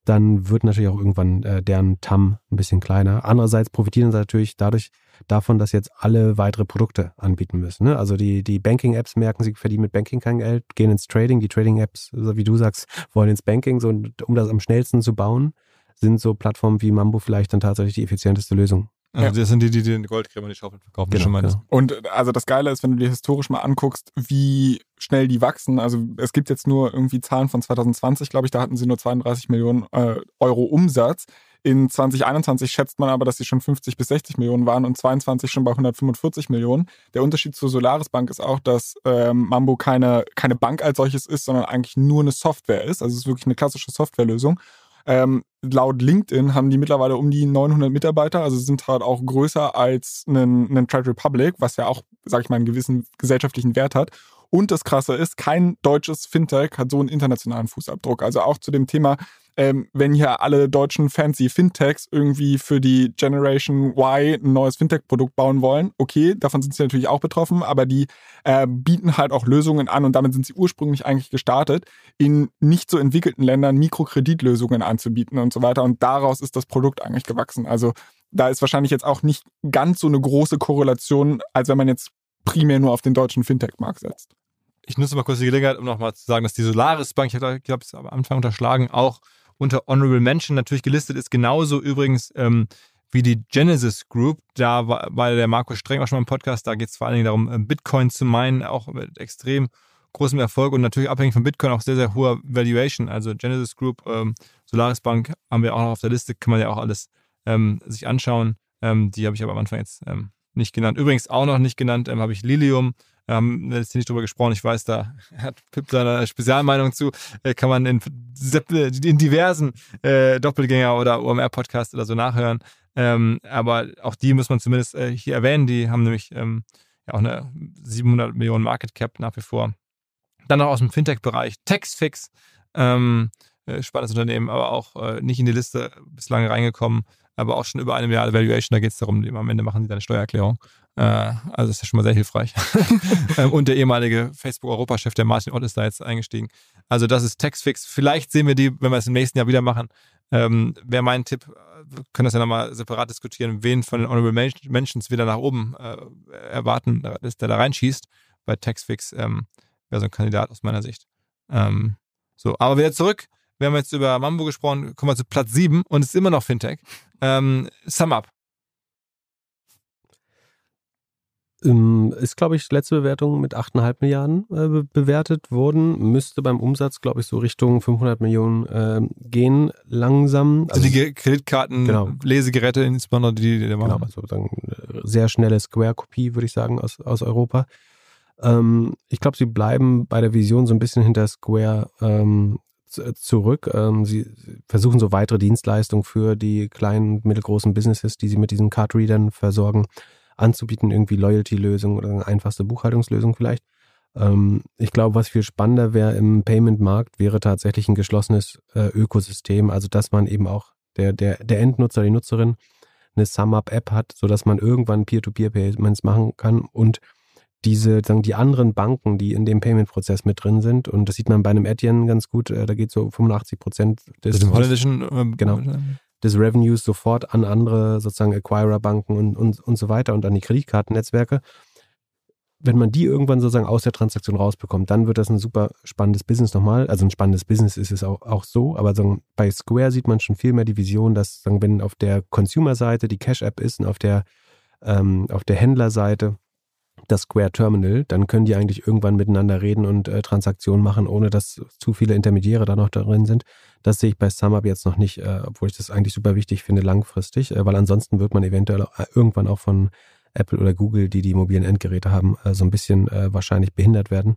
dann wird natürlich auch irgendwann äh, deren TAM ein bisschen kleiner. Andererseits profitieren sie natürlich dadurch davon, dass jetzt alle weitere Produkte anbieten müssen. Ne? Also die, die Banking-Apps merken, sie verdienen mit Banking kein Geld, gehen ins Trading. Die Trading-Apps, wie du sagst, wollen ins Banking. So, um das am schnellsten zu bauen, sind so Plattformen wie Mambo vielleicht dann tatsächlich die effizienteste Lösung. Also ja. das sind die, die den Goldgräber die Schaufeln verkaufen. Genau, schon genau. Und also das Geile ist, wenn du dir historisch mal anguckst, wie schnell die wachsen. Also es gibt jetzt nur irgendwie Zahlen von 2020, glaube ich, da hatten sie nur 32 Millionen äh, Euro Umsatz. In 2021 schätzt man aber, dass sie schon 50 bis 60 Millionen waren und 22 schon bei 145 Millionen. Der Unterschied zur Solaris Bank ist auch, dass ähm, Mambo keine, keine Bank als solches ist, sondern eigentlich nur eine Software ist. Also es ist wirklich eine klassische Softwarelösung. Ähm, laut LinkedIn haben die mittlerweile um die 900 Mitarbeiter, also sind halt auch größer als ein, Trade Republic, was ja auch, sag ich mal, einen gewissen gesellschaftlichen Wert hat. Und das Krasse ist, kein deutsches Fintech hat so einen internationalen Fußabdruck. Also auch zu dem Thema, ähm, wenn hier alle deutschen fancy Fintechs irgendwie für die Generation Y ein neues Fintech-Produkt bauen wollen, okay, davon sind sie natürlich auch betroffen, aber die äh, bieten halt auch Lösungen an und damit sind sie ursprünglich eigentlich gestartet, in nicht so entwickelten Ländern Mikrokreditlösungen anzubieten und so weiter. Und daraus ist das Produkt eigentlich gewachsen. Also da ist wahrscheinlich jetzt auch nicht ganz so eine große Korrelation, als wenn man jetzt primär nur auf den deutschen Fintech-Markt setzt. Ich nutze mal kurz die Gelegenheit, um nochmal zu sagen, dass die Solaris Bank, ich glaube, es am Anfang unterschlagen, auch unter Honorable Mention natürlich gelistet ist. Genauso übrigens ähm, wie die Genesis Group. Da war, war der Markus Streng auch schon mal im Podcast. Da geht es vor allen Dingen darum, äh, Bitcoin zu meinen, auch mit extrem großem Erfolg und natürlich abhängig von Bitcoin auch sehr, sehr hoher Valuation. Also Genesis Group, ähm, Solaris Bank haben wir auch noch auf der Liste, kann man ja auch alles ähm, sich anschauen. Ähm, die habe ich aber am Anfang jetzt ähm, nicht genannt. Übrigens auch noch nicht genannt ähm, habe ich Lilium, haben ähm, jetzt nicht drüber gesprochen. Ich weiß, da hat Pip seine Spezialmeinung zu. Äh, kann man in, in diversen äh, Doppelgänger- oder OMR-Podcasts oder so nachhören. Ähm, aber auch die muss man zumindest äh, hier erwähnen. Die haben nämlich ähm, ja auch eine 700 Millionen Market Cap nach wie vor. Dann noch aus dem Fintech-Bereich Taxfix. Ähm, äh, spannendes Unternehmen, aber auch äh, nicht in die Liste bislang reingekommen aber auch schon über eine Milliarde Valuation. Da geht es darum, am Ende machen sie deine Steuererklärung. Äh, also ist ja schon mal sehr hilfreich. Ähm, und der ehemalige Facebook-Europachef, der Martin Ott, ist da jetzt eingestiegen. Also das ist Taxfix. Vielleicht sehen wir die, wenn wir es im nächsten Jahr wieder machen. Ähm, Wäre mein Tipp, wir können das ja nochmal separat diskutieren, wen von den Honorable Mentions wieder nach oben äh, erwarten, dass der da reinschießt. Bei Taxfix ähm, wäre so ein Kandidat aus meiner Sicht. Ähm, so, aber wieder zurück. Wir haben jetzt über Mambo gesprochen, kommen wir zu Platz 7 und es ist immer noch Fintech. Ähm, sum up. Ähm, ist, glaube ich, letzte Bewertung mit 8,5 Milliarden äh, bewertet worden. Müsste beim Umsatz, glaube ich, so Richtung 500 Millionen äh, gehen, langsam. Also, also die Kreditkarten, genau. Lesegeräte insbesondere, die, die machen. Genau, also sagen, sehr schnelle Square-Kopie, würde ich sagen, aus, aus Europa. Ähm, ich glaube, sie bleiben bei der Vision so ein bisschen hinter Square ähm, zurück. Ähm, sie versuchen so weitere Dienstleistungen für die kleinen, mittelgroßen Businesses, die sie mit diesen Card-Readern versorgen, anzubieten. Irgendwie Loyalty-Lösungen oder eine einfachste Buchhaltungslösung vielleicht. Ähm, ich glaube, was viel spannender wäre im Payment-Markt, wäre tatsächlich ein geschlossenes äh, Ökosystem. Also, dass man eben auch der, der, der Endnutzer, die Nutzerin eine Sum-Up-App hat, sodass man irgendwann Peer-to-Peer-Payments machen kann und diese, sagen die anderen Banken, die in dem Payment-Prozess mit drin sind, und das sieht man bei einem Etienne ganz gut, äh, da geht so 85 Prozent des, des holländischen ähm, genau, des Revenues sofort an andere sozusagen Acquirer-Banken und, und, und so weiter und an die Kreditkartennetzwerke. Wenn man die irgendwann sozusagen aus der Transaktion rausbekommt, dann wird das ein super spannendes Business nochmal. Also ein spannendes Business ist es auch, auch so, aber sagen, bei Square sieht man schon viel mehr die Vision, dass sagen, wenn auf der Consumer-Seite die Cash-App ist und auf der, ähm, auf der Händlerseite das Square Terminal, dann können die eigentlich irgendwann miteinander reden und äh, Transaktionen machen, ohne dass zu viele Intermediäre da noch drin sind. Das sehe ich bei SumUp jetzt noch nicht, äh, obwohl ich das eigentlich super wichtig finde langfristig, äh, weil ansonsten wird man eventuell äh, irgendwann auch von Apple oder Google, die die mobilen Endgeräte haben, äh, so ein bisschen äh, wahrscheinlich behindert werden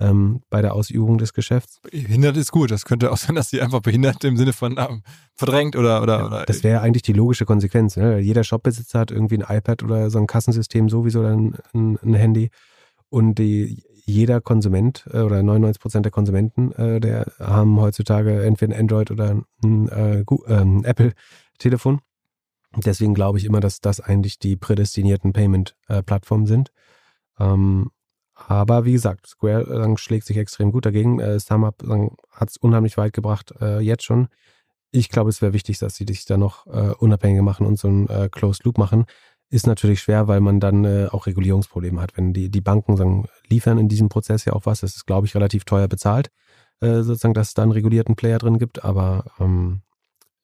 ähm, bei der Ausübung des Geschäfts. Behindert ist gut. Das könnte auch sein, dass sie einfach behindert im Sinne von ähm, verdrängt oder. oder, ja, oder das wäre eigentlich die logische Konsequenz. Ne? Jeder Shopbesitzer hat irgendwie ein iPad oder so ein Kassensystem sowieso oder ein, ein, ein Handy. Und die, jeder Konsument äh, oder 99 Prozent der Konsumenten, äh, der haben heutzutage entweder ein Android oder ein äh, äh, Apple-Telefon. Deswegen glaube ich immer, dass das eigentlich die prädestinierten Payment-Plattformen sind. Ähm, aber wie gesagt, Square äh, schlägt sich extrem gut dagegen. Äh, SumUp hat es unheimlich weit gebracht, äh, jetzt schon. Ich glaube, es wäre wichtig, dass sie sich da noch äh, unabhängiger machen und so ein äh, Closed Loop machen. Ist natürlich schwer, weil man dann äh, auch Regulierungsprobleme hat. Wenn die, die Banken sagen, liefern in diesem Prozess ja auch was, das ist, glaube ich, relativ teuer bezahlt, äh, sozusagen, dass es da einen regulierten Player drin gibt. Aber ähm,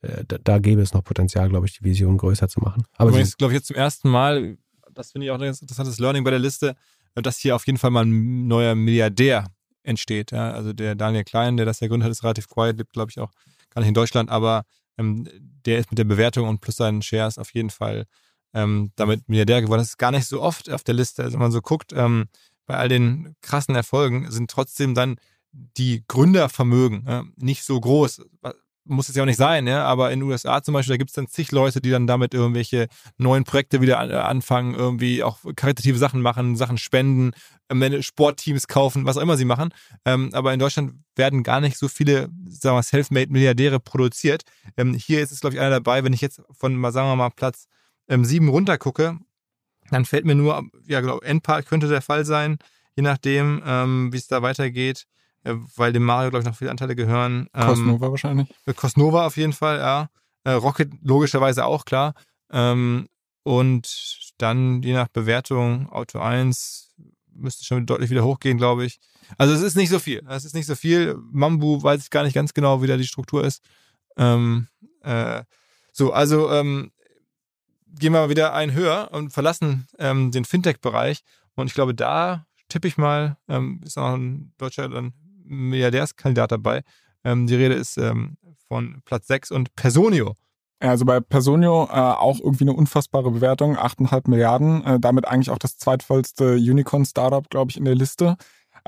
äh, da, da, gäbe es noch Potenzial, glaube ich, die Vision größer zu machen. Aber Übrigens, glaube ich, jetzt zum ersten Mal, das finde ich auch ein interessantes Learning bei der Liste, dass hier auf jeden Fall mal ein neuer Milliardär entsteht. Ja? Also der Daniel Klein, der das ja gegründet hat, ist relativ quiet, lebt, glaube ich, auch gar nicht in Deutschland, aber ähm, der ist mit der Bewertung und plus seinen Shares auf jeden Fall ähm, damit Milliardär geworden. Das ist gar nicht so oft auf der Liste. Also wenn man so guckt, ähm, bei all den krassen Erfolgen sind trotzdem dann die Gründervermögen äh, nicht so groß muss es ja auch nicht sein, ja, aber in den USA zum Beispiel, da gibt es dann zig Leute, die dann damit irgendwelche neuen Projekte wieder äh, anfangen, irgendwie auch karitative Sachen machen, Sachen spenden, Sportteams kaufen, was auch immer sie machen. Ähm, aber in Deutschland werden gar nicht so viele, sagen wir, Selfmade-Milliardäre produziert. Ähm, hier ist es, glaube ich, einer dabei, wenn ich jetzt von, sagen wir mal, Platz ähm, sieben runter gucke, dann fällt mir nur, ja, genau, Endpart könnte der Fall sein, je nachdem, ähm, wie es da weitergeht. Weil dem Mario, glaube ich, noch viele Anteile gehören. Ähm, Cosnova wahrscheinlich. Äh, Cosnova auf jeden Fall, ja. Äh, Rocket logischerweise auch, klar. Ähm, und dann je nach Bewertung, Auto 1 müsste schon deutlich wieder hochgehen, glaube ich. Also es ist nicht so viel. Es ist nicht so viel. Mambu weiß ich gar nicht ganz genau, wie da die Struktur ist. Ähm, äh, so, also ähm, gehen wir mal wieder einen höher und verlassen ähm, den Fintech-Bereich. Und ich glaube, da tippe ich mal, ähm, ist auch ein Deutscher dann Milliardärskandidat dabei. Ähm, die Rede ist ähm, von Platz 6 und Personio. Also bei Personio äh, auch irgendwie eine unfassbare Bewertung, 8,5 Milliarden, äh, damit eigentlich auch das zweitvollste Unicorn-Startup, glaube ich, in der Liste.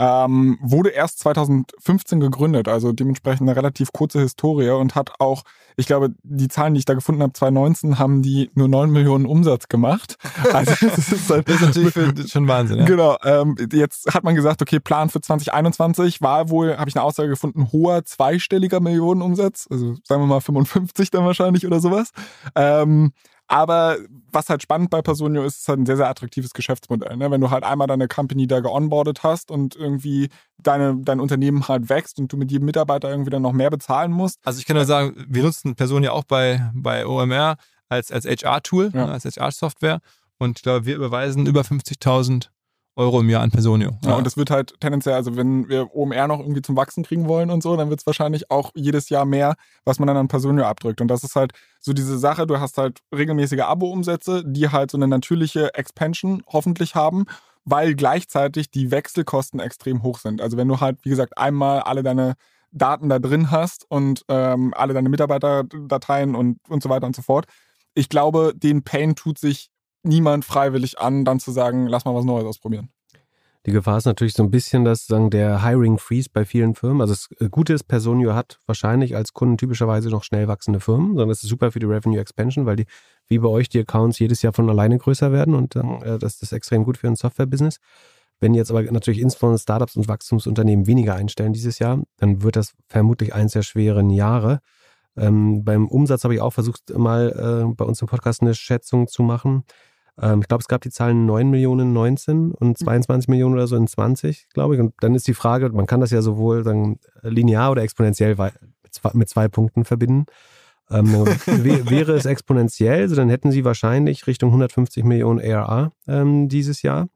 Ähm, wurde erst 2015 gegründet, also dementsprechend eine relativ kurze Historie und hat auch, ich glaube, die Zahlen, die ich da gefunden habe, 2019 haben die nur 9 Millionen Umsatz gemacht. Also das ist, halt, das ist natürlich für, schon Wahnsinn. Ja? Genau. Ähm, jetzt hat man gesagt, okay, Plan für 2021 war wohl, habe ich eine Aussage gefunden, hoher zweistelliger Millionenumsatz, also sagen wir mal 55 dann wahrscheinlich oder sowas. Ähm, aber was halt spannend bei Personio ist, ist halt ein sehr, sehr attraktives Geschäftsmodell. Ne? Wenn du halt einmal deine Company da geonboardet hast und irgendwie deine, dein Unternehmen halt wächst und du mit jedem Mitarbeiter irgendwie dann noch mehr bezahlen musst. Also ich kann nur sagen, wir nutzen Personio auch bei, bei OMR als, als HR-Tool, ja. Ne, als HR-Software. Und ich glaube, wir überweisen über 50.000 Euro im Jahr an Personio. Ja, ja, und das wird halt tendenziell, also wenn wir OMR noch irgendwie zum Wachsen kriegen wollen und so, dann wird es wahrscheinlich auch jedes Jahr mehr, was man dann an Personio abdrückt. Und das ist halt so diese Sache, du hast halt regelmäßige Abo-Umsätze, die halt so eine natürliche Expansion hoffentlich haben, weil gleichzeitig die Wechselkosten extrem hoch sind. Also wenn du halt, wie gesagt, einmal alle deine Daten da drin hast und ähm, alle deine Mitarbeiterdateien und, und so weiter und so fort. Ich glaube, den Pain tut sich niemand freiwillig an, dann zu sagen, lass mal was Neues ausprobieren. Die Gefahr ist natürlich so ein bisschen, dass sagen, der Hiring Freeze bei vielen Firmen, also das Gute ist, Personio hat wahrscheinlich als Kunden typischerweise noch schnell wachsende Firmen, sondern das ist super für die Revenue Expansion, weil die, wie bei euch, die Accounts jedes Jahr von alleine größer werden und äh, das ist extrem gut für ein Software-Business. Wenn jetzt aber natürlich insbesondere Startups und Wachstumsunternehmen weniger einstellen dieses Jahr, dann wird das vermutlich eins der schweren Jahre. Ähm, beim Umsatz habe ich auch versucht, mal äh, bei uns im Podcast eine Schätzung zu machen. Ähm, ich glaube, es gab die Zahlen 9 Millionen 19 und 22 mhm. Millionen oder so in 20, glaube ich. Und dann ist die Frage, man kann das ja sowohl sagen, linear oder exponentiell mit zwei Punkten verbinden. Ähm, wäre es exponentiell, so dann hätten sie wahrscheinlich Richtung 150 Millionen ARA ähm, dieses Jahr.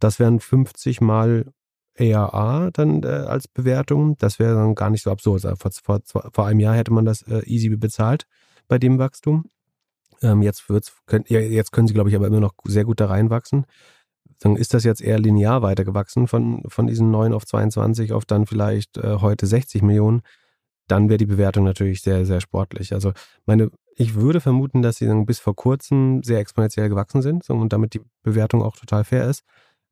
Das wären 50 mal ARA dann äh, als Bewertung. Das wäre dann gar nicht so absurd. Also vor, vor, vor, einem Jahr hätte man das äh, easy bezahlt bei dem Wachstum. Ähm, jetzt, wird's, können, jetzt können sie, glaube ich, aber immer noch sehr gut da reinwachsen. Dann ist das jetzt eher linear weitergewachsen von, von diesen 9 auf 22 auf dann vielleicht äh, heute 60 Millionen. Dann wäre die Bewertung natürlich sehr, sehr sportlich. Also meine, ich würde vermuten, dass sie dann bis vor kurzem sehr exponentiell gewachsen sind so, und damit die Bewertung auch total fair ist.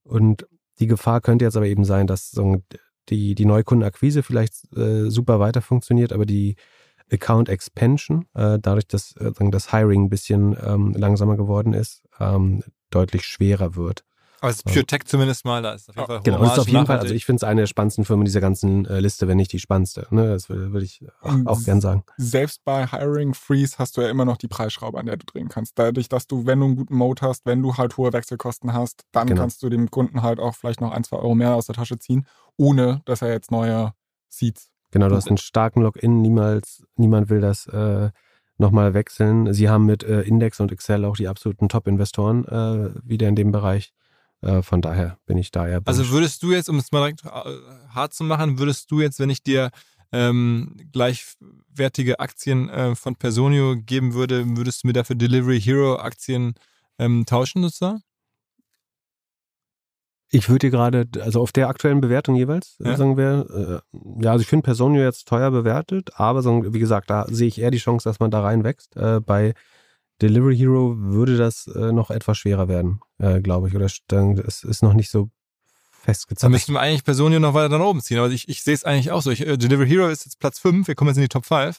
Und die Gefahr könnte jetzt aber eben sein, dass so, die, die Neukundenakquise vielleicht äh, super weiter funktioniert, aber die, Account Expansion, äh, dadurch, dass äh, das Hiring ein bisschen ähm, langsamer geworden ist, ähm, deutlich schwerer wird. Aber es ist Pure Tech zumindest mal, da ist auf jeden Fall Genau, ist auf jeden Fall, also ich finde es eine der spannendsten Firmen dieser ganzen äh, Liste, wenn nicht die spannendste. Ne? Das würde würd ich auch, auch gern sagen. Selbst bei Hiring Freeze hast du ja immer noch die Preisschraube, an der du drehen kannst. Dadurch, dass du, wenn du einen guten Mode hast, wenn du halt hohe Wechselkosten hast, dann genau. kannst du dem Kunden halt auch vielleicht noch ein, zwei Euro mehr aus der Tasche ziehen, ohne dass er jetzt neue Seats Genau, du hast einen starken Login, niemals, niemand will das äh, nochmal wechseln. Sie haben mit äh, Index und Excel auch die absoluten Top-Investoren äh, wieder in dem Bereich. Äh, von daher bin ich da eher. Also würdest du jetzt, um es mal direkt äh, hart zu machen, würdest du jetzt, wenn ich dir ähm, gleichwertige Aktien äh, von Personio geben würde, würdest du mir dafür Delivery Hero Aktien ähm, tauschen sozusagen? Ich würde gerade, also auf der aktuellen Bewertung jeweils, Ja. sagen wir, äh, ja, also ich finde Personio jetzt teuer bewertet, aber sagen, wie gesagt, da sehe ich eher die Chance, dass man da reinwächst. Äh, bei Delivery Hero würde das äh, noch etwas schwerer werden, äh, glaube ich. Oder es ist noch nicht so Da festgezahlt. müssten wir eigentlich Personio noch weiter nach oben ziehen. Aber ich, ich sehe es eigentlich auch so. Ich, äh, Delivery Hero ist jetzt Platz 5, wir kommen jetzt in die Top 5.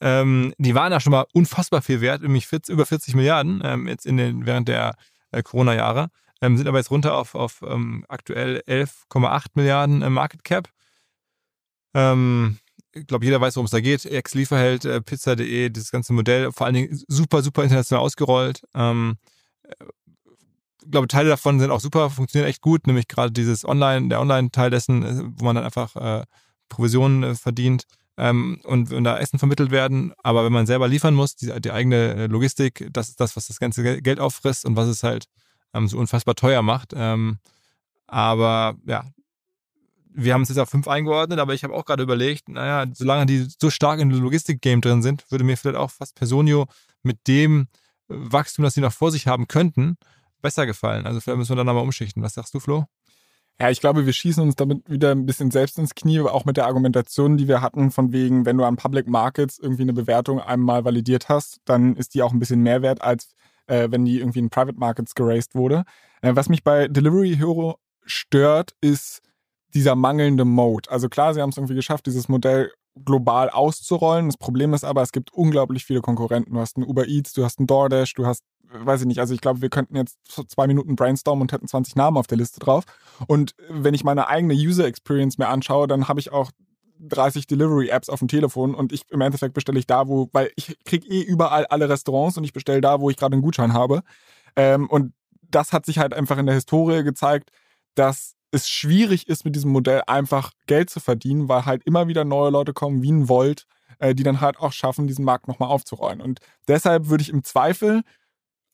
Ähm, die waren ja schon mal unfassbar viel wert, nämlich 40, über 40 Milliarden ähm, jetzt in den, während der äh, Corona-Jahre. Ähm, sind aber jetzt runter auf, auf ähm, aktuell 11,8 Milliarden äh, Market Cap. Ähm, ich glaube, jeder weiß, worum es da geht. Ex-Lieferheld, äh, Pizza.de, dieses ganze Modell, vor allen Dingen super, super international ausgerollt. Ähm, ich glaube, Teile davon sind auch super, funktionieren echt gut, nämlich gerade dieses Online, der Online-Teil dessen, äh, wo man dann einfach äh, Provisionen äh, verdient ähm, und wenn da Essen vermittelt werden. Aber wenn man selber liefern muss, die, die eigene äh, Logistik, das ist das, was das ganze Gel- Geld auffrisst und was es halt ähm, so unfassbar teuer macht. Ähm, aber ja, wir haben es jetzt auf fünf eingeordnet, aber ich habe auch gerade überlegt, naja, solange die so stark in Logistik-Game drin sind, würde mir vielleicht auch fast Personio mit dem Wachstum, das sie noch vor sich haben könnten, besser gefallen. Also vielleicht müssen wir dann nochmal umschichten. Was sagst du, Flo? Ja, ich glaube, wir schießen uns damit wieder ein bisschen selbst ins Knie, auch mit der Argumentation, die wir hatten, von wegen, wenn du an Public Markets irgendwie eine Bewertung einmal validiert hast, dann ist die auch ein bisschen mehr wert, als äh, wenn die irgendwie in Private Markets geraced wurde. Äh, was mich bei Delivery Hero stört, ist dieser mangelnde Mode. Also klar, sie haben es irgendwie geschafft, dieses Modell global auszurollen. Das Problem ist aber, es gibt unglaublich viele Konkurrenten. Du hast einen Uber Eats, du hast einen DoorDash, du hast, weiß ich nicht, also ich glaube, wir könnten jetzt zwei Minuten brainstormen und hätten 20 Namen auf der Liste drauf. Und wenn ich meine eigene User Experience mir anschaue, dann habe ich auch 30 Delivery-Apps auf dem Telefon und ich im Endeffekt bestelle ich da, wo, weil ich kriege eh überall alle Restaurants und ich bestelle da, wo ich gerade einen Gutschein habe. Ähm, und das hat sich halt einfach in der Historie gezeigt, dass es schwierig ist, mit diesem Modell einfach Geld zu verdienen, weil halt immer wieder neue Leute kommen, wie ein Volt, äh, die dann halt auch schaffen, diesen Markt nochmal aufzurollen. Und deshalb würde ich im Zweifel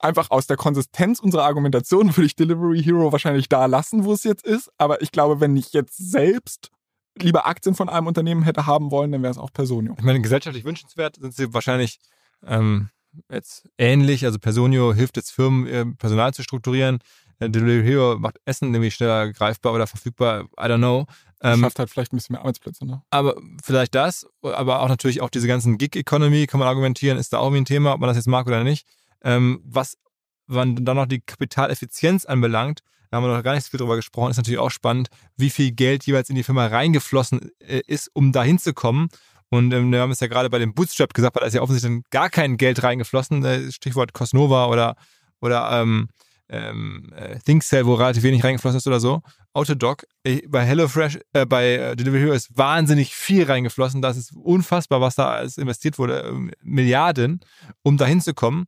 einfach aus der Konsistenz unserer Argumentation würde ich Delivery Hero wahrscheinlich da lassen, wo es jetzt ist. Aber ich glaube, wenn ich jetzt selbst lieber Aktien von einem Unternehmen hätte haben wollen, dann wäre es auch Personio. Ich meine, gesellschaftlich wünschenswert sind sie wahrscheinlich ähm, jetzt ähnlich. Also Personio hilft jetzt Firmen, ihr Personal zu strukturieren. Äh, Delivery Hero macht Essen nämlich schneller greifbar oder verfügbar. I don't know. Ähm, Schafft halt vielleicht ein bisschen mehr Arbeitsplätze. Ne? aber vielleicht das, aber auch natürlich auch diese ganzen Gig-Economy kann man argumentieren, ist da auch irgendwie ein Thema, ob man das jetzt mag oder nicht. Ähm, was man dann noch die Kapitaleffizienz anbelangt, da haben wir noch gar nicht so viel drüber gesprochen, ist natürlich auch spannend, wie viel Geld jeweils in die Firma reingeflossen äh, ist, um da hinzukommen. Und ähm, wir haben es ja gerade bei dem Bootstrap gesagt, weil da ist ja offensichtlich gar kein Geld reingeflossen, äh, Stichwort Cosnova oder, oder ähm, ähm, äh, ThinkCell, wo relativ wenig reingeflossen ist oder so. Autodoc, äh, bei HelloFresh, äh, bei Delivery Hero ist wahnsinnig viel reingeflossen. Das ist unfassbar, was da alles investiert wurde. Ähm, Milliarden, um da hinzukommen.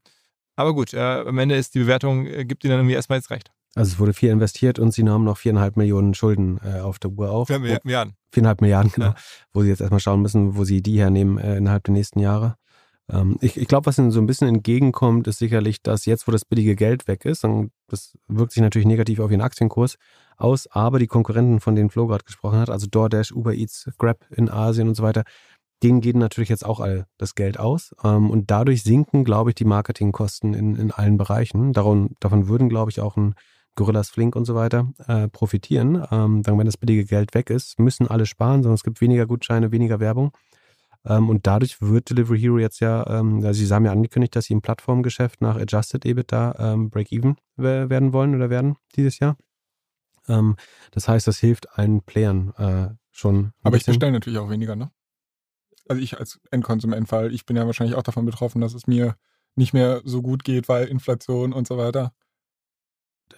Aber gut, am Ende ist die Bewertung, gibt ihnen dann irgendwie erstmal jetzt recht. Also es wurde viel investiert und sie haben noch viereinhalb Millionen Schulden äh, auf der Uhr auf. Für Milliarden. Viereinhalb Milliarden, genau. Ja. Wo sie jetzt erstmal schauen müssen, wo sie die hernehmen äh, innerhalb der nächsten Jahre. Ähm, ich ich glaube, was ihnen so ein bisschen entgegenkommt, ist sicherlich, dass jetzt, wo das billige Geld weg ist, und das wirkt sich natürlich negativ auf ihren Aktienkurs aus, aber die Konkurrenten, von denen Flo gerade gesprochen hat, also DoorDash, Uber Eats, Grab in Asien und so weiter, denen geht natürlich jetzt auch all das Geld aus. Ähm, und dadurch sinken, glaube ich, die Marketingkosten in, in allen Bereichen. Darum, davon würden, glaube ich, auch ein Gorillas Flink und so weiter äh, profitieren. Ähm, dann, wenn das billige Geld weg ist, müssen alle sparen, sondern es gibt weniger Gutscheine, weniger Werbung. Ähm, und dadurch wird Delivery Hero jetzt ja, ähm, also sie haben ja angekündigt, dass sie im Plattformgeschäft nach Adjusted EBITDA ähm, Break-Even we- werden wollen oder werden dieses Jahr. Ähm, das heißt, das hilft allen Playern äh, schon. Aber ich bestelle natürlich auch weniger, ne? Also ich als Endkonsument, weil ich bin ja wahrscheinlich auch davon betroffen, dass es mir nicht mehr so gut geht, weil Inflation und so weiter.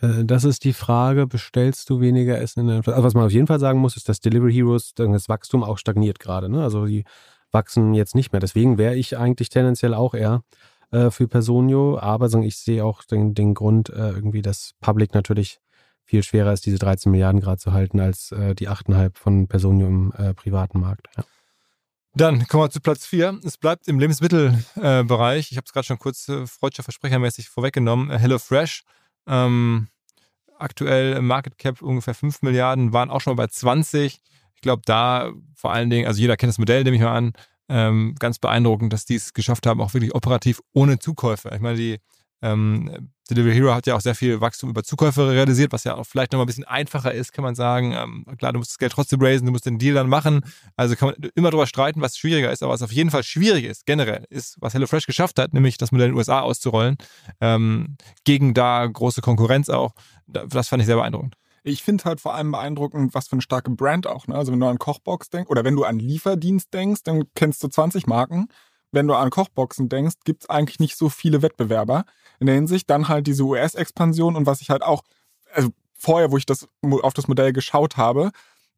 Äh, Das ist die Frage, bestellst du weniger Essen in der? Also was man auf jeden Fall sagen muss, ist, dass Delivery Heroes, das Wachstum auch stagniert gerade. Ne? Also die wachsen jetzt nicht mehr. Deswegen wäre ich eigentlich tendenziell auch eher äh, für Personio, aber ich sehe auch den, den Grund äh, irgendwie, dass Public natürlich viel schwerer ist, diese 13 Milliarden gerade zu halten, als die 8,5 von Personio im privaten Markt. Ja. Dann kommen wir zu Platz 4. Es bleibt im Lebensmittelbereich. Bereich. ich habe es gerade schon kurz freudscher Versprechermäßig vorweggenommen. HelloFresh. Ähm, aktuell im Market Cap ungefähr 5 Milliarden, waren auch schon mal bei 20. Ich glaube, da vor allen Dingen, also jeder kennt das Modell, nehme ich mal an, ähm, ganz beeindruckend, dass die es geschafft haben, auch wirklich operativ ohne Zukäufe. Ich meine, die Ähm, Delivery Hero hat ja auch sehr viel Wachstum über Zukäufe realisiert, was ja auch vielleicht nochmal ein bisschen einfacher ist, kann man sagen. Ähm, klar, du musst das Geld trotzdem raisen, du musst den Deal dann machen. Also kann man immer darüber streiten, was schwieriger ist, aber was auf jeden Fall schwierig ist, generell, ist, was HelloFresh geschafft hat, nämlich das Modell in den USA auszurollen, ähm, gegen da große Konkurrenz auch. Das fand ich sehr beeindruckend. Ich finde halt vor allem beeindruckend, was für eine starke Brand auch. Ne? Also wenn du an Kochbox denkst oder wenn du an Lieferdienst denkst, dann kennst du 20 Marken wenn du an Kochboxen denkst, gibt es eigentlich nicht so viele Wettbewerber in der Hinsicht. Dann halt diese US-Expansion und was ich halt auch, also vorher, wo ich das auf das Modell geschaut habe,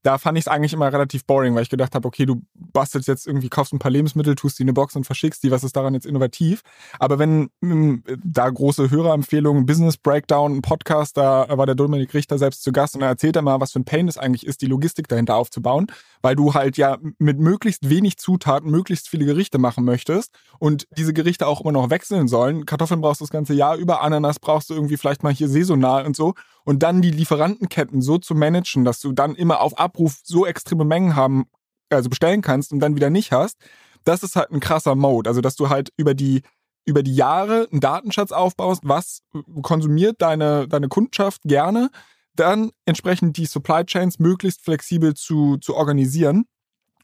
da fand ich es eigentlich immer relativ boring, weil ich gedacht habe, okay, du bastelst jetzt irgendwie, kaufst ein paar Lebensmittel, tust die in eine Box und verschickst die, was ist daran jetzt innovativ? Aber wenn mh, da große Hörerempfehlungen, Business Breakdown, ein Podcast, da war der Dominik Richter selbst zu Gast und er erzählt er mal, was für ein Pain es eigentlich ist, die Logistik dahinter aufzubauen, weil du halt ja mit möglichst wenig Zutaten möglichst viele Gerichte machen möchtest und diese Gerichte auch immer noch wechseln sollen. Kartoffeln brauchst du das ganze Jahr über, Ananas brauchst du irgendwie vielleicht mal hier saisonal und so und dann die Lieferantenketten so zu managen, dass du dann immer auf Abruf so extreme Mengen haben, also bestellen kannst und dann wieder nicht hast, das ist halt ein krasser Mode. Also, dass du halt über die, über die Jahre einen Datenschatz aufbaust, was konsumiert deine, deine Kundschaft gerne, dann entsprechend die Supply Chains möglichst flexibel zu, zu organisieren.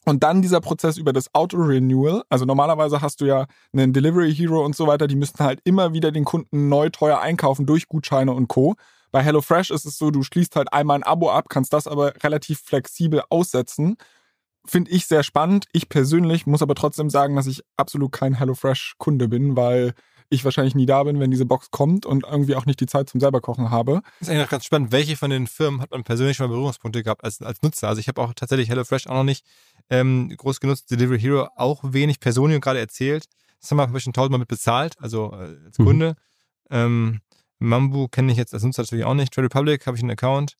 Und dann dieser Prozess über das Auto-Renewal. Also normalerweise hast du ja einen Delivery Hero und so weiter, die müssten halt immer wieder den Kunden neu teuer einkaufen durch Gutscheine und Co. Bei HelloFresh ist es so, du schließt halt einmal ein Abo ab, kannst das aber relativ flexibel aussetzen. Finde ich sehr spannend. Ich persönlich muss aber trotzdem sagen, dass ich absolut kein HelloFresh-Kunde bin, weil ich wahrscheinlich nie da bin, wenn diese Box kommt und irgendwie auch nicht die Zeit zum selber kochen habe. Das ist eigentlich auch ganz spannend. Welche von den Firmen hat man persönlich schon mal Berührungspunkte gehabt als, als Nutzer? Also ich habe auch tatsächlich HelloFresh auch noch nicht ähm, groß genutzt, Delivery Hero auch wenig. Personio gerade erzählt. Das haben wir schon tausendmal mit bezahlt, also äh, als mhm. Kunde. Ähm, Mambu kenne ich jetzt als Nutzer natürlich auch nicht. Trade Republic habe ich einen Account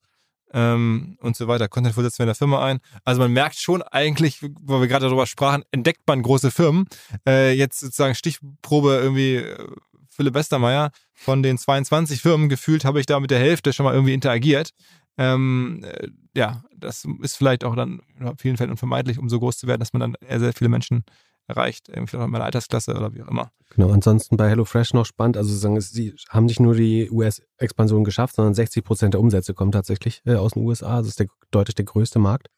ähm, und so weiter. Content setzen wir in der Firma ein. Also man merkt schon eigentlich, wo wir gerade darüber sprachen, entdeckt man große Firmen. Äh, jetzt sozusagen Stichprobe irgendwie äh, Philipp Westermeier. Von den 22 Firmen gefühlt habe ich da mit der Hälfte schon mal irgendwie interagiert. Ähm, äh, ja, das ist vielleicht auch dann in vielen Fällen unvermeidlich, um so groß zu werden, dass man dann eher sehr viele Menschen erreicht, auch in meiner Altersklasse oder wie auch immer. Genau, ansonsten bei HelloFresh noch spannend, also sagen, sie haben nicht nur die US-Expansion geschafft, sondern 60 Prozent der Umsätze kommen tatsächlich äh, aus den USA. Das ist der, deutlich der größte Markt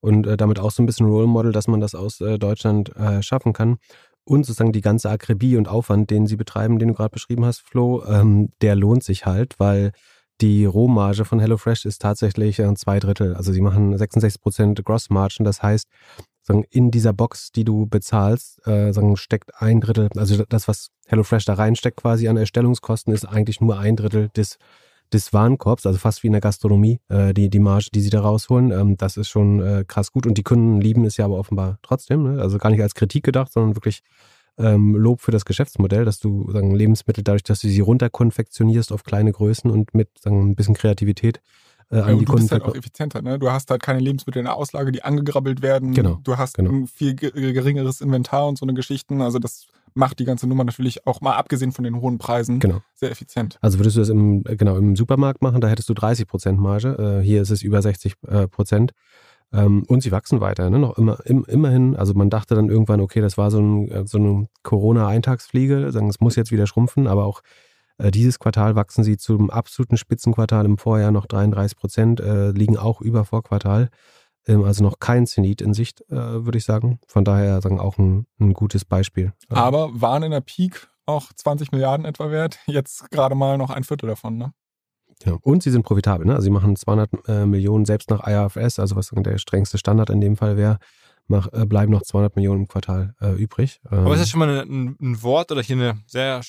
und äh, damit auch so ein bisschen Role Model, dass man das aus äh, Deutschland äh, schaffen kann. Und sozusagen die ganze Akribie und Aufwand, den sie betreiben, den du gerade beschrieben hast, Flo, ähm, der lohnt sich halt, weil die Rohmarge von HelloFresh ist tatsächlich äh, zwei Drittel. Also sie machen 66 Prozent Grossmargin. Das heißt, sagen, in dieser Box, die du bezahlst, äh, sagen, steckt ein Drittel, also das, was HelloFresh da reinsteckt quasi an Erstellungskosten, ist eigentlich nur ein Drittel des, des Warenkorbs, also fast wie in der Gastronomie, äh, die, die Marge, die sie da rausholen. Ähm, das ist schon äh, krass gut und die Kunden lieben es ja aber offenbar trotzdem. Ne? Also gar nicht als Kritik gedacht, sondern wirklich ähm, Lob für das Geschäftsmodell, dass du sagen, Lebensmittel dadurch, dass du sie runterkonfektionierst auf kleine Größen und mit sagen, ein bisschen Kreativität äh, an ja, die du Kunden. bist halt auch effizienter, ne? Du hast halt keine Lebensmittel in der Auslage, die angegrabbelt werden. Genau. Du hast genau. ein viel geringeres Inventar und so eine Geschichten. Also das macht die ganze Nummer natürlich auch mal abgesehen von den hohen Preisen genau. sehr effizient. Also würdest du das im, genau, im Supermarkt machen, da hättest du 30 Prozent Marge. Äh, hier ist es über 60 äh, Prozent. Ähm, und sie wachsen weiter, ne? noch immer, im, immerhin. Also man dachte dann irgendwann, okay, das war so, ein, so eine Corona-Eintagsfliege, sagen, es muss jetzt wieder schrumpfen, aber auch äh, dieses Quartal wachsen sie zum absoluten Spitzenquartal im Vorjahr noch 33 Prozent, äh, liegen auch über Vorquartal. Ähm, also noch kein Zenit in Sicht, äh, würde ich sagen. Von daher sagen auch ein, ein gutes Beispiel. Aber waren in der Peak auch 20 Milliarden etwa wert, jetzt gerade mal noch ein Viertel davon, ne? Ja. Und sie sind profitabel. Ne? Also sie machen 200 äh, Millionen selbst nach IFS, also was der strengste Standard in dem Fall wäre, mach, äh, bleiben noch 200 Millionen im Quartal äh, übrig. Ähm, Aber ist das schon mal ein, ein, Wort oder hier eine sehr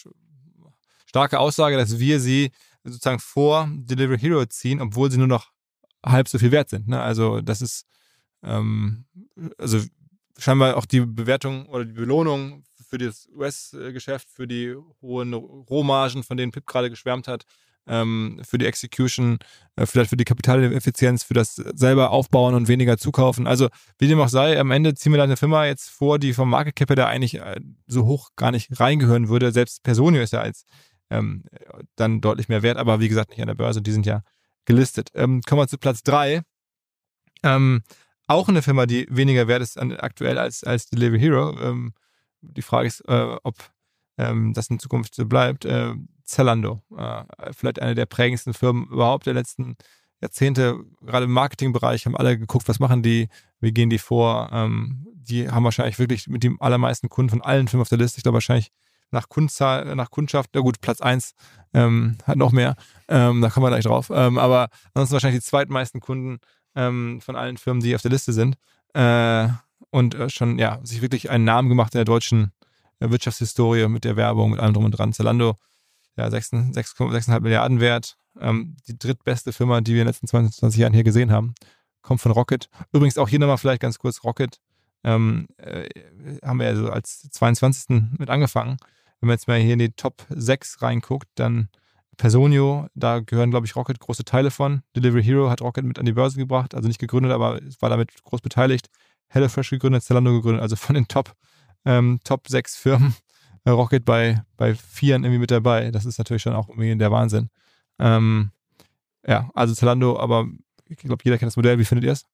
starke Aussage, dass wir sie sozusagen vor Delivery Hero ziehen, obwohl sie nur noch halb so viel wert sind. Ne? Also das ist ähm, also scheinbar auch die Bewertung oder die Belohnung für das US-Geschäft, für die hohen Rohmargen, von denen Pip gerade geschwärmt hat, ähm, für die Execution, äh, vielleicht für die Kapitaleffizienz, für das selber aufbauen und weniger zukaufen. Also wie dem auch sei, am Ende ziehen wir da eine Firma jetzt vor, die vom Market Cap da eigentlich äh, so hoch gar nicht reingehören würde. Selbst Personio ist ja als ähm, dann deutlich mehr wert, aber wie gesagt nicht an der Börse, die sind ja gelistet. Ähm, kommen wir zu Platz 3. Ähm, auch eine Firma, die weniger wert ist an, aktuell als, als Delivery Hero. Ähm, die Frage ist, äh, ob ähm, das in Zukunft so bleibt. Äh, Zalando. Äh, vielleicht eine der prägendsten Firmen überhaupt der letzten Jahrzehnte. Gerade im Marketingbereich haben alle geguckt, was machen die, wie gehen die vor. Ähm, die haben wahrscheinlich wirklich mit dem allermeisten Kunden von allen Firmen auf der Liste. Ich glaube wahrscheinlich nach Kundzahl, nach Kundschaft, na gut, Platz 1 ähm, hat noch mehr. Ähm, da kommen wir gleich drauf. Ähm, aber ansonsten wahrscheinlich die zweitmeisten Kunden ähm, von allen Firmen, die auf der Liste sind. Äh, und äh, schon, ja, sich wirklich einen Namen gemacht in der deutschen äh, Wirtschaftshistorie mit der Werbung, mit allem drum und dran. Zalando, ja, 6,5 Milliarden wert. Ähm, die drittbeste Firma, die wir in den letzten 22 Jahren hier gesehen haben, kommt von Rocket. Übrigens auch hier nochmal vielleicht ganz kurz Rocket. Ähm, äh, haben wir ja so als 22. mit angefangen. Wenn man jetzt mal hier in die Top 6 reinguckt, dann Personio, da gehören, glaube ich, Rocket große Teile von. Delivery Hero hat Rocket mit an die Börse gebracht, also nicht gegründet, aber war damit groß beteiligt. HelloFresh gegründet, Zalando gegründet, also von den Top, ähm, Top 6 Firmen äh, Rocket bei, bei Vieren irgendwie mit dabei. Das ist natürlich schon auch irgendwie der Wahnsinn. Ähm, ja, also Zalando, aber ich glaube, jeder kennt das Modell. Wie findet ihr es?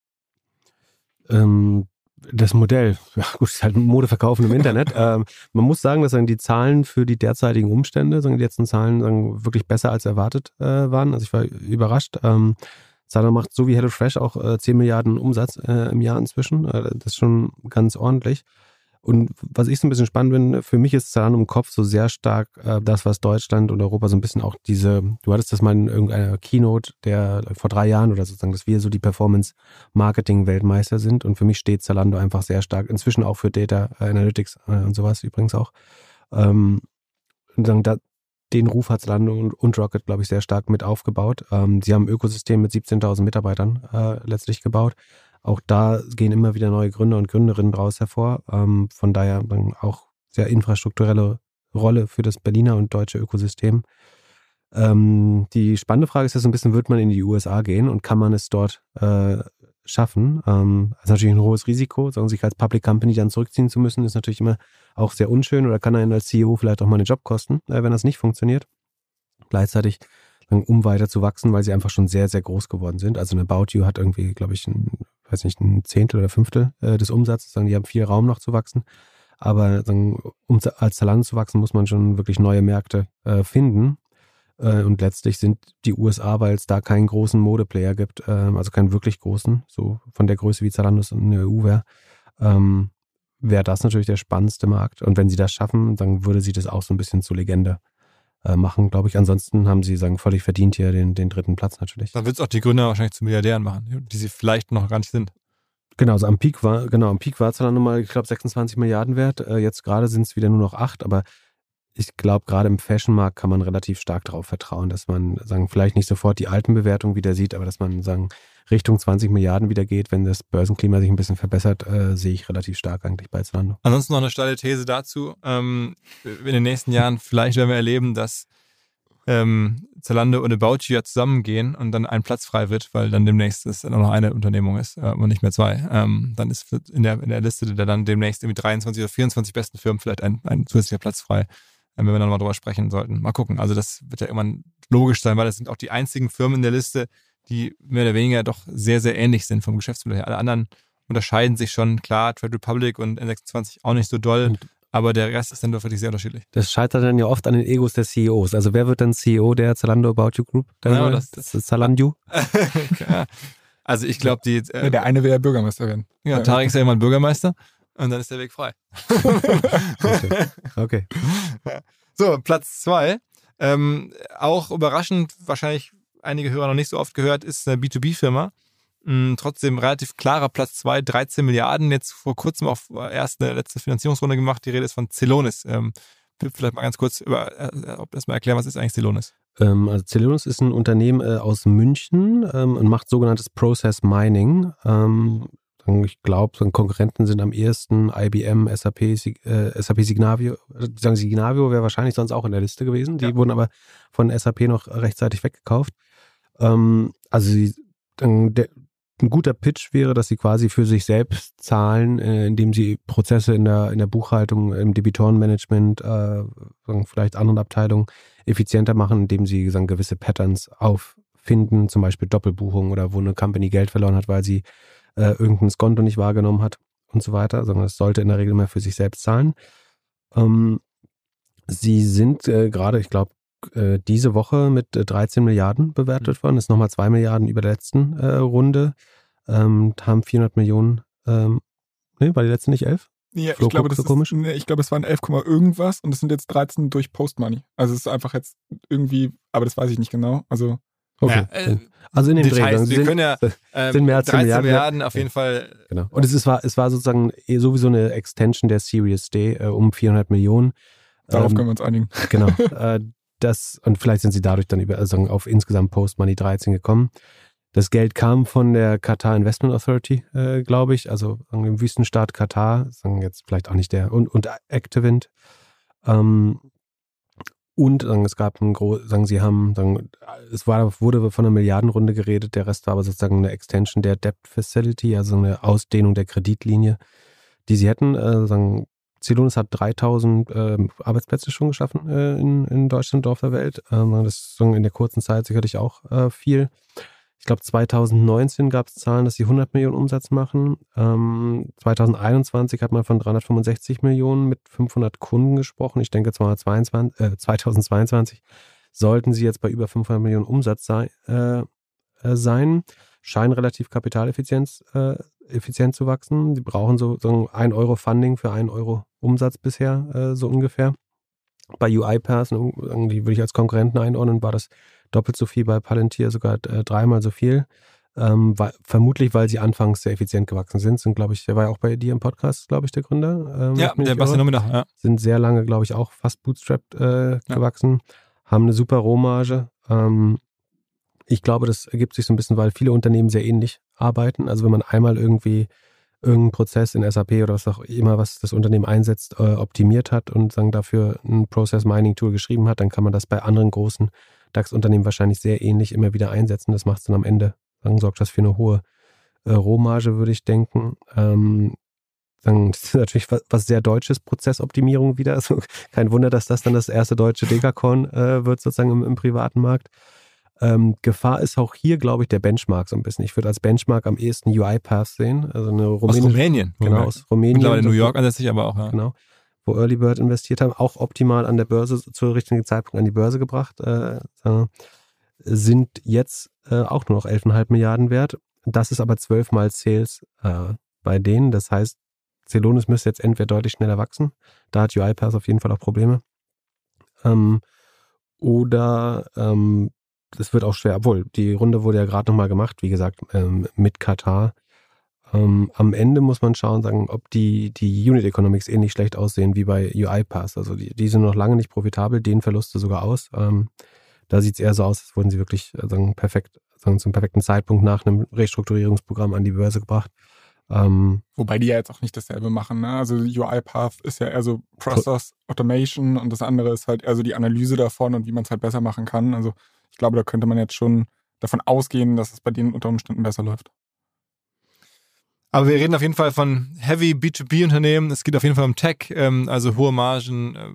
Ähm, das Modell, ja gut, ist halt Modeverkaufen im Internet. ähm, man muss sagen, dass sagen, die Zahlen für die derzeitigen Umstände, sagen die letzten Zahlen sagen, wirklich besser als erwartet äh, waren. Also ich war überrascht. Ähm, Zalando macht so wie HelloFresh auch äh, 10 Milliarden Umsatz äh, im Jahr inzwischen. Äh, das ist schon ganz ordentlich. Und was ich so ein bisschen spannend finde, für mich ist Zalando im Kopf so sehr stark äh, das, was Deutschland und Europa so ein bisschen auch diese, du hattest das mal in irgendeiner Keynote, der vor drei Jahren oder sozusagen, dass wir so die Performance-Marketing-Weltmeister sind. Und für mich steht Zalando einfach sehr stark, inzwischen auch für Data Analytics äh, und sowas übrigens auch. Ähm, und sagen, da, den Ruf hat Zalando und, und Rocket, glaube ich, sehr stark mit aufgebaut. Ähm, sie haben ein Ökosystem mit 17.000 Mitarbeitern äh, letztlich gebaut. Auch da gehen immer wieder neue Gründer und Gründerinnen draus hervor. Ähm, von daher auch sehr infrastrukturelle Rolle für das Berliner und deutsche Ökosystem. Ähm, die spannende Frage ist ja so ein bisschen, wird man in die USA gehen und kann man es dort äh, schaffen? Ähm, das ist natürlich ein hohes Risiko, sagen sich als Public Company dann zurückziehen zu müssen, ist natürlich immer auch sehr unschön oder kann einen als CEO vielleicht auch mal einen Job kosten, äh, wenn das nicht funktioniert. Gleichzeitig um weiter zu wachsen, weil sie einfach schon sehr, sehr groß geworden sind. Also eine About You hat irgendwie, glaube ich, ein, weiß nicht, ein Zehntel oder Fünftel äh, des Umsatzes. Sagen, die haben viel Raum noch zu wachsen. Aber sagen, um als Zalando zu wachsen, muss man schon wirklich neue Märkte äh, finden. Äh, und letztlich sind die USA, weil es da keinen großen Modeplayer gibt, ähm, also keinen wirklich großen, so von der Größe wie Zalando in der EU wäre, ähm, wäre das natürlich der spannendste Markt. Und wenn sie das schaffen, dann würde sie das auch so ein bisschen zur Legende äh, machen, glaube ich. Ansonsten haben sie, sagen, völlig verdient hier den, den dritten Platz natürlich. Dann wird es auch die Gründer wahrscheinlich zu Milliardären machen, die sie vielleicht noch gar nicht sind. Genau, also am Peak war, genau, am Peak war es dann nochmal, ich glaube, 26 Milliarden wert. Äh, jetzt gerade sind es wieder nur noch acht, aber ich glaube, gerade im Fashionmarkt kann man relativ stark darauf vertrauen, dass man, sagen, vielleicht nicht sofort die alten Bewertungen wieder sieht, aber dass man, sagen, Richtung 20 Milliarden wieder geht, wenn das Börsenklima sich ein bisschen verbessert, äh, sehe ich relativ stark eigentlich bei Zalando. Ansonsten noch eine steile These dazu. Ähm, in den nächsten Jahren vielleicht werden wir erleben, dass ähm, Zalando und About You ja zusammengehen und dann ein Platz frei wird, weil dann demnächst es nur noch eine Unternehmung ist äh, und nicht mehr zwei. Ähm, dann ist in der, in der Liste der dann demnächst irgendwie 23 oder 24 besten Firmen vielleicht ein, ein zusätzlicher Platz frei, äh, wenn wir dann mal drüber sprechen sollten. Mal gucken. Also das wird ja irgendwann logisch sein, weil das sind auch die einzigen Firmen in der Liste, die mehr oder weniger doch sehr, sehr ähnlich sind vom Geschäftsmodell her. Alle anderen unterscheiden sich schon, klar, Trade Republic und N26 auch nicht so doll. Und aber der Rest ist dann doch wirklich sehr unterschiedlich. Das scheitert dann ja oft an den Egos der CEOs. Also wer wird dann CEO der Zalando About You Group? Der, genau, das, das ist Zalando. also ich glaube, die... Äh, der eine will ja Bürgermeister werden. Ja, Tarek ist ja immer ein Bürgermeister und dann ist der Weg frei. okay. okay. So, Platz zwei. Ähm, auch überraschend, wahrscheinlich einige Hörer noch nicht so oft gehört, ist eine B2B-Firma. Hm, trotzdem relativ klarer Platz 2, 13 Milliarden. Jetzt vor kurzem auch erst eine letzte Finanzierungsrunde gemacht. Die Rede ist von Celonis. Ähm, vielleicht mal ganz kurz über, äh, das mal erklären, was ist eigentlich Celonis? Ähm, also Celonis ist ein Unternehmen äh, aus München ähm, und macht sogenanntes Process Mining. Ähm, ich glaube, Konkurrenten sind am ehesten IBM, SAP, äh, SAP Signavio. Sagen Signavio wäre wahrscheinlich sonst auch in der Liste gewesen. Die ja. wurden aber von SAP noch rechtzeitig weggekauft. Ähm, also sie, der, ein guter Pitch wäre, dass sie quasi für sich selbst zahlen, äh, indem sie Prozesse in der, in der Buchhaltung, im Debitorenmanagement, äh, vielleicht anderen Abteilungen effizienter machen, indem sie sagen, gewisse Patterns auffinden, zum Beispiel Doppelbuchung oder wo eine Company Geld verloren hat, weil sie äh, irgendein Skonto nicht wahrgenommen hat und so weiter, sondern es sollte in der Regel mehr für sich selbst zahlen. Ähm, sie sind äh, gerade, ich glaube, äh, diese Woche mit äh, 13 Milliarden bewertet worden, ist nochmal 2 Milliarden über der letzten äh, Runde, ähm, haben 400 Millionen, ähm, ne, war die letzte nicht 11? Ja, Flo ich glaube, das so ist, komisch. nee, ich glaube, es waren 11, irgendwas und es sind jetzt 13 durch Postmoney. Also es ist einfach jetzt irgendwie, aber das weiß ich nicht genau. Also Okay. Ja, äh, also in Dreh. Details, dann wir sind- können ja ähm, sind mehr als 10 13 Milliarden. Milliarden auf jeden Fall. Genau. Und es ist, war, es war sozusagen eh sowieso eine Extension der Series D äh, um 400 Millionen. darauf Ähm, können wir uns einigen. Genau. äh, das, und vielleicht sind sie dadurch dann über, also auf insgesamt Post Money 13 gekommen. Das Geld kam von der Qatar Investment Authority, äh, glaube ich, also dem Wüstenstaat Katar, sagen jetzt vielleicht auch nicht der, und, und Activint. Ähm, und sagen, es gab ein groß, sagen sie haben, sagen, es war, wurde von einer Milliardenrunde geredet, der Rest war aber sozusagen eine Extension der Debt Facility, also eine Ausdehnung der Kreditlinie, die sie hätten. Äh, sagen, Celonis hat 3000 ähm, Arbeitsplätze schon geschaffen äh, in, in Deutschland und auf der Welt. Ähm, das ist in der kurzen Zeit sicherlich auch äh, viel. Ich glaube, 2019 gab es Zahlen, dass sie 100 Millionen Umsatz machen. Ähm, 2021 hat man von 365 Millionen mit 500 Kunden gesprochen. Ich denke, 2022, äh, 2022 sollten sie jetzt bei über 500 Millionen Umsatz sei, äh, sein. Scheinen relativ kapitaleffizient äh, effizient zu wachsen. Sie brauchen so, so ein Euro Funding für einen Euro Umsatz bisher, äh, so ungefähr. Bei UiPath, ne, die würde ich als Konkurrenten einordnen, war das doppelt so viel bei Palantir, sogar äh, dreimal so viel. Ähm, weil, vermutlich, weil sie anfangs sehr effizient gewachsen sind. Sind, glaube ich, der war ja auch bei dir im Podcast, glaube ich, der Gründer. ähm, Ja, der Bastian. Nominach, ja. Sind sehr lange, glaube ich, auch fast bootstrapped äh, gewachsen. Haben eine super Rohmarge. Ähm, ich glaube, das ergibt sich so ein bisschen, weil viele Unternehmen sehr ähnlich arbeiten. Also wenn man einmal irgendwie irgendeinen Prozess in SAP oder was auch immer, was das Unternehmen einsetzt, äh, optimiert hat und sagen dafür ein Process Mining Tool geschrieben hat, dann kann man das bei anderen großen DAX-Unternehmen wahrscheinlich sehr ähnlich immer wieder einsetzen. Das macht es dann am Ende, dann sorgt das für eine hohe äh, Rohmarge, würde ich denken. Ähm, dann ist natürlich was, was sehr deutsches Prozessoptimierung wieder. Also kein Wunder, dass das dann das erste deutsche Dekakorn äh, wird sozusagen im, im privaten Markt. Ähm, Gefahr ist auch hier, glaube ich, der Benchmark so ein bisschen. Ich würde als Benchmark am ehesten UiPath sehen, also eine Aus rumänische, Rumänien. genau aus Rumänien, Mittlerweile New York ansässig, aber auch, ja. genau, wo Early Bird investiert haben, auch optimal an der Börse zu richtigen Zeitpunkt an die Börse gebracht, äh, sind jetzt äh, auch nur noch 11,5 Milliarden wert. Das ist aber zwölfmal Sales äh, bei denen. Das heißt, Celonis müsste jetzt entweder deutlich schneller wachsen. Da hat UiPath auf jeden Fall auch Probleme. Ähm, oder ähm, es wird auch schwer, obwohl die Runde wurde ja gerade nochmal gemacht, wie gesagt, ähm, mit Katar. Ähm, am Ende muss man schauen, sagen, ob die, die Unit Economics ähnlich schlecht aussehen wie bei UiPath. Also die, die sind noch lange nicht profitabel, denen Verluste sogar aus. Ähm, da sieht es eher so aus, als wurden sie wirklich äh, sagen, perfekt, sagen, zum perfekten Zeitpunkt nach einem Restrukturierungsprogramm an die Börse gebracht. Ähm, Wobei die ja jetzt auch nicht dasselbe machen. Ne? Also UiPath ist ja eher so Process Automation und das andere ist halt eher so die Analyse davon und wie man es halt besser machen kann. Also ich glaube, da könnte man jetzt schon davon ausgehen, dass es bei denen unter Umständen besser läuft. Aber wir reden auf jeden Fall von Heavy B2B-Unternehmen. Es geht auf jeden Fall um Tech, ähm, also hohe Margen, äh,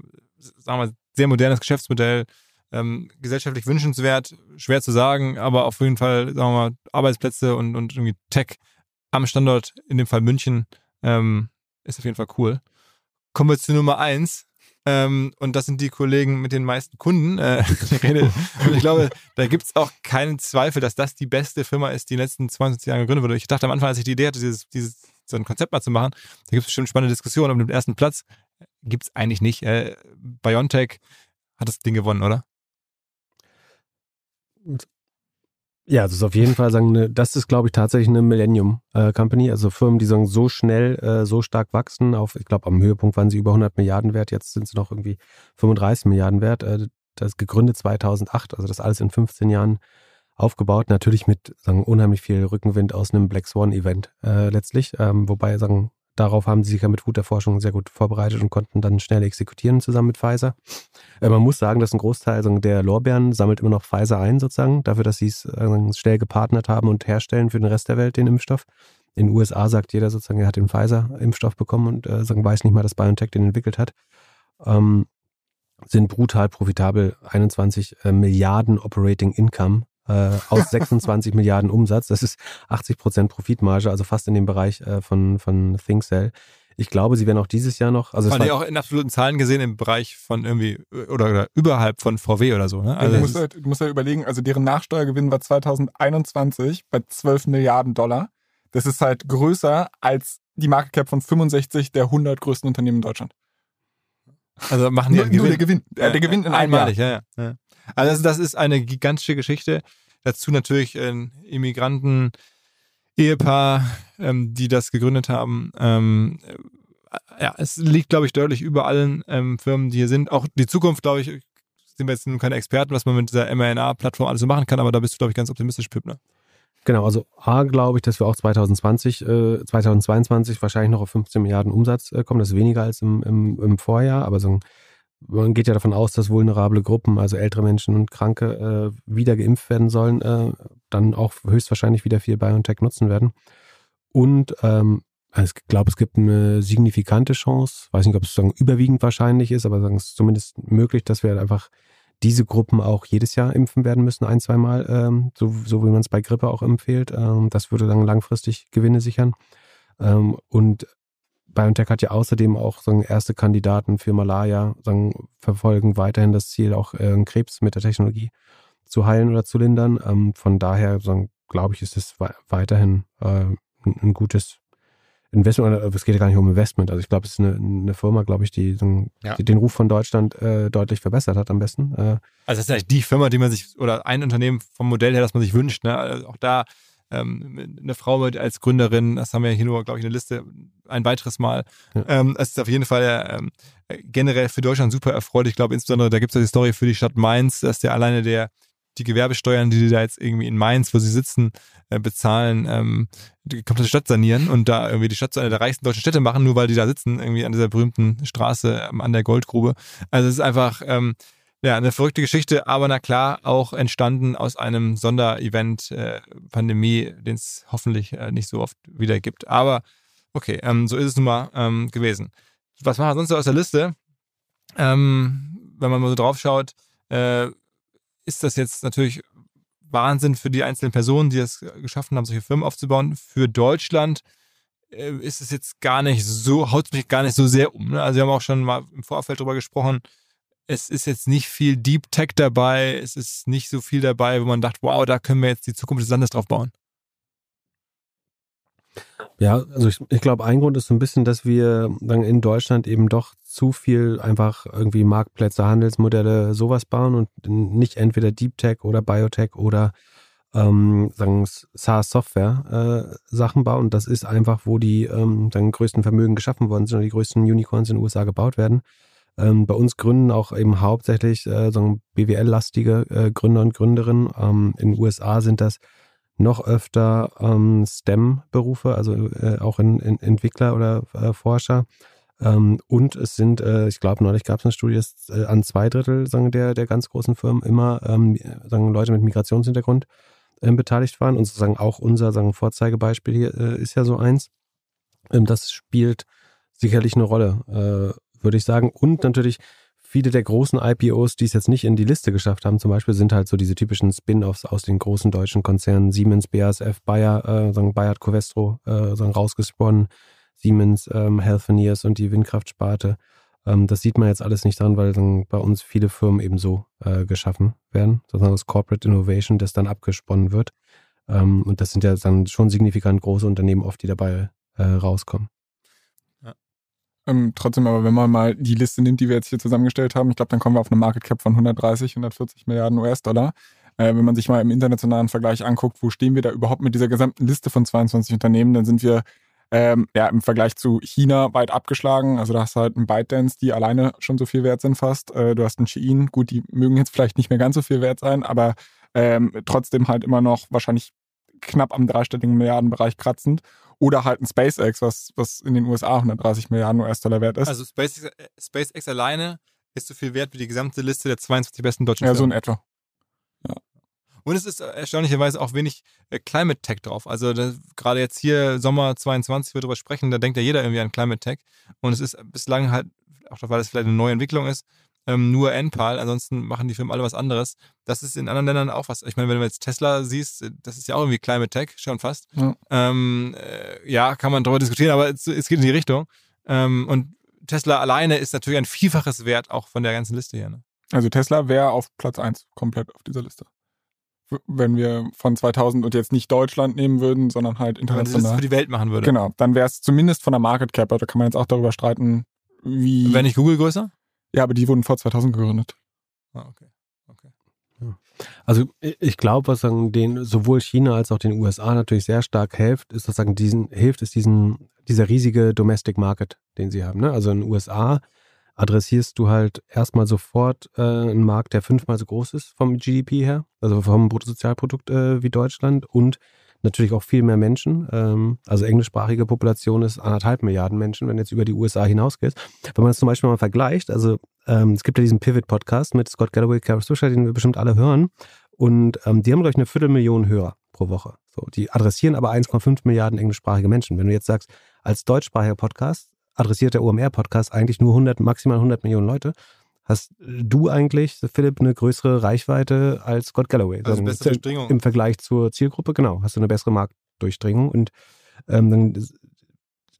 sagen wir, sehr modernes Geschäftsmodell, ähm, gesellschaftlich wünschenswert, schwer zu sagen, aber auf jeden Fall, sagen wir mal, Arbeitsplätze und, und irgendwie Tech am Standort, in dem Fall München, ähm, ist auf jeden Fall cool. Kommen wir zu Nummer eins. Ähm, und das sind die Kollegen mit den meisten Kunden. Äh, und ich glaube, da gibt es auch keinen Zweifel, dass das die beste Firma ist, die in den letzten 20 Jahren gegründet wurde. Ich dachte am Anfang, als ich die Idee hatte, dieses, dieses so ein Konzept mal zu machen, da gibt es bestimmt spannende Diskussionen. Aber den ersten Platz gibt es eigentlich nicht. Äh, BioNTech hat das Ding gewonnen, oder? Ja, das ist auf jeden Fall sagen, eine, das ist, glaube ich, tatsächlich eine Millennium äh, Company. Also Firmen, die sagen, so schnell, äh, so stark wachsen. Auf, ich glaube, am Höhepunkt waren sie über 100 Milliarden wert. Jetzt sind sie noch irgendwie 35 Milliarden wert. Äh, das gegründet 2008. Also das alles in 15 Jahren aufgebaut. Natürlich mit sagen unheimlich viel Rückenwind aus einem Black Swan Event äh, letztlich. Ähm, wobei sagen Darauf haben sie sich ja mit guter Forschung sehr gut vorbereitet und konnten dann schnell exekutieren zusammen mit Pfizer. Äh, man muss sagen, dass ein Großteil also der Lorbeeren sammelt immer noch Pfizer ein, sozusagen, dafür, dass sie es äh, schnell gepartnert haben und herstellen für den Rest der Welt den Impfstoff. In den USA sagt jeder sozusagen, er hat den Pfizer-Impfstoff bekommen und äh, weiß nicht mal, dass BioNTech den entwickelt hat. Ähm, sind brutal profitabel, 21 äh, Milliarden Operating Income äh, aus 26 Milliarden Umsatz. Das ist 80 Prozent Profitmarge, also fast in dem Bereich äh, von, von ThinkCell. Ich glaube, sie werden auch dieses Jahr noch. Also die war, auch in absoluten Zahlen gesehen im Bereich von irgendwie oder, oder überhalb von VW oder so, ne? Also du, musst halt, du musst ja überlegen, also deren Nachsteuergewinn war 2021 bei 12 Milliarden Dollar. Das ist halt größer als die Market Cap von 65 der 100 größten Unternehmen in Deutschland. also machen die Nur, einen nur der Gewinn. Gewinn. Äh, der Gewinn in einem einmalig, Jahr. ja, ja, ja. Also das, ist eine gigantische Geschichte. Dazu natürlich ein Immigranten, Ehepaar, ähm, die das gegründet haben. Ähm, äh, ja, es liegt, glaube ich, deutlich über allen ähm, Firmen, die hier sind. Auch die Zukunft, glaube ich, sind wir jetzt nun keine Experten, was man mit dieser mRNA-Plattform alles so machen kann, aber da bist du, glaube ich, ganz optimistisch, Pip, ne? genau, also A, glaube ich, dass wir auch 2020, äh, 2022 wahrscheinlich noch auf 15 Milliarden Umsatz äh, kommen. Das ist weniger als im, im, im Vorjahr, aber so ein, man geht ja davon aus, dass vulnerable Gruppen, also ältere Menschen und Kranke, äh, wieder geimpft werden sollen, äh, dann auch höchstwahrscheinlich wieder viel BioNTech nutzen werden. Und ähm, also ich glaube, es gibt eine signifikante Chance, weiß nicht, ob es sagen, überwiegend wahrscheinlich ist, aber sagen, es ist zumindest möglich, dass wir halt einfach diese Gruppen auch jedes Jahr impfen werden müssen, ein, zweimal, ähm, so, so wie man es bei Grippe auch empfiehlt. Ähm, das würde dann langfristig Gewinne sichern. Ähm, und BioNTech hat ja außerdem auch sagen, erste Kandidaten für Malaria, sagen, verfolgen weiterhin das Ziel, auch äh, Krebs mit der Technologie zu heilen oder zu lindern. Ähm, von daher sagen, glaube ich, ist es wei- weiterhin äh, ein, gutes Investment. Es geht ja gar nicht um Investment. Also ich glaube, es ist eine, eine Firma, glaube ich, die, so, Ja. die den Ruf von Deutschland äh, deutlich verbessert hat am besten. Äh, Also das ist eigentlich die Firma, die man sich, oder ein Unternehmen vom Modell her, das man sich wünscht. Ne? Also auch da ähm, eine Frau mit als Gründerin, das haben wir hier nur, glaube ich, in der Liste ein weiteres Mal. Ja. Ähm, es ist auf jeden Fall ähm, generell für Deutschland super erfreulich. Ich glaube insbesondere, da gibt es ja die Story für die Stadt Mainz, dass der alleine der die Gewerbesteuern, die die da jetzt irgendwie in Mainz, wo sie sitzen, äh, bezahlen, ähm, die komplette Stadt sanieren und da irgendwie die Stadt zu einer der reichsten deutschen Städte machen, nur weil die da sitzen, irgendwie an dieser berühmten Straße ähm, an der Goldgrube. Also es ist einfach ähm, ja, eine verrückte Geschichte, aber na klar, auch entstanden aus einem Sonderevent, äh, Pandemie, den es hoffentlich äh, nicht so oft wieder gibt. Aber okay, ähm, so ist es nun mal ähm, gewesen. Was machen wir sonst noch aus der Liste? Ähm, wenn man mal so drauf schaut, äh, ist das jetzt natürlich Wahnsinn für die einzelnen Personen, die das geschaffen haben, solche Firmen aufzubauen. Für Deutschland äh, ist es jetzt gar nicht so, haut mich gar nicht so sehr um. Ne? Also wir haben auch schon mal im Vorfeld drüber gesprochen, es ist jetzt nicht viel Deep Tech dabei, es ist nicht so viel dabei, wo man dachte, wow, da können wir jetzt die Zukunft des Landes drauf bauen. Ja, also ich, ich glaube, ein Grund ist so ein bisschen, dass wir dann in Deutschland eben doch zu viel einfach irgendwie Marktplätze, Handelsmodelle, sowas bauen und nicht entweder Deep Tech oder Biotech oder ähm, sagen SaaS-Software äh, bauen. Das ist einfach, wo die ähm, dann größten Vermögen geschaffen worden sind und die größten Unicorns in den USA gebaut werden. Ähm, bei uns gründen auch eben hauptsächlich äh, so BWL-lastige äh, Gründer und Gründerinnen. Ähm, in den USA sind das noch öfter ähm, STEM-Berufe, also äh, auch in, in Entwickler oder äh, Forscher. Ähm, und es sind, äh, ich glaube, neulich gab es eine Studie, dass äh, an zwei Drittel sagen, der, der ganz großen Firmen immer ähm, sagen, Leute mit Migrationshintergrund ähm, beteiligt waren. Und sozusagen auch unser sagen, Vorzeigebeispiel hier äh, ist ja so eins. Das spielt sicherlich eine Rolle, würde ich sagen. Und natürlich viele der großen IPOs, die es jetzt nicht in die Liste geschafft haben, zum Beispiel, sind halt so diese typischen Spin-offs aus den großen deutschen Konzernen Siemens, BASF, Bayer, äh, sagen Bayer Covestro äh, sagen rausgesponnen, Siemens, ähm, Healthineers und die Windkraftsparte. Ähm, das sieht man jetzt alles nicht dran, weil dann bei uns viele Firmen eben so äh, geschaffen werden, sozusagen das Corporate Innovation, das dann abgesponnen wird. Ähm, und das sind ja dann schon signifikant große Unternehmen oft, die dabei äh, rauskommen. Ähm, trotzdem aber, wenn man mal die Liste nimmt, die wir jetzt hier zusammengestellt haben, ich glaube, dann kommen wir auf eine Market Cap von 130, 140 Milliarden US-Dollar. Äh, wenn man sich mal im internationalen Vergleich anguckt, wo stehen wir da überhaupt mit dieser gesamten Liste von 22 Unternehmen, dann sind wir ähm, ja im Vergleich zu China weit abgeschlagen. Also da hast du halt einen ByteDance, die alleine schon so viel wert sind fast. Äh, du hast einen Shein, gut, die mögen jetzt vielleicht nicht mehr ganz so viel wert sein, aber ähm, trotzdem halt immer noch wahrscheinlich knapp am dreistelligen Milliardenbereich kratzend. Oder halt ein SpaceX, was, was in den USA 130 Milliarden US-Dollar wert ist. Also SpaceX, äh, SpaceX alleine ist so viel wert wie die gesamte Liste der 22 besten deutschen ja, so in Firmen. etwa. Und es ist äh, erstaunlicherweise auch wenig äh, Climate Tech drauf. Also das, gerade jetzt hier Sommer 22 wir darüber sprechen, da denkt ja jeder irgendwie an Climate Tech. Und es ist bislang halt, auch weil es vielleicht eine neue Entwicklung ist, ähm, nur NPAL, ansonsten machen die Firmen alle was anderes. Das ist in anderen Ländern auch was. Ich meine, wenn du jetzt Tesla siehst, äh, das ist ja auch irgendwie Climate Tech, schon fast. Ja. Ähm, äh, ja, kann man darüber diskutieren, aber es, es geht in die Richtung. Ähm, und Tesla alleine ist natürlich ein Vielfaches wert, auch von der ganzen Liste hier. Ne? Also Tesla wäre auf Platz 1 komplett auf dieser Liste. Wenn wir von 2000 und jetzt nicht Deutschland nehmen würden, sondern halt Wenn man international. für die Welt machen würde. Genau, dann wäre es zumindest von der Market Cap, da kann man jetzt auch darüber streiten, wie. Wäre nicht Google größer? Ja, aber die wurden vor 2000 gegründet. Ah, okay. okay. Also ich glaube, was sagen, den sowohl China als auch den USA natürlich sehr stark hilft, ist sozusagen diesen, hilft, ist diesen, dieser riesige Domestic Market, den sie haben. Ne? Also in den USA adressierst du halt erstmal sofort äh, einen Markt, der fünfmal so groß ist vom GDP her, also vom Bruttosozialprodukt äh, wie Deutschland und natürlich auch viel mehr Menschen. Ähm, also englischsprachige Population ist anderthalb Milliarden Menschen, wenn jetzt über die USA hinausgeht. Wenn man das zum Beispiel mal vergleicht, also ähm, es gibt ja diesen Pivot-Podcast mit Scott Galloway, Kara Swisher, den wir bestimmt alle hören. Und ähm, die haben, glaube ich, eine Viertelmillion Hörer pro Woche. So, die adressieren aber 1,5 Milliarden englischsprachige Menschen. Wenn du jetzt sagst, als deutschsprachiger Podcast adressiert der OMR-Podcast eigentlich nur 100, maximal 100 Millionen Leute, hast du eigentlich, Philipp, eine größere Reichweite als Scott Galloway. Also bessere Durchdringung. Im Vergleich zur Zielgruppe, genau, hast du eine bessere Marktdurchdringung. Und ähm, dann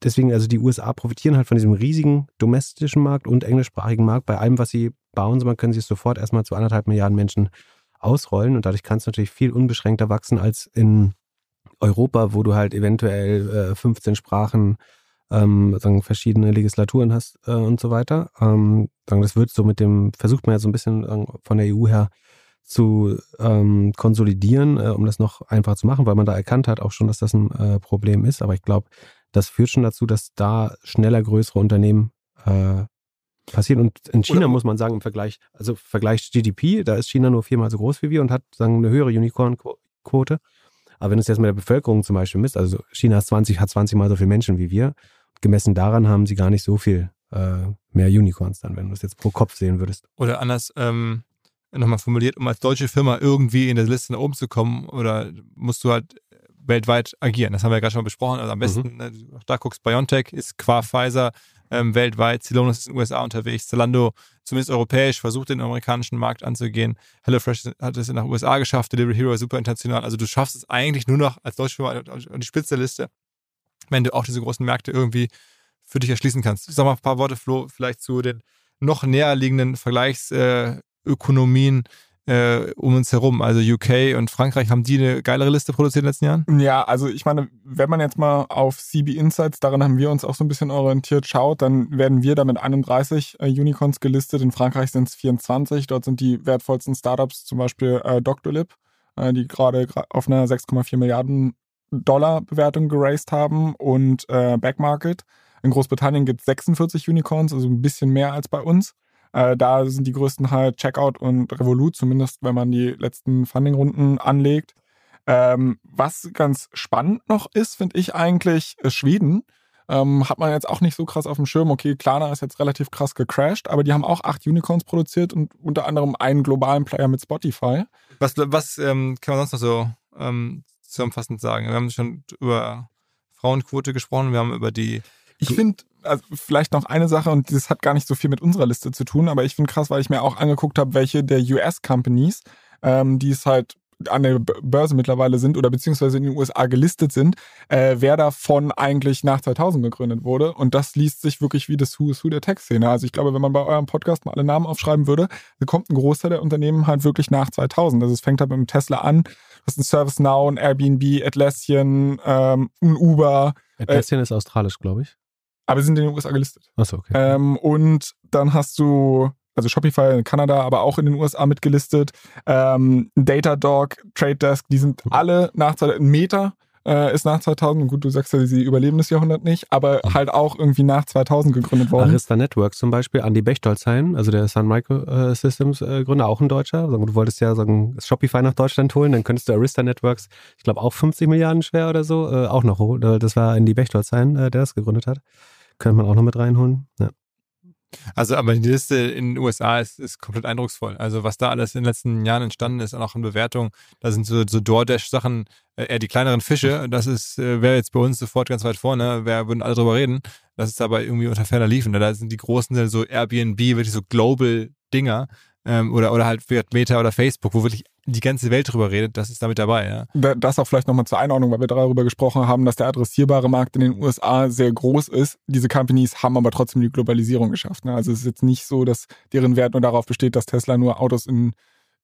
deswegen, also die USA profitieren halt von diesem riesigen domestischen Markt und englischsprachigen Markt. Bei allem, was sie bauen, können sie es sofort erstmal zu anderthalb Milliarden Menschen ausrollen und dadurch kann es natürlich viel unbeschränkter wachsen als in Europa, wo du halt eventuell äh, 15 Sprachen, ähm, sagen, verschiedene Legislaturen hast äh, und so weiter. Ähm, sagen, das wird so mit dem, versucht man ja so ein bisschen äh, von der EU her zu ähm, konsolidieren, äh, um das noch einfacher zu machen, weil man da erkannt hat auch schon, dass das ein äh, Problem ist. Aber ich glaube, das führt schon dazu, dass da schneller größere Unternehmen äh, passieren. Und in China Oder- muss man sagen, im Vergleich, also Vergleich GDP, da ist China nur viermal so groß wie wir und hat sagen, eine höhere Unicorn-Quote. Aber wenn du es jetzt mit der Bevölkerung zum Beispiel misst, also China ist 20, hat 20 mal so viele Menschen wie wir, gemessen daran haben sie gar nicht so viel äh, mehr Unicorns dann, wenn du es jetzt pro Kopf sehen würdest. Oder anders ähm, nochmal formuliert, um als deutsche Firma irgendwie in der Liste nach oben zu kommen, oder musst du halt weltweit agieren. Das haben wir ja gerade schon mal besprochen. Also am besten, ne, auch da guckst, BioNTech ist qua Pfizer ähm, weltweit, Celonis ist in den USA unterwegs, Zalando zumindest europäisch versucht den amerikanischen Markt anzugehen. HelloFresh hat es in den USA geschafft, Delivery Hero ist super international. Also du schaffst es eigentlich nur noch als deutsche Firma an die Spitze der Liste, wenn du auch diese großen Märkte irgendwie für dich erschließen kannst. Sag mal ein paar Worte, Flo, vielleicht zu den noch näher liegenden Vergleichsökonomien äh, um uns herum. Also UK und Frankreich, haben die eine geilere Liste produziert in den letzten Jahren? Ja, also ich meine, wenn man jetzt mal auf CB Insights, daran haben wir uns auch so ein bisschen orientiert, schaut, dann werden wir da mit 31 äh, Unicorns gelistet. In Frankreich sind es 24. Dort sind die wertvollsten Startups zum Beispiel äh, Doctolib, äh, die gerade auf einer 6,4 Milliarden Dollar Bewertung geraced haben und äh, Backmarket. In Großbritannien gibt es 46 Unicorns, also ein bisschen mehr als bei uns. Äh, da sind die größten halt Checkout und Revolut, zumindest wenn man die letzten Funding-Runden anlegt. Ähm, was ganz spannend noch ist, finde ich eigentlich, ist Schweden. Ähm, hat man jetzt auch nicht so krass auf dem Schirm. Okay, Klarna ist jetzt relativ krass gecrashed, aber die haben auch acht Unicorns produziert und unter anderem einen globalen Player mit Spotify. Was, was ähm, kann man sonst noch so ähm, zusammenfassend sagen? Wir haben schon über Frauenquote gesprochen, wir haben über die Ich finde, also vielleicht noch eine Sache, und das hat gar nicht so viel mit unserer Liste zu tun, aber ich finde krass, weil ich mir auch angeguckt habe, welche der US-Companies, ähm, die es halt an der Börse mittlerweile sind oder beziehungsweise in den USA gelistet sind, äh, wer davon eigentlich nach 2000 gegründet wurde. Und das liest sich wirklich wie das Who is Who der Tech-Szene. Also ich glaube, wenn man bei eurem Podcast mal alle Namen aufschreiben würde, dann kommt ein Großteil der Unternehmen halt wirklich nach 2000. Also es fängt halt mit dem Tesla an, du hast ein ServiceNow, ein Airbnb, Atlassian, ähm, ein Uber, Atlassian ist australisch, glaube ich. aber sind in den USA gelistet. Achso, okay. Ähm, und dann hast du, also Shopify in Kanada, aber auch in den USA mitgelistet. Ähm, Datadog, Trade Desk, die sind Mhm. alle nach 2000. Meta äh, ist nach 2000. Gut, du sagst ja, sie überleben das Jahrhundert nicht, aber Mhm. halt auch irgendwie nach 2000 gegründet worden. Arista Networks zum Beispiel, Andy Bechtolzheim, also der Sun Microsystems äh, Gründer, auch ein Deutscher. Du wolltest ja sagen, Shopify nach Deutschland holen, dann könntest du Arista Networks, ich glaube auch 50 Milliarden schwer oder so, äh, auch noch holen. Äh, Das war Andy Bechtolzheim, äh, der das gegründet hat. Könnte man auch noch mit reinholen. Ja. Also, aber die Liste in den USA ist, ist komplett eindrucksvoll. Also, was da alles in den letzten Jahren entstanden ist, und auch in Bewertung, da sind so, so DoorDash-Sachen, äh, eher die kleineren Fische. Das ist, äh, wäre jetzt bei uns sofort ganz weit vorne, wer würden alle drüber reden. Das ist aber irgendwie unter ferner Liefen. Da sind die großen so Airbnb, wirklich so Global-Dinger. Ähm, oder, oder halt Meta oder Facebook, wo wirklich die ganze Welt drüber redet, das ist damit dabei, ja. Da- Das auch vielleicht nochmal zur Einordnung, weil wir darüber gesprochen haben, dass der adressierbare Markt in den USA sehr groß ist. Diese Companies haben aber trotzdem die Globalisierung geschafft. Ne? Also es ist jetzt nicht so, dass deren Wert nur darauf besteht, dass Tesla nur Autos in,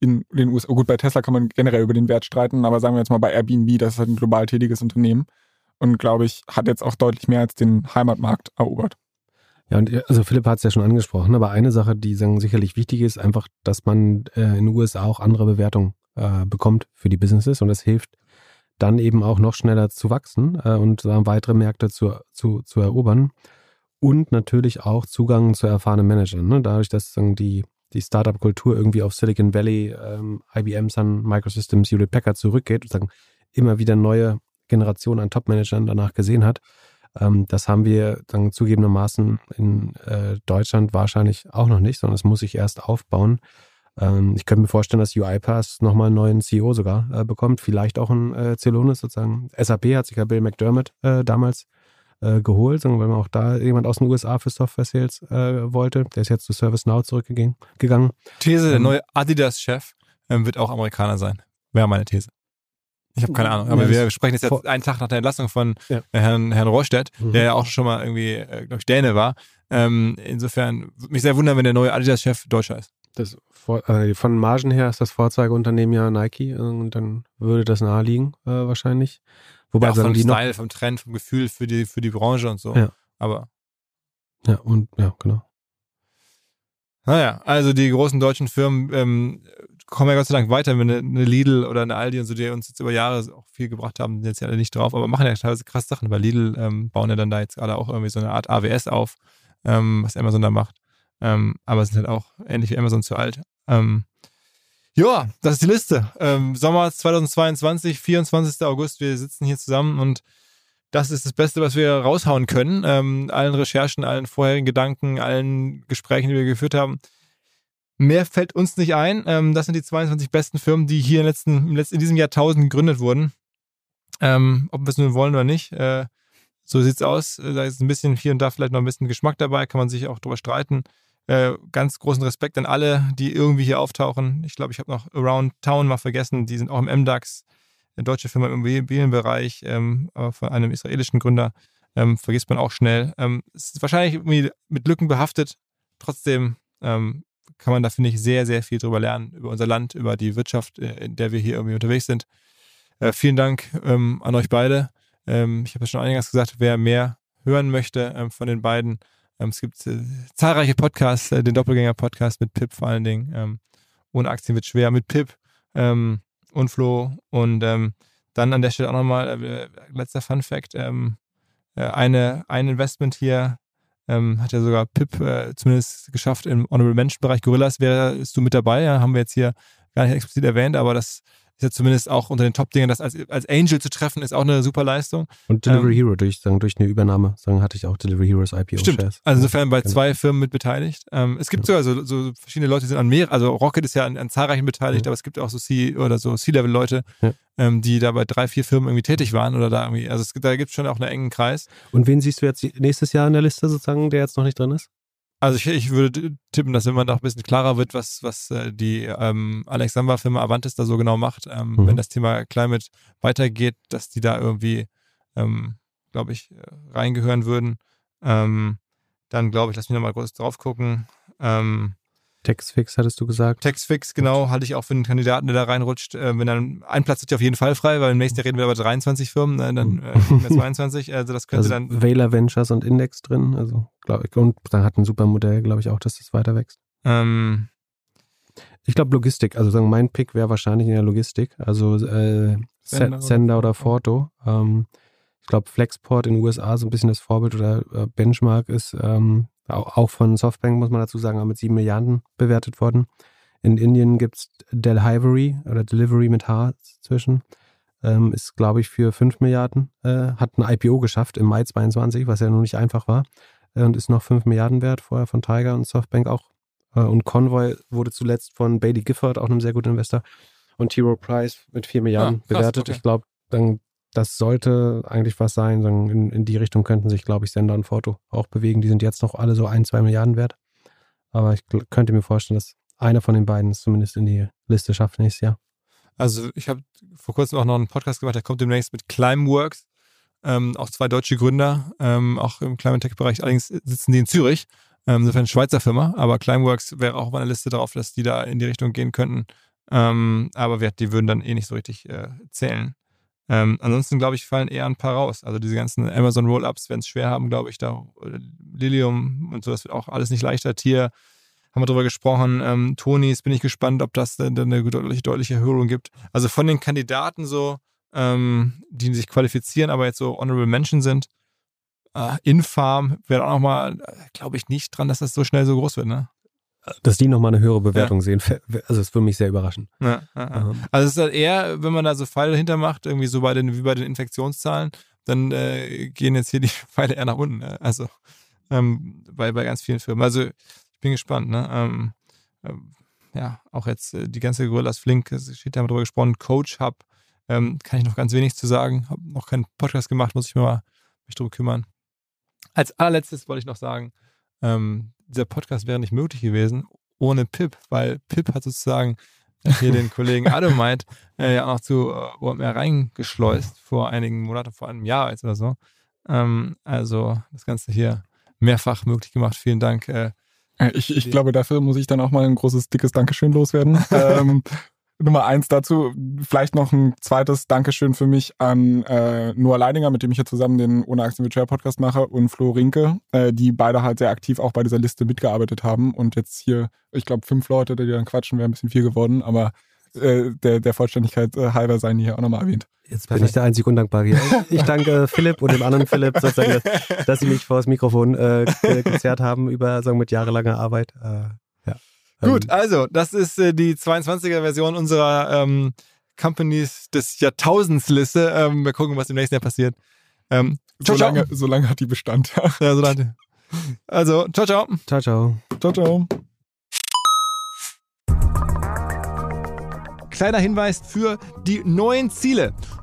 in den USA, gut, bei Tesla kann man generell über den Wert streiten, aber sagen wir jetzt mal bei Airbnb, das ist halt ein global tätiges Unternehmen und glaube ich, hat jetzt auch deutlich mehr als den Heimatmarkt erobert. Ja, und also Philipp hat es ja schon angesprochen, aber eine Sache, die sagen, sicherlich wichtig ist, einfach, dass man äh, in den USA auch andere Bewertungen äh, bekommt für die Businesses und das hilft dann eben auch noch schneller zu wachsen äh, und weitere Märkte zu, zu, zu erobern und natürlich auch Zugang zu erfahrenen Managern. Ne? Dadurch, dass sagen, die, die Startup-Kultur irgendwie auf Silicon Valley, ähm, IBM, Sun, Microsystems, Hewlett Packard zurückgeht und sagen, immer wieder neue Generationen an Top-Managern danach gesehen hat, das haben wir dann zugegebenermaßen in äh, Deutschland wahrscheinlich auch noch nicht, sondern es muss sich erst aufbauen. Ähm, ich könnte mir vorstellen, dass UiPath nochmal einen neuen CEO sogar äh, bekommt, vielleicht auch ein äh, Celonis sozusagen. SAP hat sich ja Bill McDermott äh, damals geholt, weil man auch da jemand aus den USA für Software Sales wollte. Der ist jetzt zu ServiceNow zurückgegangen. Gegangen. These, der Ähm. neue Adidas-Chef ähm, wird auch Amerikaner sein. Wäre meine These. Ich habe keine Ahnung, aber Ja, wir sprechen jetzt, jetzt einen Tag nach der Entlassung von Ja. äh, Herrn, Herrn Rohrstedt, Mhm. der ja auch schon mal irgendwie, äh, glaube ich, Däne war. Ähm, insofern würde mich sehr wundern, wenn der neue Adidas-Chef Deutscher ist. Das äh, von Margen her ist das Vorzeigeunternehmen ja Nike und dann würde das naheliegen äh, wahrscheinlich. Wobei Ja, vom die noch, Style, vom Trend, vom Gefühl für die, für die Branche und so. Ja. Aber ja und ja genau. Naja, also die großen deutschen Firmen ähm, kommen ja Gott sei Dank weiter, wenn eine, eine Lidl oder eine Aldi und so, die uns jetzt über Jahre auch viel gebracht haben, sind jetzt ja alle nicht drauf, aber machen ja teilweise krasse Sachen. Bei Lidl ähm, bauen ja dann da jetzt alle auch irgendwie so eine Art AWS auf, ähm, was Amazon da macht. Ähm, aber sind halt auch ähnlich wie Amazon zu alt. Ähm, ja, das ist die Liste. Ähm, Sommer 2022, 24. August, wir sitzen hier zusammen und das ist das Beste, was wir raushauen können. Ähm, allen Recherchen, allen vorherigen Gedanken, allen Gesprächen, die wir geführt haben. Mehr fällt uns nicht ein. Ähm, das sind die 22 besten Firmen, die hier im letzten, in diesem Jahrtausend gegründet wurden. Ähm, ob wir es nun wollen oder nicht. Äh, so sieht's aus. Äh, Da ist ein bisschen hier und da vielleicht noch ein bisschen Geschmack dabei, kann man sich auch drüber streiten. Äh, ganz großen Respekt an alle, die irgendwie hier auftauchen. Ich glaube, ich habe noch Around Town mal vergessen. Die sind auch im MDAX, eine deutsche Firma im Immobilienbereich, ähm, von einem israelischen Gründer. Ähm, vergisst man auch schnell. Ähm, es ist wahrscheinlich irgendwie mit Lücken behaftet. Trotzdem ähm, kann man da, finde ich, sehr, sehr viel drüber lernen, über unser Land, über die Wirtschaft, äh, in der wir hier irgendwie unterwegs sind. Äh, vielen Dank ähm, an euch beide. Ähm, ich habe ja schon eingangs gesagt, wer mehr hören möchte ähm, von den beiden, ähm, es gibt äh, zahlreiche Podcasts, äh, den Doppelgänger-Podcast mit Pip vor allen Dingen. Ähm, ohne Aktien wird schwer mit Pip ähm, und Flo. Und ähm, dann an der Stelle auch nochmal, äh, letzter Fun Fact, ähm, äh, eine, ein Investment hier ähm, hat ja sogar Pip äh, zumindest geschafft im Honorable Mention Bereich Gorillas wärst du mit dabei, ja, haben wir jetzt hier gar nicht explizit erwähnt, aber das ist ja zumindest auch unter den Top-Dingen, das als, als Angel zu treffen, ist auch eine super Leistung. Und Delivery Ähm, Hero durch, sagen, durch eine Übernahme, sagen, hatte ich auch Delivery Heroes IPO Stimmt. Shares. Also insofern bei Genau. zwei Firmen mit beteiligt. Ähm, es gibt sogar so, so verschiedene Leute, die sind an mehr, also Rocket ist ja an, an zahlreichen beteiligt, Ja. aber es gibt auch so C oder so C-Level-Leute, Ja. ähm, die da bei drei, vier Firmen irgendwie tätig waren oder da irgendwie, also es, da gibt es schon auch einen engen Kreis. Und wen siehst du jetzt nächstes Jahr in der Liste sozusagen, der jetzt noch nicht drin ist? Also ich, ich würde tippen, dass wenn man da ein bisschen klarer wird, was, was äh, die ähm, Alex Samba-Firma Avantis da so genau macht, ähm, Mhm. wenn das Thema Climate weitergeht, dass die da irgendwie, ähm, glaube ich, äh, reingehören würden. Ähm, dann glaube ich, lass mich nochmal kurz drauf gucken. Ähm, Textfix hattest du gesagt. Textfix, genau, halte ich auch für einen Kandidaten, der da reinrutscht. Äh, wenn dann ein Platz ist ja auf jeden Fall frei, weil im nächsten Jahr reden wir über 23 Firmen, äh, dann äh, nicht mehr 22. Also das könnte also dann Vela Ventures und Index drin, also glaube ich. Und dann hat ein super Modell, glaube ich, auch, dass das weiter wächst. ähm, Ich glaube Logistik, also sagen, mein Pick wäre wahrscheinlich in der Logistik, also äh, Sender Sender oder Forto. Ähm, ich glaube Flexport in den USA so ein bisschen das Vorbild oder äh, Benchmark ist ähm, auch, auch von Softbank, muss man dazu sagen, aber mit sieben Milliarden bewertet worden. In Indien gibt's Delhivery oder Delivery mit H zwischen. Ähm, ist, glaube ich, für fünf Milliarden, äh, hat ein IPO geschafft im Mai 22, was ja nun nicht einfach war. Äh, und ist noch fünf Milliarden wert, vorher von Tiger und Softbank auch. Äh, und Convoy wurde zuletzt von Bailey Gifford, auch einem sehr guten Investor, und T. Rowe Price mit vier Milliarden Ah, krass, bewertet. okay. Ich glaube, dann das sollte eigentlich was sein. In, in die Richtung könnten sich, glaube ich, Sender und Foto auch bewegen. Die sind jetzt noch alle so ein, zwei Milliarden wert. Aber ich könnte mir vorstellen, dass einer von den beiden es zumindest in die Liste schafft nächstes Jahr. Also ich habe vor kurzem auch noch einen Podcast gemacht, der kommt demnächst mit Climeworks. Ähm, auch zwei deutsche Gründer, ähm, auch im Climate Tech-Bereich. Allerdings sitzen die in Zürich. Ähm, insofern eine Schweizer Firma, aber Climeworks wäre auch auf meiner Liste darauf, dass die da in die Richtung gehen könnten. Ähm, aber die würden dann eh nicht so richtig äh, zählen. Ähm, ansonsten, glaube ich, fallen eher ein paar raus. Also diese ganzen Amazon Roll-Ups werden es schwer haben, glaube ich. Da Lilium und so, das wird auch alles nicht leichter. Tier haben wir drüber gesprochen. Ähm, Tonis, bin ich gespannt, ob das dann eine deutliche, deutliche Erhöhung gibt. Also von den Kandidaten so, ähm, die sich qualifizieren, aber jetzt so Honorable Mention sind, äh, Infarm wäre auch nochmal, glaube ich, nicht dran, dass das so schnell so groß wird, ne? Dass die nochmal eine höhere Bewertung ja. sehen, also es würde mich sehr überraschen. Ja, ja, ähm. Also es ist halt eher, wenn man da so Pfeile dahinter macht, irgendwie so bei den, wie bei den Infektionszahlen, dann äh, gehen jetzt hier die Pfeile eher nach unten. Ne? Also ähm, bei, bei ganz vielen Firmen. Also ich bin gespannt, ne? Ähm, ähm, ja, auch jetzt äh, die ganze Gorillas Flink, steht da mal drüber gesprochen, Coach Hub, ähm, kann ich noch ganz wenig zu sagen. Habe noch keinen Podcast gemacht, muss ich mir mal mich drum kümmern. Als allerletztes wollte ich noch sagen, ähm, dieser Podcast wäre nicht möglich gewesen ohne Pip, weil Pip hat sozusagen hier den Kollegen Ademeit äh, ja auch noch zu äh, OMR reingeschleust vor einigen Monaten, vor einem Jahr jetzt oder so. Ähm, also das Ganze hier mehrfach möglich gemacht. Vielen Dank. Äh, ich, ich glaube, dafür muss ich dann auch mal ein großes, dickes Dankeschön loswerden. ähm, Nummer eins dazu, vielleicht noch ein zweites Dankeschön für mich an äh, Noah Leidinger, mit dem ich hier zusammen den Ohne Aktien Virtual Podcast mache, und Flo Rinke, äh, die beide halt sehr aktiv auch bei dieser Liste mitgearbeitet haben. Und jetzt hier, ich glaube, fünf Leute, die dann quatschen, wäre ein bisschen viel geworden, aber äh, der, der Vollständigkeit äh, halber seien hier auch nochmal erwähnt. Jetzt bin ich der einzig Undankbare hier. Ich danke Philipp und dem anderen Philipp sozusagen, dass sie mich vor das Mikrofon äh, gezerrt haben über sagen mit jahrelanger Arbeit. Äh, Gut, ähm, also, das ist äh, die 22er-Version unserer ähm, Companies des Jahrtausends-Liste. Ähm, wir gucken, was im nächsten Jahr passiert. Ähm, so, ciao, lange, so lange hat die Bestand. ja, so lange. Also, ciao, ciao. Ciao, ciao. Ciao, ciao. Kleiner Hinweis für die neuen Ziele.